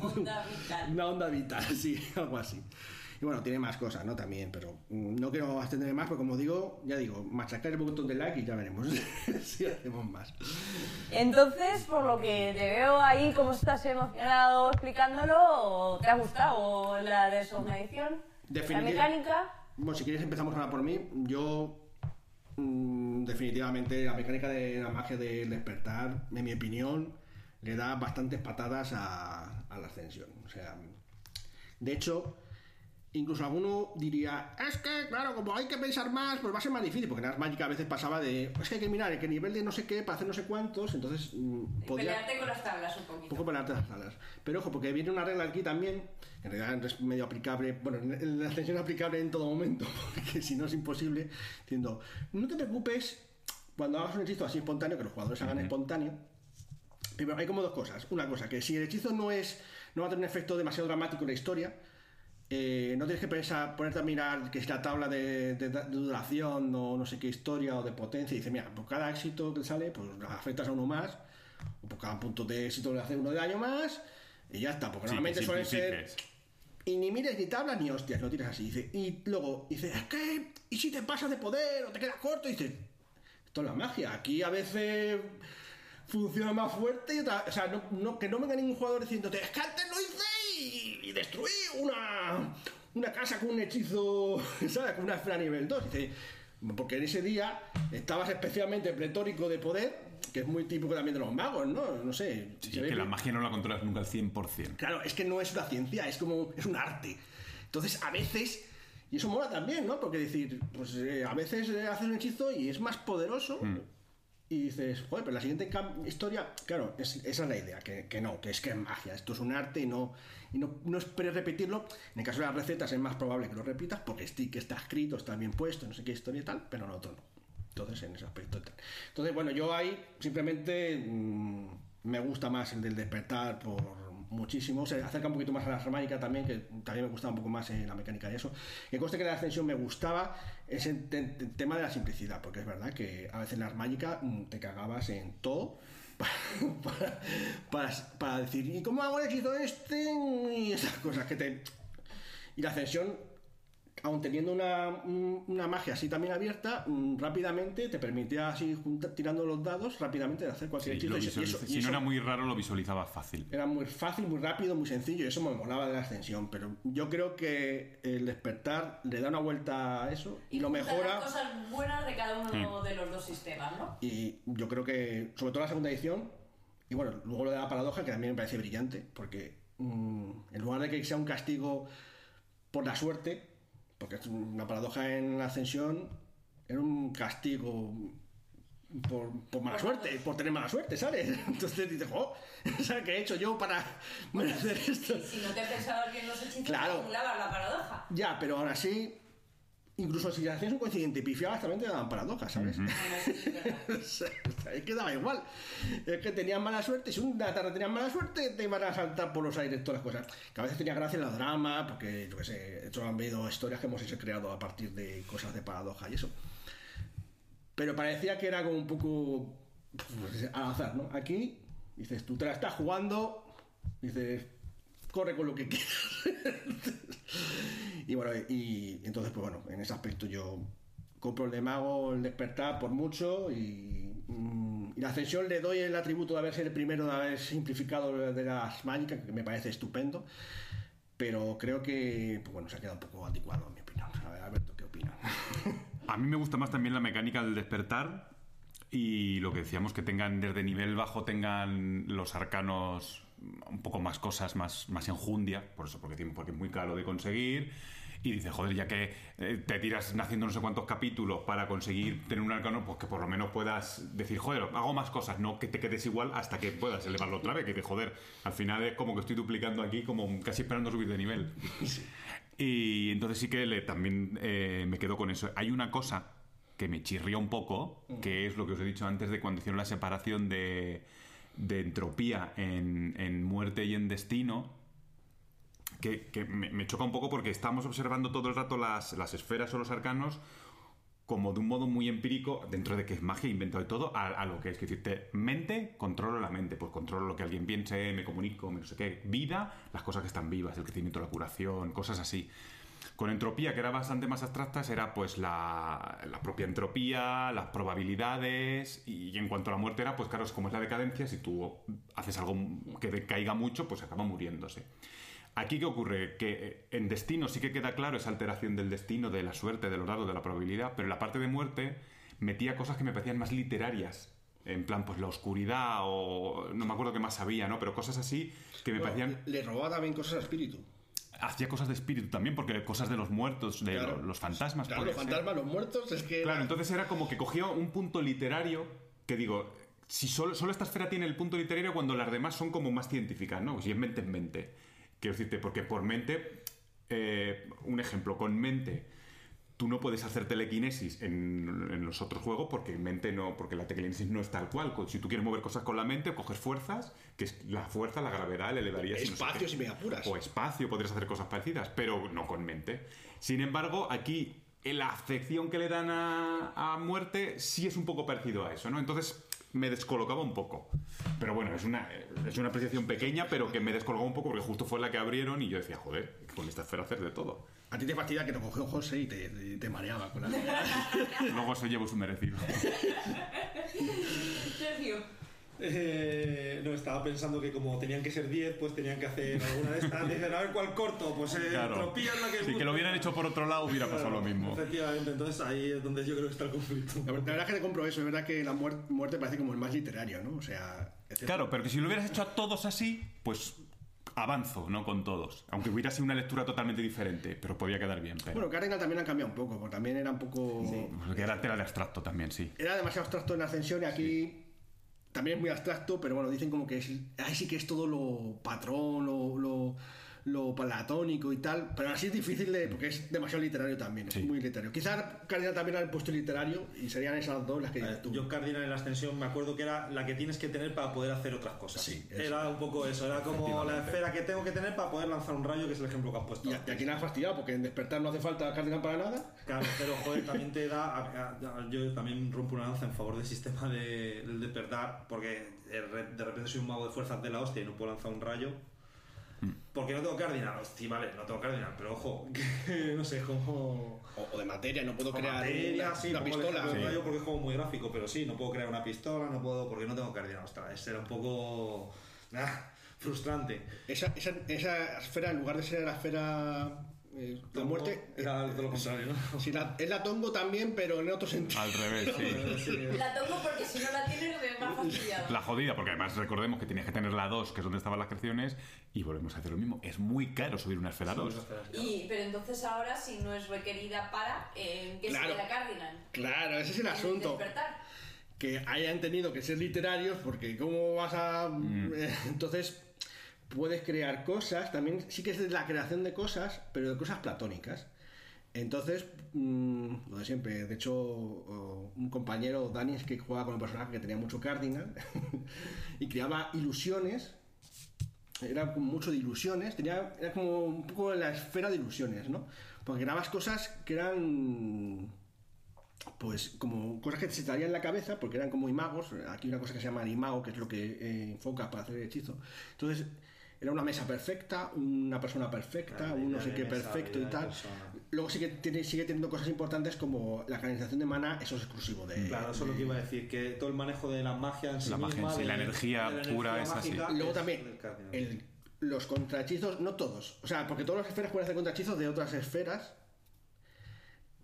Onda vital. una onda vital, <laughs> sí, algo así. Y bueno, tiene más cosas, ¿no? También, pero mm, no quiero extenderme más, porque como digo, ya digo, machacar el botón de like y ya veremos <laughs> si hacemos más. Entonces, por lo que te veo ahí, como estás emocionado explicándolo, ¿te ha gustado la de La mecánica. Bueno, si quieres empezamos ahora por mí. Yo, mm, definitivamente, la mecánica de la magia del despertar, en mi opinión, le da bastantes patadas a, a la ascensión. O sea, de hecho, incluso alguno diría, es que, claro, como hay que pensar más, pues va a ser más difícil, porque en Ars Magica a veces pasaba de, es que hay que mirar el que nivel de no sé qué para hacer no sé cuántos, entonces mm, podía... Pelearte con las tablas un Un poquito. poco para las salas. Pero ojo, porque viene una regla aquí también, en realidad es medio aplicable, bueno, en la ascensión aplicable en todo momento, <laughs> porque si no es imposible, diciendo, no te preocupes cuando hagas un hechizo así espontáneo, que los jugadores hagan espontáneo. Primero, hay como dos cosas. Una cosa, que si el hechizo no es, no va a tener un efecto demasiado dramático en la historia, eh, no tienes que pensar, ponerte a mirar que es la tabla de, de- de duración o no sé qué historia o de potencia y dice, mira, por cada éxito que sale, pues afectas a uno más, o por cada punto de éxito le hace uno de daño más, y ya está, porque Sí, normalmente suelen ser... Y ni mires ni tablas ni hostias, lo tiras así. Dice, y luego dice, es que, ¿y si te pasas de poder o te quedas corto? Y dice, esto es la magia. Aquí a veces funciona más fuerte y otra, o sea, no, no- que no venga ningún jugador diciéndote, es que antes lo hice y, destruí una, una casa con un hechizo, <laughs> ¿sabes? Con una esfera nivel 2. Dice, porque en ese día estabas especialmente pletórico de poder, que es muy típico también de los magos, ¿no? No sé. Sí, que la magia no la controlas nunca al 100%. Claro, es que no es una ciencia, es como es un arte. Entonces, a veces, y eso mola también, ¿no? Porque decir, pues eh, a veces eh, haces un hechizo y es más poderoso. Y dices, joder, pero la siguiente historia, claro, es- esa es la idea, que, que no, que es que es magia, esto es un arte y no, y no, no esperes repetirlo. En el caso de las recetas es más probable que lo repitas porque que está escrito, está bien puesto, no sé qué historia y tal, pero en otro no. Entonces, en ese aspecto. tal. Entonces, bueno, yo ahí simplemente mm, me gusta más el del despertar por muchísimo. Se acerca un poquito más a la germánica también, que también me gustaba un poco más eh, la mecánica de eso. Que conste que la ascensión me gustaba es el te- te- tema de la simplicidad, porque es verdad que a veces la germánica mm, te cagabas en todo. <laughs> Para, para, para decir, ¿y cómo hago el hechizo este? Y esas cosas que te. Y la ascensión aun teniendo una, un- una magia así también abierta, mm, rápidamente te permitía así junta- tirando los dados rápidamente hacer cualquier Sí, hechizo. y eso- y eso- y si no eso era muy raro, lo visualizaba fácil. era muy fácil, muy rápido, muy sencillo y eso me molaba de la ascensión. Pero yo creo que el despertar le da una vuelta a eso y lo mejora. las cosas buenas de cada uno de los dos sistemas, ¿no? Y yo creo que, sobre todo la segunda edición, y bueno, luego lo de la paradoja, que también me parece brillante, porque mm, en lugar de que sea un castigo por la suerte, porque es una paradoja en la ascensión, era un castigo por, por mala suerte, por tener mala suerte, ¿sabes? <laughs> Entonces dices, oh, ¿sabes qué he hecho yo para merecer esto? Si no te pensabas bien los hechizos, Claro. la paradoja. Ya, pero ahora sí, incluso si hacías un coincidente y pifiabas, también te daban paradojas, ¿sabes? Es <laughs> es que daba igual. Es que tenías mala suerte. Si una tarde tenías mala suerte, te iban a saltar por los aires todas las cosas. Que a veces tenía gracia en la drama, porque yo qué sé, hecho han habido historias que hemos hecho creado a partir de cosas de paradoja y eso. Pero parecía que era como un poco pues, al azar, ¿no? Aquí dices, tú te la estás jugando, dices, corre con lo que <laughs> quieras. y bueno, y entonces, pues bueno, en ese aspecto yo compro el de mago, el despertar por mucho y, mm, la ascensión le doy el atributo de haber sido el primero de haber simplificado de las mágicas, que me parece estupendo. Pero creo que, pues bueno, se ha quedado un poco anticuado, en mi opinión. A ver, Alberto, ¿qué opinas? <laughs> A mí me gusta más también la mecánica del despertar y lo que decíamos, que tengan desde nivel bajo, tengan los arcanos un poco más cosas, más, más enjundia, por eso, porque, porque es muy caro de conseguir. Y dices, joder, ya que eh, te tiras haciendo no sé cuántos capítulos para conseguir tener un arcano, pues que por lo menos puedas decir, joder, hago más cosas, no que te quedes igual hasta que puedas elevarlo otra vez, que te joder, al final es como que estoy duplicando aquí, como casi esperando subir de nivel. Y entonces sí que le- también eh, me quedo con eso. Hay una cosa que me chirría un poco, que es lo que os he dicho antes de cuando hicieron la separación de, de entropía en, en muerte y en destino, que, que me, choca un poco porque estamos observando todo el rato las, las esferas o los arcanos como de un modo muy empírico, dentro de que es magia inventado y todo, a, a lo que es que decirte, mente, controlo la mente, pues controlo lo que alguien piense, me comunico, me no sé qué, vida, las cosas que están vivas, el crecimiento, la curación, cosas así. Con entropía, que era bastante más abstractas, era pues la, la propia entropía, las probabilidades, y en cuanto a la muerte era, pues claro, es como es la decadencia, si tú haces algo que decaiga mucho, pues acaba muriéndose. Aquí, ¿qué ocurre? Que eh, en destino sí que queda claro esa alteración del destino, de la suerte, de los dados, de la probabilidad, pero en la parte de muerte metía cosas que me parecían más literarias. En plan, pues la oscuridad o no me acuerdo qué más había, ¿no? Pero cosas así que me parecían... Le robaba también cosas al espíritu. Hacía cosas de espíritu también, porque cosas de los muertos, de Claro. lo- los fantasmas. Claro, los fantasmas, los muertos, es que. Claro, entonces era como que cogía un punto literario que digo, si solo, solo esta esfera tiene el punto literario cuando las demás son como más científicas, ¿no? Si es mente en mente. Quiero decirte, porque por mente, eh, un ejemplo, con mente tú no puedes hacer telequinesis en, en los otros juegos porque en mente no, porque la telequinesis no es tal cual. Si tú quieres mover cosas con la mente, coges fuerzas, que es la fuerza, la gravedad, la elevarías. y no sé Espacio si me apuras. O espacio, podrías hacer cosas parecidas, pero no con mente. Sin embargo, aquí la afección que le dan a, a muerte sí es un poco parecido a eso, ¿no? Entonces me descolocaba un poco. Pero bueno, es una, es una apreciación pequeña, pero que me descolocaba un poco porque justo fue la que abrieron y yo decía, joder, con esta esfera hacer de todo. A ti te fastidia que te cogió José y te, te- te mareaba con la. <laughs> Luego se llevó su merecido. Sergio, Eh, no, estaba pensando que como tenían que ser 10, pues tenían que hacer alguna de estas. Dicen, a ver cuál corto, pues eh, Claro. tropilla es la que Si que lo hubieran hecho por otro lado hubiera pasado lo mismo. Efectivamente, entonces ahí es donde yo creo que está el conflicto. La verdad es que te compro eso, es verdad que la muer- muerte parece como el más literario, ¿no? O sea, etcétera. Claro, pero que si lo hubieras hecho a todos así, pues avanzo, no con todos. Aunque hubiera sido una lectura totalmente diferente, pero podía quedar bien. Pero Bueno, Cardinal también han cambiado un poco, porque también era un poco... porque era de abstracto también, sí. Era demasiado abstracto en Ascensión y aquí también es muy abstracto, pero bueno, dicen como que es, ahí sí que es todo lo patrón, lo, lo, lo platónico y tal, pero así es difícil de, porque es demasiado literario también, es Sí. muy literario. Quizás Cardinal también han puesto literario y serían esas dos las que dices tú. Yo Cardinal en la extensión me acuerdo que era la que tienes que tener para poder hacer otras cosas. Sí, era un poco eso, era como la esfera que tengo que tener para poder lanzar un rayo, que es el ejemplo que has puesto. Y, aquí nada fastidiado, porque en despertar no hace falta Cardinal para nada. Claro, pero joder, también te da. a- a- yo también rompo una lanza en favor del sistema de, del despertar, porque de repente soy un mago de fuerzas de la hostia y no puedo lanzar un rayo. Porque no tengo cardinal, hostia, vale, no tengo cardinal, pero ojo, <laughs> que no sé, como. O, o de materia, no puedo crear materia, una, sí, una pistola. Sí. rayo porque es como muy gráfico, pero sí, no puedo crear una pistola, no puedo, porque no tengo cardinal. Ostras, ese era un poco. ah, frustrante. Esa, esa, esa esfera, en lugar de ser la esfera eh, la Tongo muerte, Era todo lo contrario, ¿no? sí, la- es la tongo también, pero en otro sentido. Al revés, sí. La toco porque si no la tienes me va fastidiado. La jodida, porque además recordemos que tenías que tener la 2, que es donde estaban las creaciones, y volvemos a hacer lo mismo. Es muy caro subir una esfera 2. Y, pero entonces ahora si no es requerida para, ¿en qué Claro. queda Cardinal? Claro, ese es el asunto. Despertar. que hayan tenido que ser literarios, porque ¿cómo vas a...? eh, Entonces, puedes crear cosas, también sí que es la creación de cosas, pero de cosas platónicas. Entonces, mm, lo de siempre, de hecho, un compañero, Dani, es que jugaba con un personaje que tenía mucho cardinal <laughs> y creaba ilusiones, era mucho de ilusiones, tenía, era como un poco la esfera de ilusiones, ¿no? Porque grabas cosas que eran pues como cosas que se te salían en la cabeza porque eran como imagos aquí hay una cosa que se llama imago que es lo que eh, enfoca para hacer el hechizo entonces era una mesa perfecta una persona perfecta Claro, un no sé qué perfecto y tal persona. luego sigue, tiene, sigue teniendo cosas importantes como la canalización de mana eso es exclusivo de Claro, eso es lo que iba a decir, que todo el manejo de la magia en sí La magia misma, sí, de- la energía de la pura energía es así. luego es también el- los contrahechizos, no todos, o sea, porque todas las esferas pueden hacer contrahechizos de otras esferas,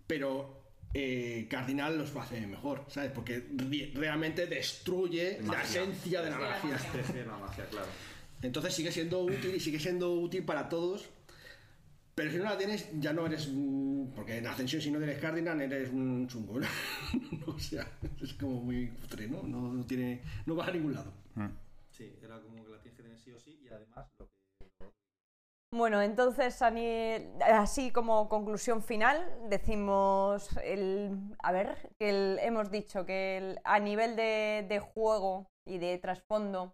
pero eh, Cardinal los hace mejor, ¿sabes? Porque re- realmente destruye la esencia de la Sí, la magia. la magia, claro. Entonces sigue siendo útil y sigue siendo útil para todos. Pero si no la tienes, ya no eres. Porque en Ascensión, si no eres Cardinal, eres un chungo. ¿no? <laughs> o sea, es como muy cutre, ¿no? No, no tiene, no vas a ningún lado. Sí, era como que la tienes que tener sí o sí y además lo que... Bueno, entonces, así como conclusión final, decimos, el, a ver, que el- hemos dicho que el- a nivel de, de juego y de trasfondo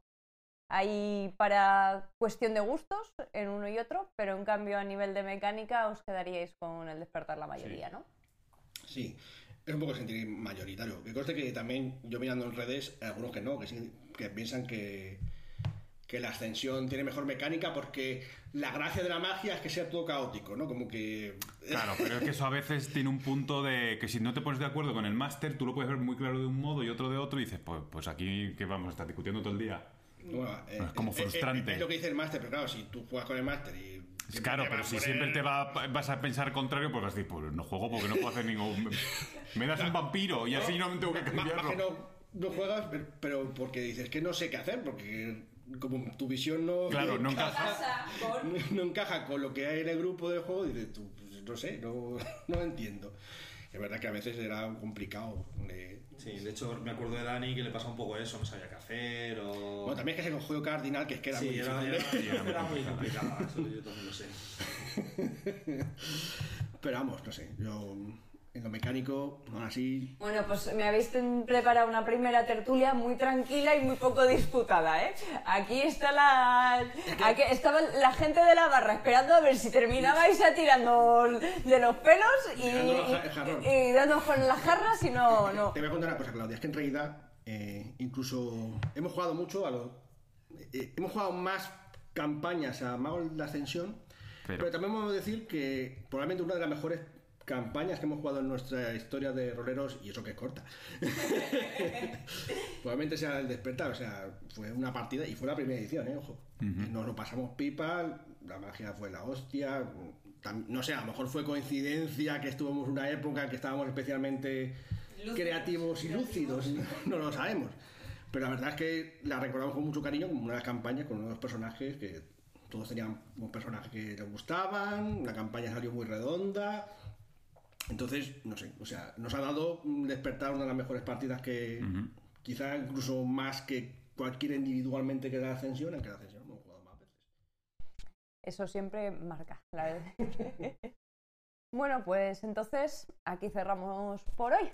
hay para cuestión de gustos en uno y otro, pero en cambio a nivel de mecánica os quedaríais con el despertar la mayoría, ¿no? Sí, es un poco sentir mayoritario. Que conste que también yo mirando en redes, hay algunos que no, que, sí- que piensan que, que la ascensión tiene mejor mecánica porque la gracia de la magia es que sea todo caótico, ¿no? Como que. <laughs> Claro, pero es que eso a veces tiene un punto de que si no te pones de acuerdo con el máster, tú lo puedes ver muy claro de un modo y otro de otro y dices, pues, pues aquí que vamos a estar discutiendo todo el día. Bueno, eh, Es como eh, eh, frustrante. Es lo que dice el máster, pero claro, si tú juegas con el máster y. Es claro, pero si poner- siempre te va, vas a pensar contrario, pues vas a decir, pues no juego porque no puedo hacer ningún... <laughs> Me das un vampiro y así no me tengo que Más- más que cambiarlo. no, no juegas, pero- porque dices que no sé qué hacer, porque como tu visión no. Claro, no ¿Qué encaja. con <laughs> no, no encaja con lo que hay en el grupo de juego, dices tú, pues, no sé, no, <laughs> no entiendo. Es verdad que a veces era complicado. de- Sí, de hecho me acuerdo de Dani que le pasaba un poco eso, no sabía qué hacer o... Bueno, también es que es el cardinal, que es que era sí, muy era, difícil. era- <laughs> muy era muy complicado. complicado, eso yo también lo sé. <laughs> Pero vamos, no sé, yo en lo mecánico, aún así. Bueno, pues me habéis preparado una primera tertulia muy tranquila y muy poco disputada, ¿eh? Aquí está la... Aquí estaba la gente de la barra esperando a ver si terminabais a tirando de los pelos y, Dando y, y dándonos con las jarras y no... no. Te voy a contar una cosa, Claudia, es que en realidad eh, incluso hemos jugado mucho a los. eh, hemos jugado más campañas a Mago de la Ascensión, Pero- pero, también podemos decir que probablemente una de las mejores campañas que hemos jugado en nuestra historia de roleros, y eso que es corta, <laughs> probablemente sea el despertar. O sea, fue una partida y fue la primera edición, ¿eh? Ojo. Nos lo pasamos pipa, la magia fue la hostia. No sé, a lo mejor fue coincidencia que estuvimos en una época en que estábamos especialmente Lúcidos. creativos y lúcidos, no, <laughs> no lo sabemos. Pero la verdad es que la recordamos con mucho cariño como una de las campañas con unos personajes que todos tenían un personaje que les gustaban, la campaña salió muy redonda. Entonces, no sé, o sea, nos ha dado despertar una de las mejores partidas que quizá incluso más que cualquier individualmente que da ascensión, aunque la ascensión hemos jugado más veces. Eso siempre marca, la verdad. <laughs> bueno, pues entonces aquí cerramos por hoy,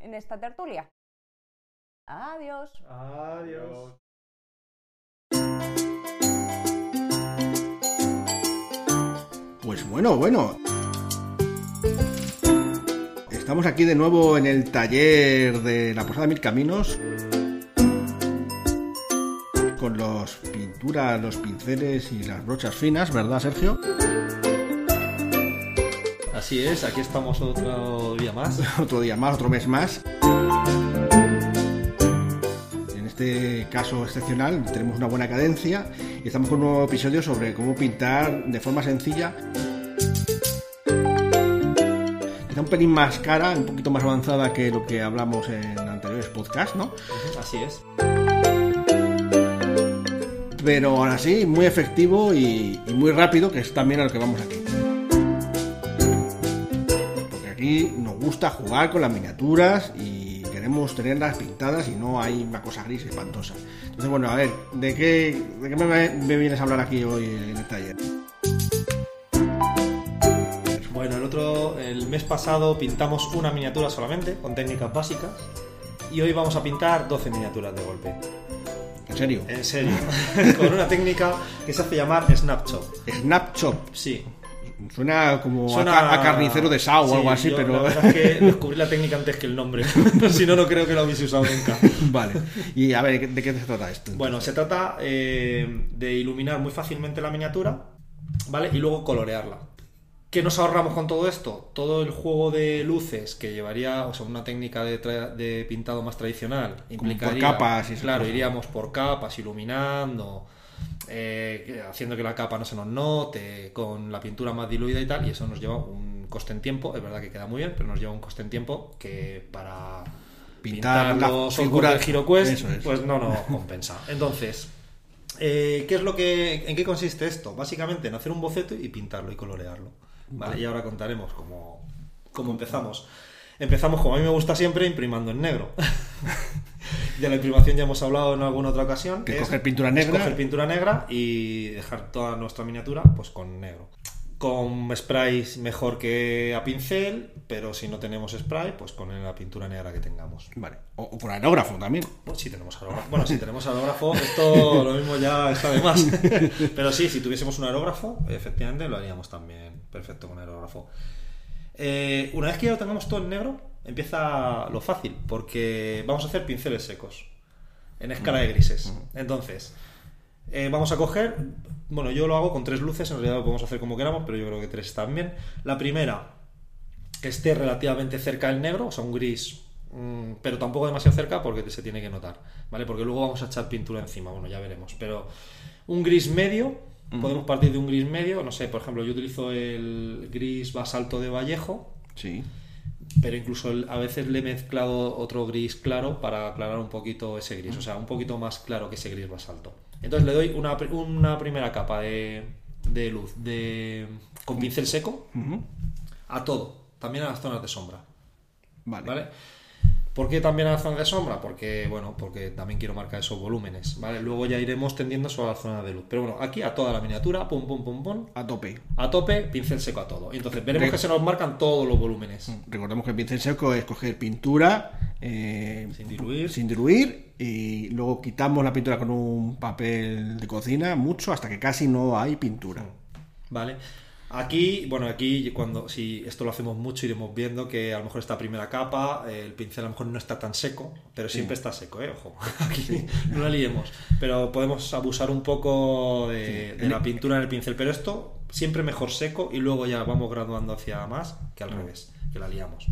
en esta tertulia. Adiós. Adiós. Pues bueno, bueno. Estamos aquí de nuevo en el taller de la Posada Mil Caminos. Con los pinturas, los pinceles y las brochas finas, ¿verdad, Sergio? Así es, aquí estamos otro día más. <laughs> Otro día más, otro mes más. En este caso excepcional tenemos una buena cadencia y estamos con un nuevo episodio sobre cómo pintar de forma sencilla. Quizá un pelín más cara, un poquito más avanzada que lo que hablamos en anteriores podcasts, ¿no? Así es. Pero ahora sí, muy efectivo y, y muy rápido, que es también a lo que vamos aquí. Porque aquí nos gusta jugar con las miniaturas y queremos tenerlas pintadas y no hay una cosa gris espantosa. Entonces, bueno, a ver, ¿de qué, de qué me, me vienes a hablar aquí hoy en el taller? El mes pasado pintamos una miniatura solamente, con técnicas básicas. Y hoy vamos a pintar 12 miniaturas de golpe. En serio. En serio. <laughs> con una técnica que se hace llamar Snapshot. Snapchop. Sí. Suena como a Suena ca- a, carnicero de sao Sí, o algo así, yo pero... La verdad es que descubrí la técnica antes que el nombre. <laughs> si no, no creo que lo hubiese usado nunca. <laughs> vale. Y a ver, ¿de qué se trata esto? Bueno, se trata eh, de iluminar muy fácilmente la miniatura, ¿vale? Y luego colorearla. ¿Qué nos ahorramos con todo esto? Todo el juego de luces que llevaría, o sea, una técnica de, pintado más tradicional. por Implicaría, capas y Claro, iríamos por capas, iluminando, eh, haciendo que la capa no se nos note, con la pintura más diluida y tal, y eso nos lleva un coste en tiempo. Es verdad que queda muy bien, pero nos lleva un coste en tiempo que para Pintar la figura- figuras de HeroQuest, Eso es. pues no nos compensa. Entonces, eh, ¿qué es lo que, ¿en qué consiste esto? Básicamente en hacer un boceto y pintarlo y colorearlo. ¿Vale? Y ahora contaremos cómo, cómo empezamos. Empezamos, como a mí me gusta siempre, imprimando en negro. <laughs> de la imprimación ya hemos hablado en alguna otra ocasión. Que es- coger pintura es negra. coger pintura negra y dejar toda nuestra miniatura pues con negro. Con sprays mejor que a pincel, pero si no tenemos spray, pues con la pintura negra que tengamos. Vale. O, o con aerógrafo también. Pues si tenemos aerógrafo. Bueno, si tenemos aerógrafo, esto <laughs> lo mismo ya está de más. Pero sí, si tuviésemos un aerógrafo, efectivamente lo haríamos también perfecto con aerógrafo. Eh, una vez que ya lo tengamos todo en negro, empieza lo fácil, porque vamos a hacer pinceles secos en escala de grises. Entonces, eh, vamos a coger, bueno, yo lo hago con tres luces, en realidad lo podemos hacer como queramos, pero yo creo que tres también. La primera, que esté relativamente cerca del negro, o sea, un gris, mm, pero tampoco demasiado cerca porque se tiene que notar, ¿vale? Porque luego vamos a echar pintura encima, bueno, ya veremos. Pero un gris medio, podemos partir de un gris medio, no sé, por ejemplo, yo utilizo el gris basalto de Vallejo, Sí. pero incluso a veces le he mezclado otro gris claro para aclarar un poquito ese gris, o sea, un poquito más claro que ese gris basalto. Entonces le doy una, una primera capa de, de luz de, con pincel seco a todo, también a las zonas de sombra. Vale. ¿Vale? ¿Por qué también a las zonas de sombra? Porque, bueno, porque también quiero marcar esos volúmenes, ¿vale? Luego ya iremos tendiendo sobre las zonas de luz. Pero bueno, aquí a toda la miniatura, pum, pum, pum, pum, A tope. a tope, pincel seco a todo. Entonces veremos Re- que se nos marcan todos los volúmenes. Recordemos que el pincel seco es coger pintura eh, Sin diluir. sin diluir y luego quitamos la pintura con un papel de cocina mucho hasta que casi no hay pintura. ¿Vale? Aquí, bueno, aquí cuando si esto lo hacemos mucho iremos viendo que a lo mejor esta primera capa, eh, el pincel a lo mejor no está tan seco, pero siempre está seco, ¿eh? Ojo, <laughs> aquí no la liemos. Pero podemos abusar un poco de, de la pintura en el pincel, pero esto siempre mejor seco y luego ya vamos graduando hacia más que al revés, que la liamos.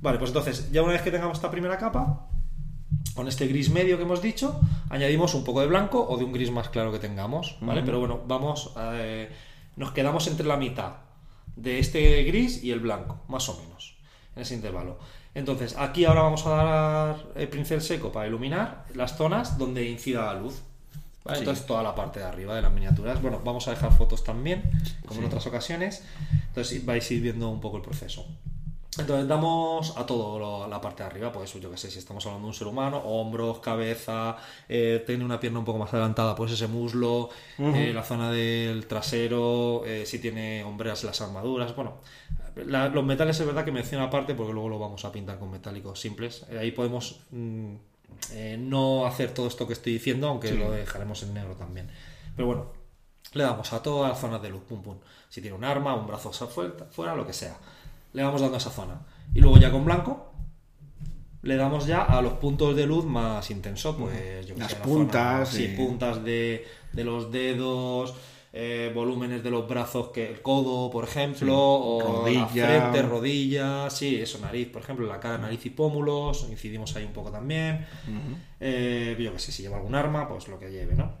Vale, pues entonces, ya una vez que tengamos esta primera capa, con este gris medio que hemos dicho, añadimos un poco de blanco o de un gris más claro que tengamos, ¿vale? Pero bueno, vamos, eh, nos quedamos entre la mitad de este gris y el blanco, más o menos, en ese intervalo. Entonces, aquí ahora vamos a dar el pincel seco para iluminar las zonas donde incida la luz. ¿vale? Sí. Entonces, toda la parte de arriba de las miniaturas. Bueno, vamos a dejar fotos también, como en otras ocasiones. Entonces, vais a ir viendo un poco el proceso. Entonces damos a todo lo- la parte de arriba, pues yo que sé, si estamos hablando de un ser humano, hombros, cabeza, eh, tiene una pierna un poco más adelantada, pues ese muslo, eh, la zona del trasero, eh, si tiene hombreras las armaduras, bueno, la- los metales es verdad que menciono aparte porque luego lo vamos a pintar con metálicos simples, ahí podemos mm, no hacer todo esto que estoy diciendo, aunque lo dejaremos en negro también. Pero bueno, le damos a todas las zonas de luz, pum pum. Si tiene un arma, un brazo fuera, fuera, lo que sea. Le vamos dando a esa zona. Y luego ya con blanco, le damos ya a los puntos de luz más intensos, pues yo que Las sé, puntas, zona- sí, eh. puntas de, de los dedos, eh, volúmenes de los brazos, que el codo, por ejemplo, o Rodilla. la frente, rodilla, sí, eso, nariz, por ejemplo, la cara, nariz y pómulos, incidimos ahí un poco también. Eh, yo que sé, si lleva algún arma, pues lo que lleve, ¿no?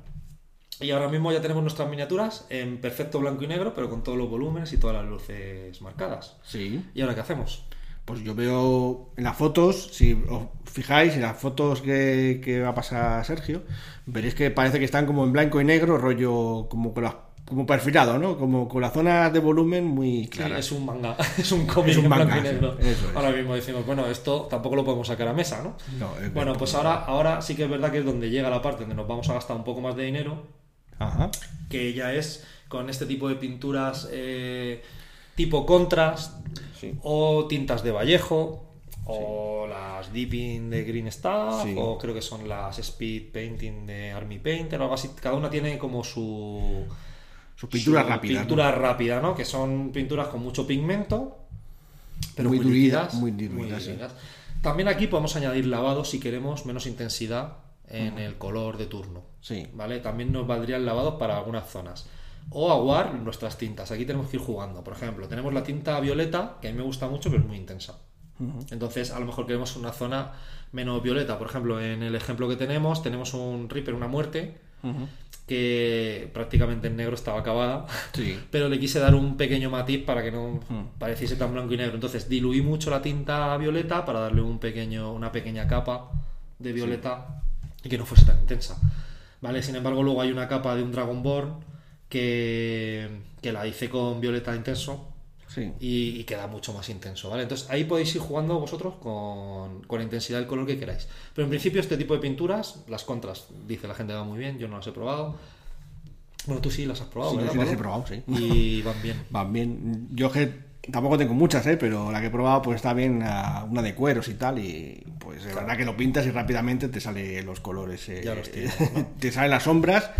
Y ahora mismo ya tenemos nuestras miniaturas en perfecto blanco y negro, pero con todos los volúmenes y todas las luces marcadas. Sí. ¿Y ahora qué hacemos? Pues yo veo en las fotos, si os fijáis en las fotos que, que va a pasar Sergio, veréis que parece que están como en blanco y negro, rollo como con las- como perfilado, ¿no? Como con las zonas de volumen muy Sí, claras. es un manga, <laughs> es un cómic Es un en blanco manga, y negro. sí, eso es. Ahora mismo decimos, bueno, esto tampoco lo podemos sacar a mesa, ¿no? No, es bueno, pues ahora, ahora sí que es verdad que es donde llega la parte donde nos vamos a gastar un poco más de dinero, Ajá. que ya es con este tipo de pinturas eh, tipo contrast Sí. o tintas de Vallejo o las Deepin de Green Staff Sí. o creo que son las Speed Painting de Army Painter o algo así. Cada una tiene como su... Pinturas su rápidas. ¿no? Pintura rápida, ¿no? Que son pinturas con mucho pigmento, pero Muy muy, diluidas, muy diluidas. También aquí podemos añadir lavado si queremos menos intensidad en el color de turno. Sí. ¿Vale? También nos valdrían lavados para algunas zonas. O aguar nuestras tintas. Aquí tenemos que ir jugando. Por ejemplo, tenemos la tinta violeta, que a mí me gusta mucho, pero es muy intensa. Entonces, a lo mejor queremos una zona menos violeta. Por ejemplo, en el ejemplo que tenemos, tenemos un Reaper, una muerte, que prácticamente en negro estaba acabada. Sí. <laughs> Pero le quise dar un pequeño matiz para que no pareciese tan blanco y negro. Entonces diluí mucho la tinta violeta para darle un pequeño, una pequeña capa de violeta y que no fuese tan intensa. ¿Vale? Sin embargo, luego hay una capa de un Dragonborn que, que la hice con violeta intenso Sí. y, y queda mucho más intenso, ¿vale? Entonces ahí podéis ir jugando vosotros con, con la intensidad del color que queráis. Pero en principio este tipo de pinturas, las contras, dice la gente va muy bien, yo no las he probado. Bueno, tú sí las has probado, Sí, yo ¿verdad, sí las he probado, sí. Y van bien. Van bien. Yo que tampoco tengo muchas, ¿eh? pero la que he probado pues está bien, ah, una de cueros y tal, y pues es verdad que lo pintas y rápidamente te salen los colores. eh, Ya los tienes, <laughs> ¿no? te salen las sombras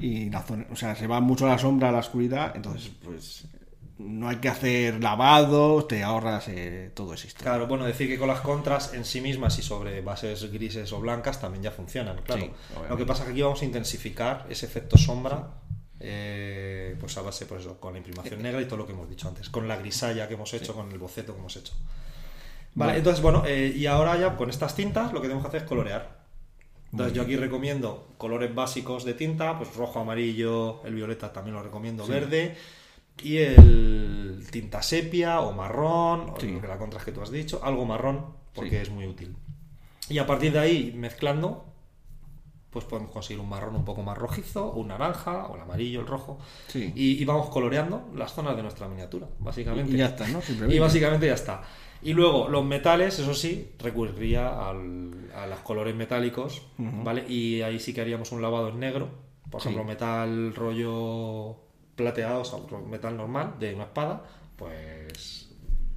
y la zona, o sea, se va mucho la sombra a la oscuridad, entonces pues no hay que hacer lavados, te ahorras eh, todo ese historia. Claro, bueno, decir que con las contras en sí mismas y sobre bases grises o blancas también ya funcionan, claro. Sí. Lo que pasa es que aquí vamos a intensificar ese efecto sombra, eh, pues a base, pues eso, con la imprimación negra y todo lo que hemos dicho antes, con la grisalla que hemos hecho, con el boceto que hemos hecho. Vale, Vale. entonces, bueno, eh, y ahora ya con estas tintas lo que tenemos que hacer es colorear. Entonces yo aquí recomiendo colores básicos de tinta, pues rojo, amarillo, el violeta también lo recomiendo, verde, y el tinta sepia o marrón, o Sí. lo que la contras que tú has dicho, algo marrón, porque Sí. es muy útil. Y a partir de ahí, mezclando, pues podemos conseguir un marrón un poco más rojizo, o un naranja, o el amarillo, el rojo, Sí. y, y vamos coloreando las zonas de nuestra miniatura, básicamente. Y ya está, ¿no? Simplemente. Y básicamente ya está. Y luego los metales, eso sí, recurriría al- a los colores metálicos, ¿vale? Y ahí sí que haríamos un lavado en negro. Por Sí. ejemplo, metal rollo plateado, o sea, metal normal de una espada, pues...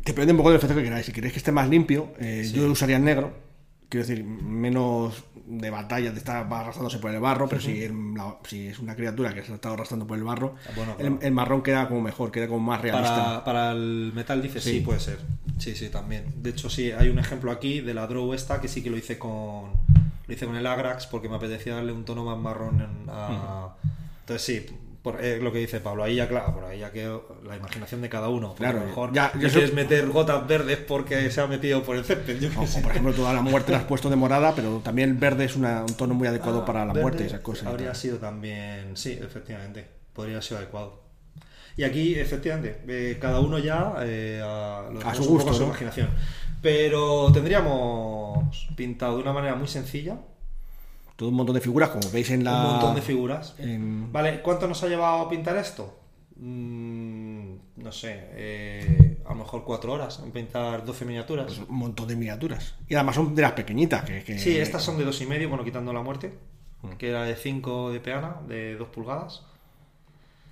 Depende un poco del efecto que queráis. Si queréis que esté más limpio, eh, yo usaría el negro. Quiero decir, menos de batalla, de estar arrastrándose por el barro, pero si, si es una criatura que se ha estado arrastrando por el barro, Ah, bueno, el, claro. el marrón queda como mejor, queda como más realista. Para, para el metal dice sí. Sí. puede ser. Sí, sí, también. De hecho, sí, hay un ejemplo aquí de la draw esta que sí que lo hice con lo hice con el Agrax porque me apetecía darle un tono más marrón en- a- Entonces sí, Por, eh, lo que dice Pablo, ahí ya, claro, por ahí ya que la imaginación de cada uno. Claro, a lo mejor ya- ya, quieres meter gotas verdes porque se ha metido por el césped. Yo O, por ejemplo, toda la muerte la has <laughs> puesto de morada, pero también el verde es una- un tono muy adecuado Ah, para la muerte y esas cosas. Habría sido también, sí, efectivamente, podría ser adecuado. Y aquí, efectivamente, eh, cada uno ya eh, a, A su gusto, a su ¿no? imaginación. Pero tendríamos pintado de una manera muy sencilla Todo un montón de figuras, como veis en la. un montón de figuras. en- Vale, ¿cuánto nos ha llevado a pintar esto? Mm, no sé, eh, a lo mejor cuatro horas en pintar 12 miniaturas. pues, un montón de miniaturas. Y además son de las pequeñitas. Que, que- Sí, estas son de dos y medio, bueno, quitando la muerte, Mm. que era de 5 de peana, de 2 pulgadas.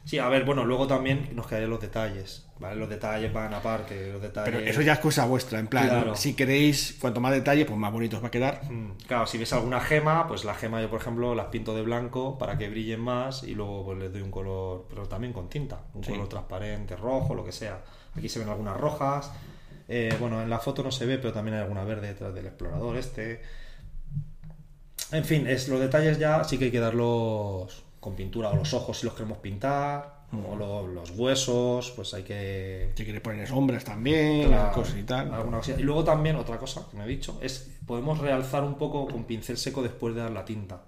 Sí, a ver, bueno, luego también nos quedarían los detalles, ¿vale? Los detalles van aparte, los detalles... Pero eso ya es cosa vuestra, en plan, Claro. si queréis, cuanto más detalle, pues más bonito os va a quedar. Mm, Claro, si ves alguna gema, pues la gema yo, por ejemplo, las pinto de blanco para que brillen más y luego pues les doy un color, pero también con tinta, un Sí. color transparente, rojo, lo que sea. Aquí se ven algunas rojas. Eh, bueno, en la foto no se ve, pero también hay alguna verde detrás del explorador este. En fin, es, los detalles ya sí que hay que darlos con pintura, o los ojos si los queremos pintar, o lo- los huesos, pues hay que... Si queréis poner sombras también, cosas y tal. alguna. Y luego también otra cosa que me he dicho es podemos realzar un poco con pincel seco después de dar la tinta.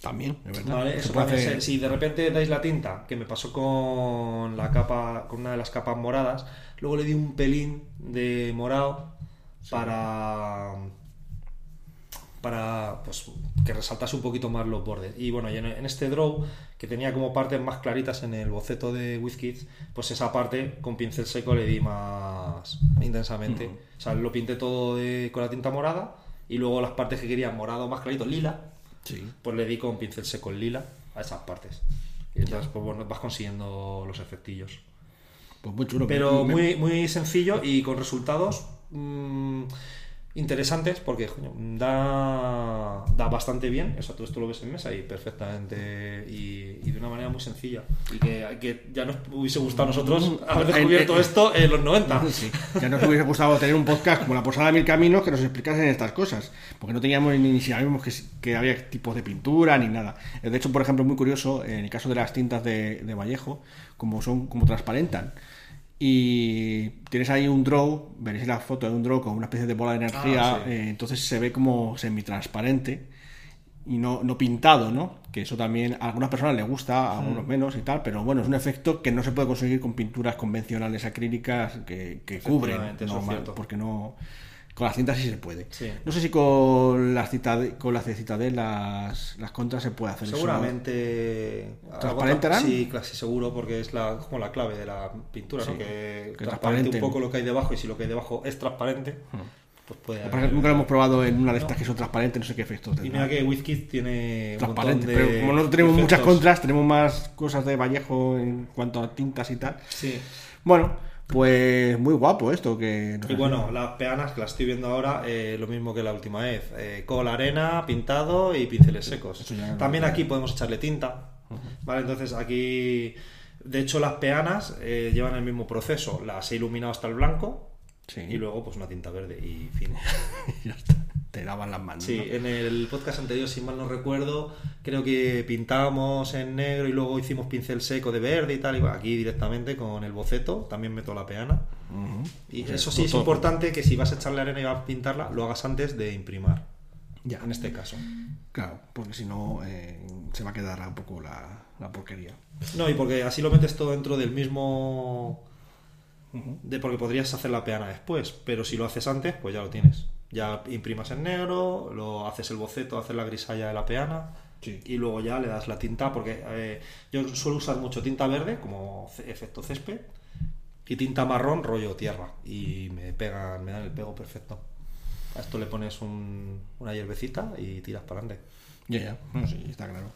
También, es verdad. Vale, Se eso puede también hacer- se- si de repente dais la tinta, que me pasó con la capa, con una de las capas moradas, luego le di un pelín de morado para para pues que resaltase un poquito más los bordes. Y bueno, en este draw, que tenía como partes más claritas en el boceto de WizKids, pues esa parte con pincel seco le di más intensamente. O sea, lo pinté todo de- con la tinta morada y luego las partes que quería morado más clarito, lila, Sí. pues le di con pincel seco en lila a esas partes. Y entonces, pues bueno, vas consiguiendo los efectillos. Pues muy chulo. Pero Me- muy, muy sencillo y con resultados mm, interesantes porque coño, da, da bastante bien. Eso tú esto lo ves en mesa y perfectamente y, y de una manera muy sencilla. Y que, que ya nos hubiese gustado a nosotros haber En- descubierto en- esto en los 90. <laughs> Sí, ya nos hubiese gustado tener un podcast como La Posada de Mil Caminos que nos explicasen estas cosas, porque no teníamos ni, ni sabíamos que, que había tipos de pintura ni nada. De hecho, por ejemplo, muy curioso, en el caso de las tintas de, de Vallejo, como son, como transparentan. Y tienes ahí un draw, veréis la foto de un draw con una especie de bola de energía, Ah, sí. eh, entonces se ve como semitransparente y no, no pintado, ¿no? Que eso también a algunas personas les gusta, a Hmm. algunos menos y tal, pero bueno, es un efecto que no se puede conseguir con pinturas convencionales acrílicas que, que cubren, normal, porque no... Con las cintas sí se puede. Sí. No sé si con las citade- con las de Citadel las, las contras se puede hacer eso. Seguramente. ¿Transparente algo tra- harán? Sí, sí, seguro, porque es la, como la clave de la pintura, ¿no? Sí, Que, que transparente un poco lo que hay debajo y si lo que hay debajo es transparente, pues puede que nunca lo hemos probado en una de estas que son transparentes, no sé qué efecto Y tendrá. mira que WizKids tiene un Transparente, montón de pero como no tenemos muchas efectos. contras, tenemos más cosas de Vallejo en cuanto a tintas y tal. Sí. Bueno, pues muy guapo esto que nos Y bueno, las peanas que las estoy viendo ahora, eh, lo mismo que la última vez. Eh, cola, arena, pintado y pinceles secos. También aquí podemos echarle tinta. Vale, entonces aquí, de hecho, las peanas eh, llevan el mismo proceso. Las he iluminado hasta el blanco Sí. y luego pues una tinta verde y fin. <laughs> ya está. Te lavan las manos. Sí, ¿no? en el podcast anterior, si mal no recuerdo, creo que pintábamos en negro y luego hicimos pincel seco de verde y tal. Y aquí directamente con el boceto también meto la peana. Y O sea, eso sí es todo. importante que si vas a echarle arena y vas a pintarla, lo hagas antes de imprimar. Ya. En este caso. Claro, porque si no eh, se va a quedar un poco la, la porquería. No, y porque así lo metes todo dentro del mismo. De porque podrías hacer la peana después, pero si lo haces antes, pues ya lo tienes. Ya imprimas en negro, lo haces el boceto, haces la grisalla de la peana Sí. y luego ya le das la tinta, porque eh, yo suelo usar mucho tinta verde como efecto césped y tinta marrón rollo tierra y me pegan, me dan el pego perfecto. A esto le pones un- una hierbecita y tiras para adelante. Ya, ya, no, sí, está claro.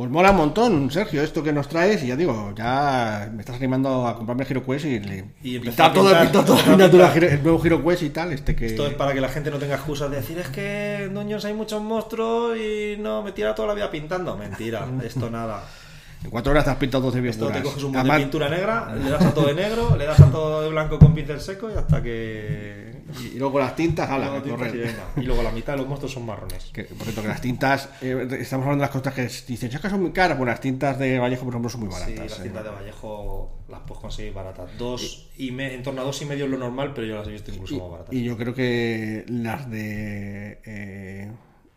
Pues mola un montón, Sergio, esto que nos traes. Y ya digo, ya me estás animando a comprarme el HeroQuest y, le, Y pintar todo, pintar, pintar toda la empezar a miniatura, pintar. el nuevo HeroQuest y tal. Este que... Esto es para que la gente no tenga excusas de decir es que en Doños hay muchos monstruos y no me tira toda la vida pintando. Mentira, esto nada. En cuatro horas te has pintado 12 Esto te coges un de pintura negra, le das a todo de negro, le das a todo de blanco con pincel seco y hasta que. Y luego las tintas, ala, luego tintas y. Y luego la mitad de los monstruos son marrones. Que, por cierto, que las tintas, eh, estamos hablando de las cosas que dicen, "Es que son muy caras, bueno, las tintas de Vallejo, por ejemplo, son muy Sí, baratas. las eh. cintas de Vallejo las puedes conseguir baratas. Dos y me- en torno a dos y medio es lo normal, pero yo las he visto incluso más baratas. Y yo creo que las de. eh,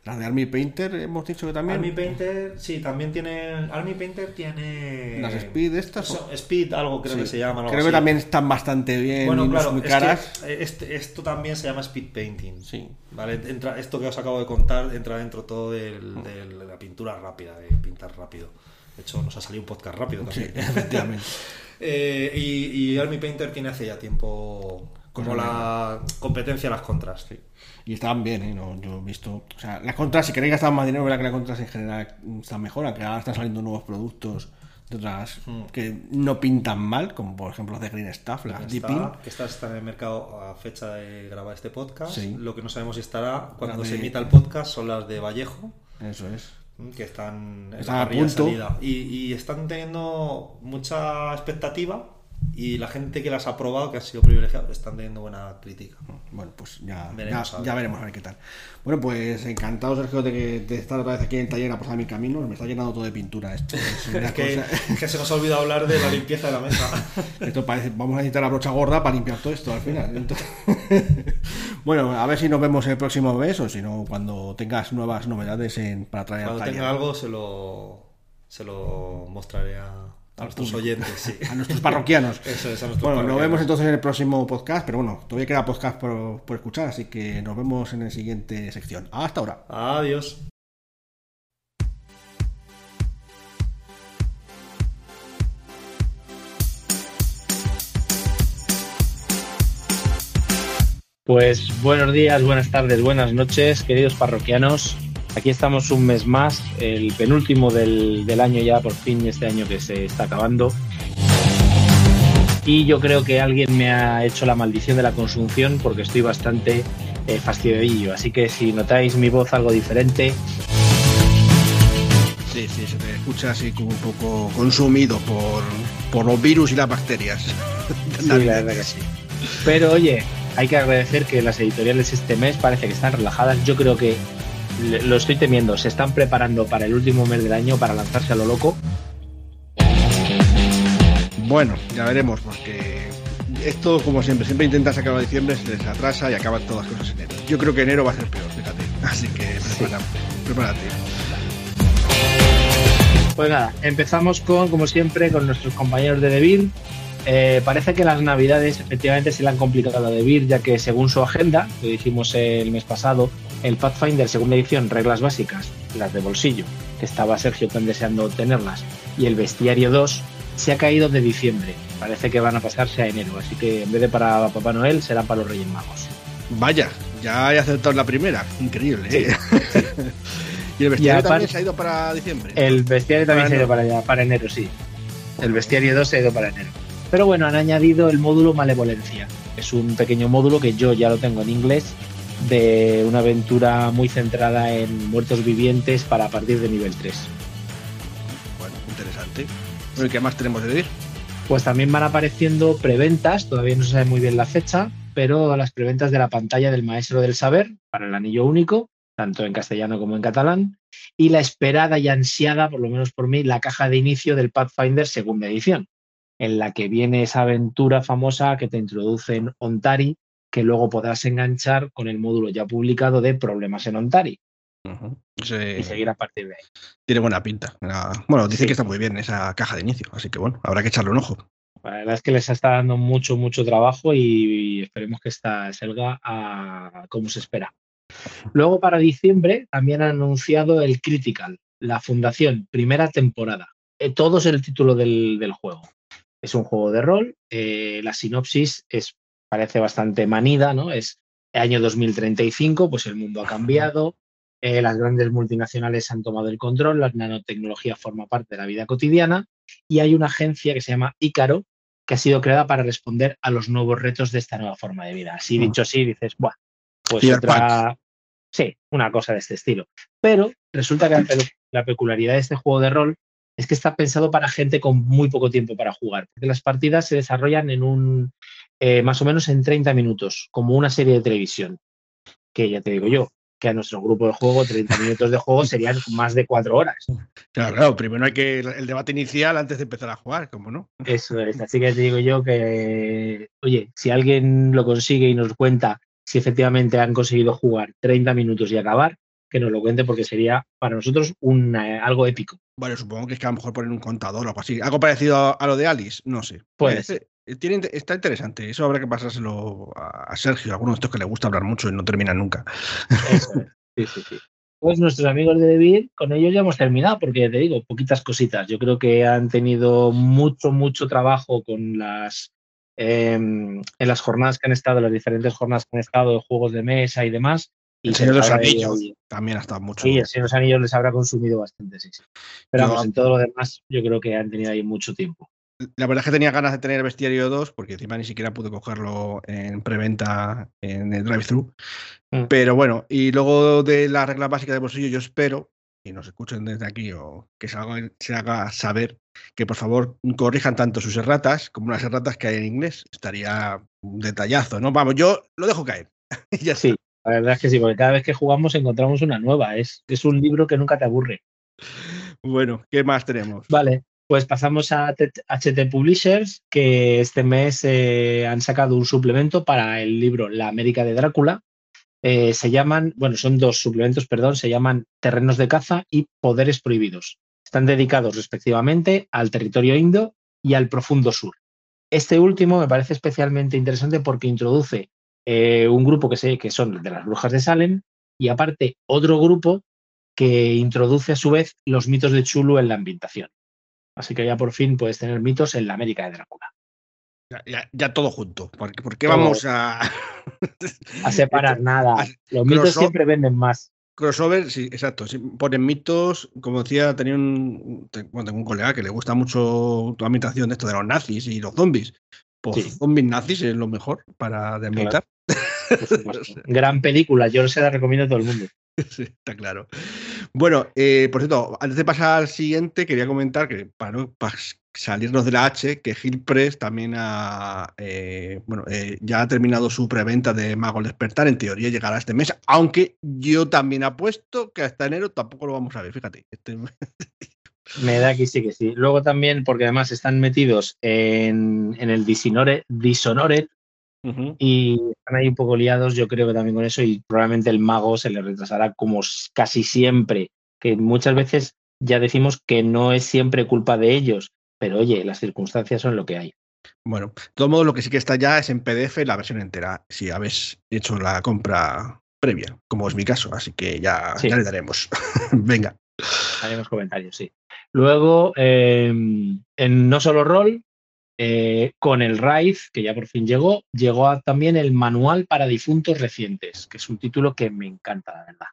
las de Army Painter, hemos dicho que también. Army Painter, sí, también tiene. Army Painter tiene. Las Speed estas. Son- Speed, algo creo Sí. que se llama. algo Creo que también están bastante bien Bueno, y claro, son muy es caras. que, este- esto también se llama speed painting. Sí. ¿Vale? Entra, esto que os acabo de contar entra dentro todo del- del- de la pintura rápida, de pintar rápido. De hecho, nos ha salido un podcast rápido Sí, también. <laughs> efectivamente. <laughs> Eh, y, y Army Painter tiene hace ya tiempo como la competencia las contras. Y estaban bien, ¿eh? No, yo he visto. O sea, las contras, si queréis gastar más dinero, verá que las contras en general están mejor, aunque ahora están saliendo nuevos productos de otras Mm. que no pintan mal, como por ejemplo las de Green Stuff, las Está- Deepin. que esta está en el mercado a fecha de grabar este podcast. Sí. Lo que no sabemos si estará cuando se emita el podcast son las de Vallejo. Eso es. que están en Están la a punto. salida. Y, y están teniendo mucha expectativa y la gente que las ha probado, que ha sido privilegiado, están teniendo buena crítica. Bueno, pues ya Veremos ya, a ya veremos a ver qué tal. Bueno, pues encantado, Sergio, de, que, de estar otra vez aquí en el taller a pasar mi camino. Me está llenando todo de pintura esto. Es <laughs> Es que, cosa- que se nos ha olvidado hablar de la limpieza de la mesa. <laughs> Esto parece, vamos a necesitar la brocha gorda para limpiar todo esto al final. Entonces- <laughs> bueno, a ver si nos vemos el próximo mes o si no, cuando tengas nuevas novedades en, para traer al Cuando taller. tenga algo se lo, se lo mostraré a, a nuestros público. oyentes. Sí. <laughs> A nuestros parroquianos. <laughs> Eso es, a nuestros Bueno, nos vemos entonces en el próximo podcast, pero bueno, todavía queda podcast por, por escuchar, así que nos vemos en la siguiente sección. Hasta ahora. Adiós. Pues buenos días, buenas tardes, buenas noches, queridos parroquianos. Aquí estamos un mes más, el penúltimo del, del año ya, por fin, este año que se está acabando. Y yo creo que alguien me ha hecho la maldición de la consunción porque estoy bastante eh, fastidiadillo. Así que si notáis mi voz algo diferente, Sí, sí, se te escucha así como un poco consumido por, por los virus y las bacterias. Sí, <laughs> la verdad que sí. Pero oye, hay que agradecer que las editoriales este mes parece que están relajadas. Yo creo que lo estoy temiendo. Se están preparando para el último mes del año para lanzarse a lo loco. Bueno, ya veremos, porque esto, como siempre, siempre intentas acabar diciembre, se les atrasa y acaban todas las cosas en enero. Yo creo que enero va a ser peor, fíjate. <laughs> Así que prepárate. Pues nada, empezamos con, como siempre, con nuestros compañeros de Devir. Eh, parece que las navidades efectivamente se le han complicado a Devir, ya que según su agenda, que dijimos el mes pasado, el Pathfinder segunda edición, reglas básicas, las de bolsillo, que estaba Sergio tan deseando tenerlas, y el Bestiario 2, se ha caído de diciembre. Parece que van a pasarse a enero, así que en vez de para Papá Noel, será para los Reyes Magos. Vaya, ya he aceptado la primera. Increíble, ¿eh? <laughs> y el aparte- también se ha ido para diciembre. El bestiario también Para se ha ido para, allá, para enero, sí. El bestiario 2 se ha ido para enero. Pero bueno, han añadido el módulo Malevolencia. Es un pequeño módulo que yo ya lo tengo en inglés, de una aventura muy centrada en muertos vivientes para partir de nivel 3. Bueno, interesante. Bueno, ¿y qué más tenemos de decir? Pues también van apareciendo preventas, todavía no se sabe muy bien la fecha, pero las preventas de la pantalla del Maestro del Saber para el anillo único, tanto en castellano como en catalán, y la esperada y ansiada, por lo menos por mí, la caja de inicio del Pathfinder segunda edición, en la que viene esa aventura famosa que te introduce en Ontari, que luego podrás enganchar con el módulo ya publicado de Problemas en Ontari y seguir a partir de ahí. Tiene buena pinta. Bueno, dice Sí. que está muy bien esa caja de inicio, así que bueno, habrá que echarle un ojo. La verdad es que les está dando mucho, mucho trabajo y esperemos que esta salga a como se espera. Luego para diciembre también han anunciado el Critical, la fundación, primera temporada. Eh, todo es el título del, del juego. Es un juego de rol, eh, la sinopsis es, parece bastante manida, ¿no? Es año 2035, pues el mundo ha cambiado, eh, las grandes multinacionales han tomado el control, la nanotecnología forma parte de la vida cotidiana y hay una agencia que se llama Ícaro, que ha sido creada para responder a los nuevos retos de esta nueva forma de vida. Así dicho así, dices, bueno, pues otra... Sí, una cosa de este estilo. Pero resulta que la, pe- la peculiaridad de este juego de rol es que está pensado para gente con muy poco tiempo para jugar, porque las partidas se desarrollan en un, eh, más o menos en 30 minutos, como una serie de televisión, que ya te digo yo, que a nuestro grupo de juego 30 minutos de juego serían más de cuatro horas. Claro, claro, primero hay que el debate inicial antes de empezar a jugar, ¿cómo no? Eso es, así que te digo yo que, oye, si alguien lo consigue y nos cuenta si efectivamente han conseguido jugar 30 minutos y acabar, que nos lo cuente porque sería para nosotros un, eh, algo épico. Bueno, supongo que es que a lo mejor poner un contador o algo así. ¿Algo parecido a, a lo de Alice? No sé. Puede Eh, ser. eh, tiene está interesante. Eso habrá que pasárselo a, a Sergio, alguno de estos que le gusta hablar mucho y no termina nunca. Eso es. Sí, sí, sí. Pues nuestros amigos de David, con ellos ya hemos terminado, porque te digo, poquitas cositas. Yo creo que han tenido mucho, mucho trabajo con las em, en las jornadas que han estado, las diferentes jornadas que han estado de juegos de mesa y demás. Y El se Señor de los Anillos también ha estado mucho. Sí, el Señor de los Anillos les habrá consumido bastante, sí, sí. Pero vamos, en todo lo demás, yo creo que han tenido ahí mucho tiempo. La verdad es que tenía ganas de tener Bestiario 2, porque encima ni siquiera pude cogerlo en preventa en el drive-thru. Mm. Pero bueno, y luego de la regla básica de bolsillo, yo espero, y nos escuchen desde aquí o que se haga, se haga saber, que por favor corrijan tanto sus erratas como las erratas que hay en inglés. Estaría un detallazo, ¿no? Vamos, yo lo dejo caer. Y <laughs> ya. Sí, la verdad es que sí, porque cada vez que jugamos encontramos una nueva. Es, es un libro que nunca te aburre. Bueno, ¿qué más tenemos? Vale, pues pasamos a HT Publishers, que este mes eh, han sacado un suplemento para el libro La América de Drácula. Eh, se llaman, bueno, son dos suplementos, perdón, se llaman Terrenos de caza y Poderes Prohibidos. Están dedicados respectivamente al territorio indo y al profundo sur. Este último me parece especialmente interesante porque introduce eh, un grupo que, sé, que son de las brujas de Salem y aparte otro grupo que introduce a su vez los mitos de Chulu en la ambientación. Así que ya por fin puedes tener mitos en la América de Drácula. Ya, ya- ya todo junto. ¿Por qué, por qué Todo. vamos a. A separar <laughs> nada. a- Los mitos crossover- siempre venden más. Crossover, sí, exacto. sí, ponen mitos, como decía, tenía un, bueno, tengo un colega que le gusta mucho tu ambientación de esto de los nazis y los zombies. Pues Sí. zombies nazis es lo mejor para ambientar. <laughs> Gran película, yo se la recomiendo a todo el mundo. <laughs> Sí, está claro. Bueno, eh, por cierto, antes de pasar al siguiente, quería comentar que para no pa- salirnos de la H, que Gil Press también ha, eh, bueno, eh, ya ha terminado su preventa de Mago al Despertar. En teoría llegará este mes, aunque yo también apuesto que hasta enero tampoco lo vamos a ver. Fíjate, este- <laughs> Me da que sí que sí. Luego también, porque además están metidos en, en el Dishonored, Dishonored Y están ahí un poco liados, yo creo que también con eso, y probablemente el mago se le retrasará como casi siempre, que muchas veces ya decimos que no es siempre culpa de ellos, pero oye, las circunstancias son lo que hay. Bueno, de todos modos, lo que sí que está ya es en PDF la versión entera, si habéis hecho la compra previa, como es mi caso, así que ya, Sí. ya le daremos. <laughs> Venga. Haremos comentarios, sí. Luego, eh, en No Solo Roll, eh, con el RAID, que ya por fin llegó, llegó a- también el Manual para Difuntos Recientes, que es un título que me encanta, la verdad.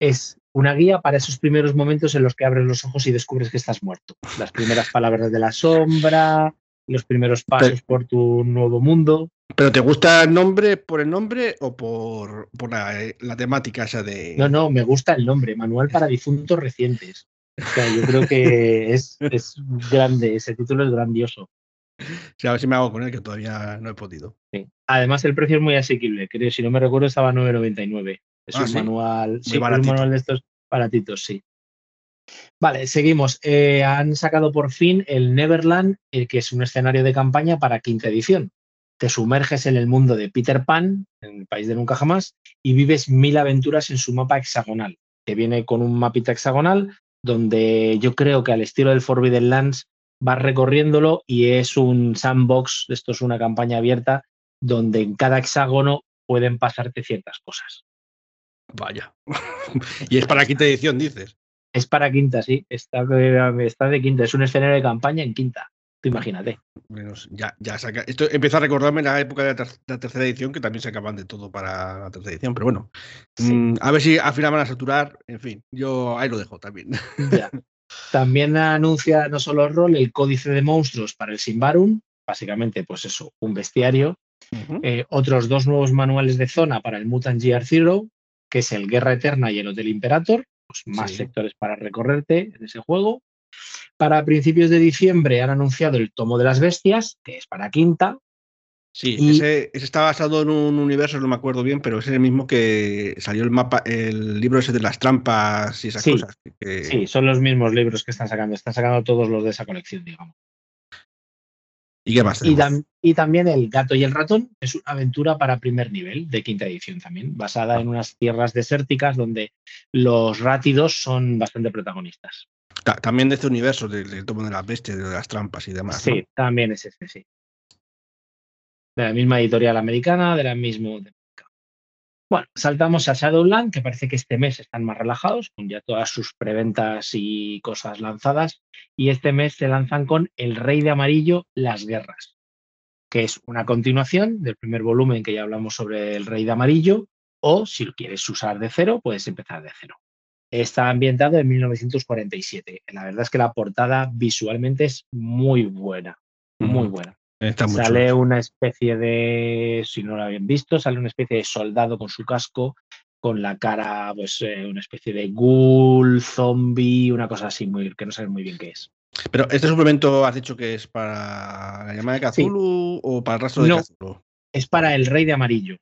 Es una guía para esos primeros momentos en los que abres los ojos y descubres que estás muerto. Las primeras palabras de la sombra, los primeros pasos por tu nuevo mundo. ¿Pero te gusta el nombre por el nombre o por, por la, eh, la temática esa de... No, no, me gusta el nombre, Manual para Difuntos Recientes. O sea, yo creo que <laughs> es, es grande, ese título es grandioso. <laughs> A ver si me hago con él, que todavía no he podido. Sí. Además, el precio es muy asequible. Creo, si no me recuerdo, estaba a 9,99. Es Ah, un ¿sí? manual. sí, un manual de estos baratitos, sí. Vale, seguimos. Eh, han sacado por fin el Neverland, eh, que es un escenario de campaña para quinta edición. Te sumerges en el mundo de Peter Pan, en el país de nunca jamás, y vives mil aventuras en su mapa hexagonal. Que viene con un mapita hexagonal, donde yo creo que al estilo del Forbidden Lands vas recorriéndolo y es un sandbox, esto es una campaña abierta, donde en cada hexágono pueden pasarte ciertas cosas. Vaya. <laughs> y es para quinta edición, dices. Es para quinta, sí, está, de- está de quinta, es un escenario de campaña en quinta. Tú imagínate. Menos, ya, ya saca... Esto empieza a recordarme la época de la, ter- la tercera edición, que también se acaban de todo para la tercera edición, pero bueno. Sí. Mm, a ver si al final van a saturar. En fin, yo ahí lo dejo también. Ya. <laughs> También anuncia no solo rol el códice de monstruos para el Simbarum, básicamente, pues eso, un bestiario. Eh, otros dos nuevos manuales de zona para el Mutant Gear Zero, que es el Guerra Eterna y el Hotel Imperator, pues más Sí. sectores para recorrerte en ese juego. Para principios de diciembre han anunciado el tomo de las bestias, que es para quinta. Sí, Y- ese, ese está basado en un universo, no me acuerdo bien, pero es el mismo que salió el mapa, el libro ese de las trampas y esas Sí, cosas. que- Sí, son los mismos libros que están sacando. Están sacando todos los de esa colección, digamos. ¿Y qué más Y, tenemos? tam- y también El gato y el ratón es una aventura para primer nivel, de quinta edición también, basada en unas tierras desérticas donde los rátidos son bastante protagonistas. Ta- También de este universo, del, del tomo de las bestias, de las trampas y demás. ¿no? Sí, también es ese, sí. De la misma editorial americana, de la misma. Bueno, saltamos a Shadowland, que parece que este mes están más relajados, con ya todas sus preventas y cosas lanzadas. Y este mes se lanzan con El Rey de Amarillo, Las Guerras, que es una continuación del primer volumen que ya hablamos sobre El Rey de Amarillo, o si lo quieres usar de cero, puedes empezar de cero. Está ambientado en 1947. La verdad es que la portada visualmente es muy buena, muy buena. Está muy Sale chulo. una especie de, si no lo habían visto, sale una especie de soldado con su casco, con la cara, pues eh, una especie de ghoul, zombie, una cosa así muy que no sabes muy bien qué es. Pero este suplemento has dicho que es para la llamada de Sí. Cthulhu o para el rastro de No. Cthulhu. Es para El Rey de Amarillo,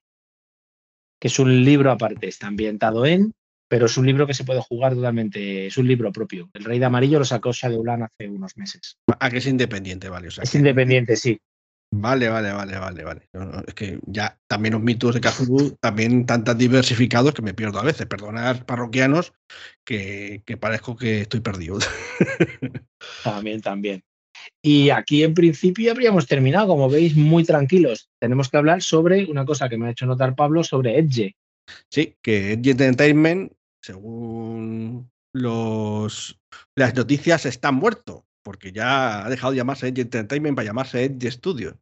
que es un libro aparte, está ambientado en, pero es un libro que se puede jugar totalmente, es un libro propio. El Rey de Amarillo lo sacó Shadowland hace unos meses. Ah, que es independiente, vale. O sea, Es que- independiente, sí. Vale, vale, vale, vale, vale. No, no, es que ya también los mitos de Cthulhu también tan tan diversificados que me pierdo a veces. Perdonad, parroquianos, que, que parezco que estoy perdido. <laughs> También, también. Y aquí en principio habríamos terminado, como veis, muy tranquilos. Tenemos que hablar sobre una cosa que me ha hecho notar Pablo sobre Edge. Sí, que Edge Entertainment, según los las noticias, está muerto, porque ya ha dejado de llamarse Edge Entertainment para llamarse Edge Studios,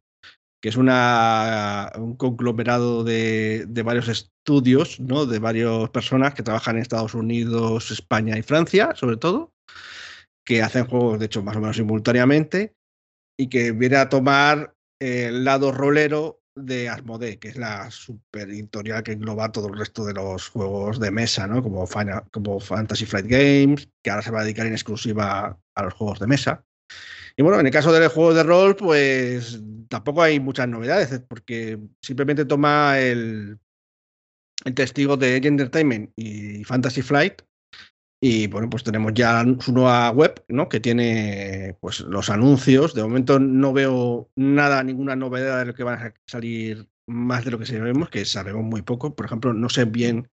que es una, un conglomerado de, de varios estudios, ¿no? de varias personas que trabajan en Estados Unidos, España y Francia, sobre todo, que hacen juegos, de hecho, más o menos simultáneamente, y que viene a tomar el lado rolero de Asmodee, que es la super editorial que engloba todo el resto de los juegos de mesa, ¿no? Como, como Fantasy Flight Games, que ahora se va a dedicar en exclusiva a los juegos de mesa. Y bueno, en el caso de los juegos de rol, pues tampoco hay muchas novedades, eh, porque simplemente toma el, el testigo de Edge Entertainment y Fantasy Flight. Y bueno, pues tenemos ya su nueva web, ¿no? Que tiene pues los anuncios. De momento no veo nada, ninguna novedad de lo que van a salir más de lo que sabemos, que sabemos muy poco. Por ejemplo, no sé bien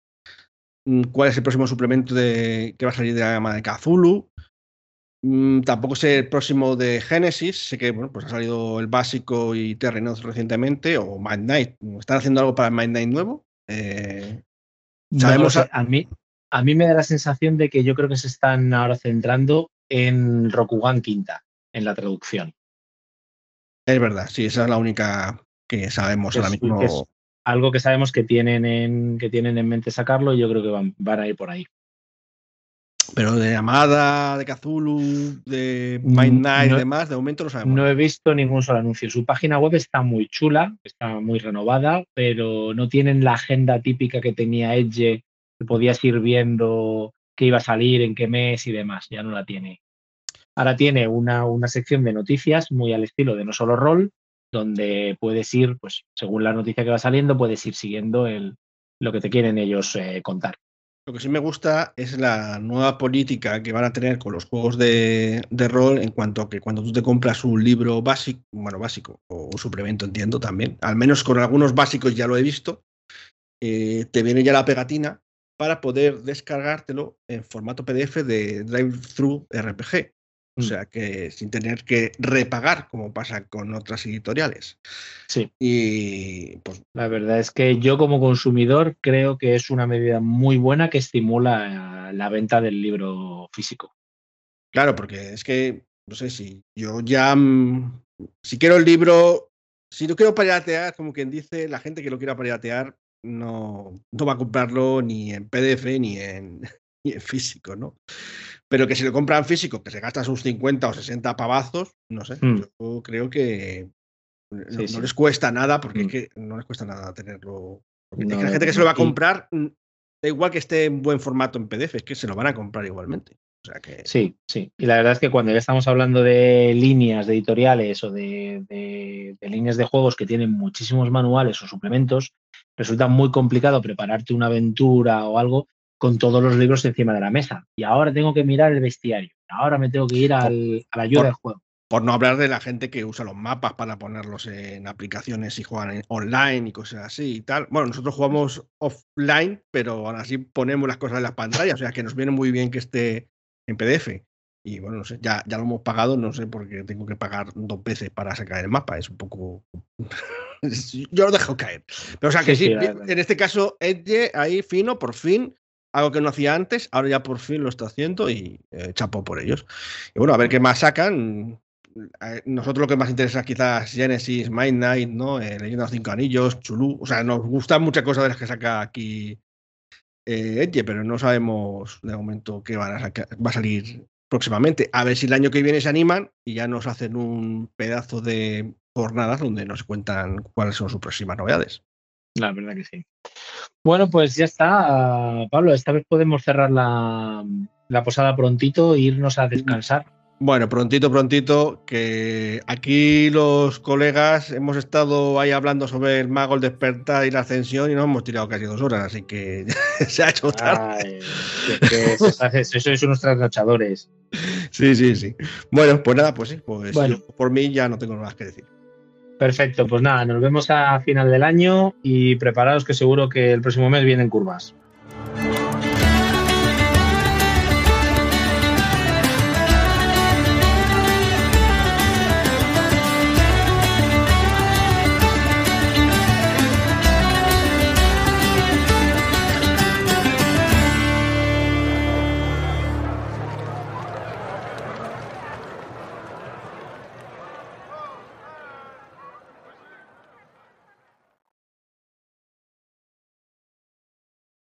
mm, cuál es el próximo suplemento de, que va a salir de la gama de Cthulhu. Mm, Tampoco sé el próximo de Genesis. Sé que bueno, pues ha salido el básico y Terrenos recientemente, o Mind Night. ¿Están haciendo algo para el Mind Night nuevo? Eh, No Sabemos a, mí, a mí me da la sensación de que yo creo que se están ahora centrando en Rokugan Quinta, en la traducción. es verdad, sí, esa es la única que sabemos ahora mismo. que es algo que sabemos que tienen en, que tienen en mente sacarlo y yo creo que van, van a ir por ahí. Pero de llamada, de Cthulhu, de Mm, Mind Night no- y demás, de momento no sabemos. No he visto ningún solo anuncio. Su página web está muy chula, está muy renovada, pero no tienen la agenda típica que tenía Edge, que podías ir viendo qué iba a salir, en qué mes y demás. Ya no la tiene. Ahora tiene una, una sección de noticias muy al estilo de No Solo Roll, donde puedes ir, pues según la noticia que va saliendo, puedes ir siguiendo el, lo que te quieren ellos eh, contar. Lo que sí me gusta es la nueva política que van a tener con los juegos de, de rol en cuanto a que cuando tú te compras un libro básico, bueno, básico, o un suplemento entiendo también, al menos con algunos básicos ya lo he visto, eh, te viene ya la pegatina para poder descargártelo en formato PDF de Drive-Thru RPG. O Mm. sea que sin tener que repagar como pasa con otras editoriales. Sí. Y pues La verdad es que yo como consumidor creo que es una medida muy buena que estimula la venta del libro físico. Claro, porque es que, no sé, si yo ya, mm, si quiero el libro, si no quiero piratear, como quien dice, la gente que lo quiera piratear no, no va a comprarlo ni en PDF ni en, <laughs> ni en físico, ¿no? Pero que si lo compran físico, que se gasta sus 50 o 60 pavazos, no sé, Mm. yo creo que no, Sí, no sí. les cuesta nada, porque es Mm. que no les cuesta nada tenerlo. porque es que la gente que se lo va a comprar, mm, da igual que esté en buen formato en PDF, es que se lo van a comprar igualmente. O sea que... Sí, sí. Y la verdad es que cuando ya estamos hablando de líneas de editoriales o de, de- de líneas de juegos que tienen muchísimos manuales o suplementos, resulta muy complicado prepararte una aventura o algo con todos los libros encima de la mesa. Y ahora tengo que mirar el bestiario. Ahora me tengo que ir al, a la ayuda por- del juego. Por no hablar de la gente que usa los mapas para ponerlos en aplicaciones y juegan online y cosas así y tal. Bueno, nosotros jugamos offline, pero aún así ponemos las cosas en las pantallas, o sea que nos viene muy bien que esté en PDF. Y bueno, no sé, ya, ya lo hemos pagado, no sé, porque tengo que pagar dos veces para sacar el mapa, es un poco... <laughs> Yo lo dejo caer. Pero o sea que Sí, sí, sí, la en este caso, Edge ahí fino, por fin, algo que no hacía antes, ahora ya por fin lo está haciendo y eh, chapo por ellos. Y bueno, a ver qué más sacan. A Nosotros lo que más interesa quizás Genesis, Mind Knight, ¿no? Eh, Leyenda de los Cinco Anillos, Chulú. O sea, nos gustan muchas cosas de las que saca aquí eh, pero no sabemos de momento qué van a va a salir próximamente. A ver si el año que viene se animan y ya nos hacen un pedazo de jornadas donde nos cuentan cuáles son sus próximas novedades. La verdad que sí. Bueno, pues ya está, Pablo. Esta vez podemos cerrar la, la posada prontito e irnos a descansar. Bueno, prontito, prontito, que aquí los colegas hemos estado ahí hablando sobre el mago, el despertar y la ascensión y nos hemos tirado casi dos horas, así que <laughs> se ha hecho tarde. Ay, es que <laughs> sois unos trasnochadores. Sí, sí, sí. Bueno, pues nada, pues sí, pues Bueno. yo por mí ya no tengo nada más que decir. Perfecto, pues nada, nos vemos a final del año y preparaos que seguro que el próximo mes vienen curvas.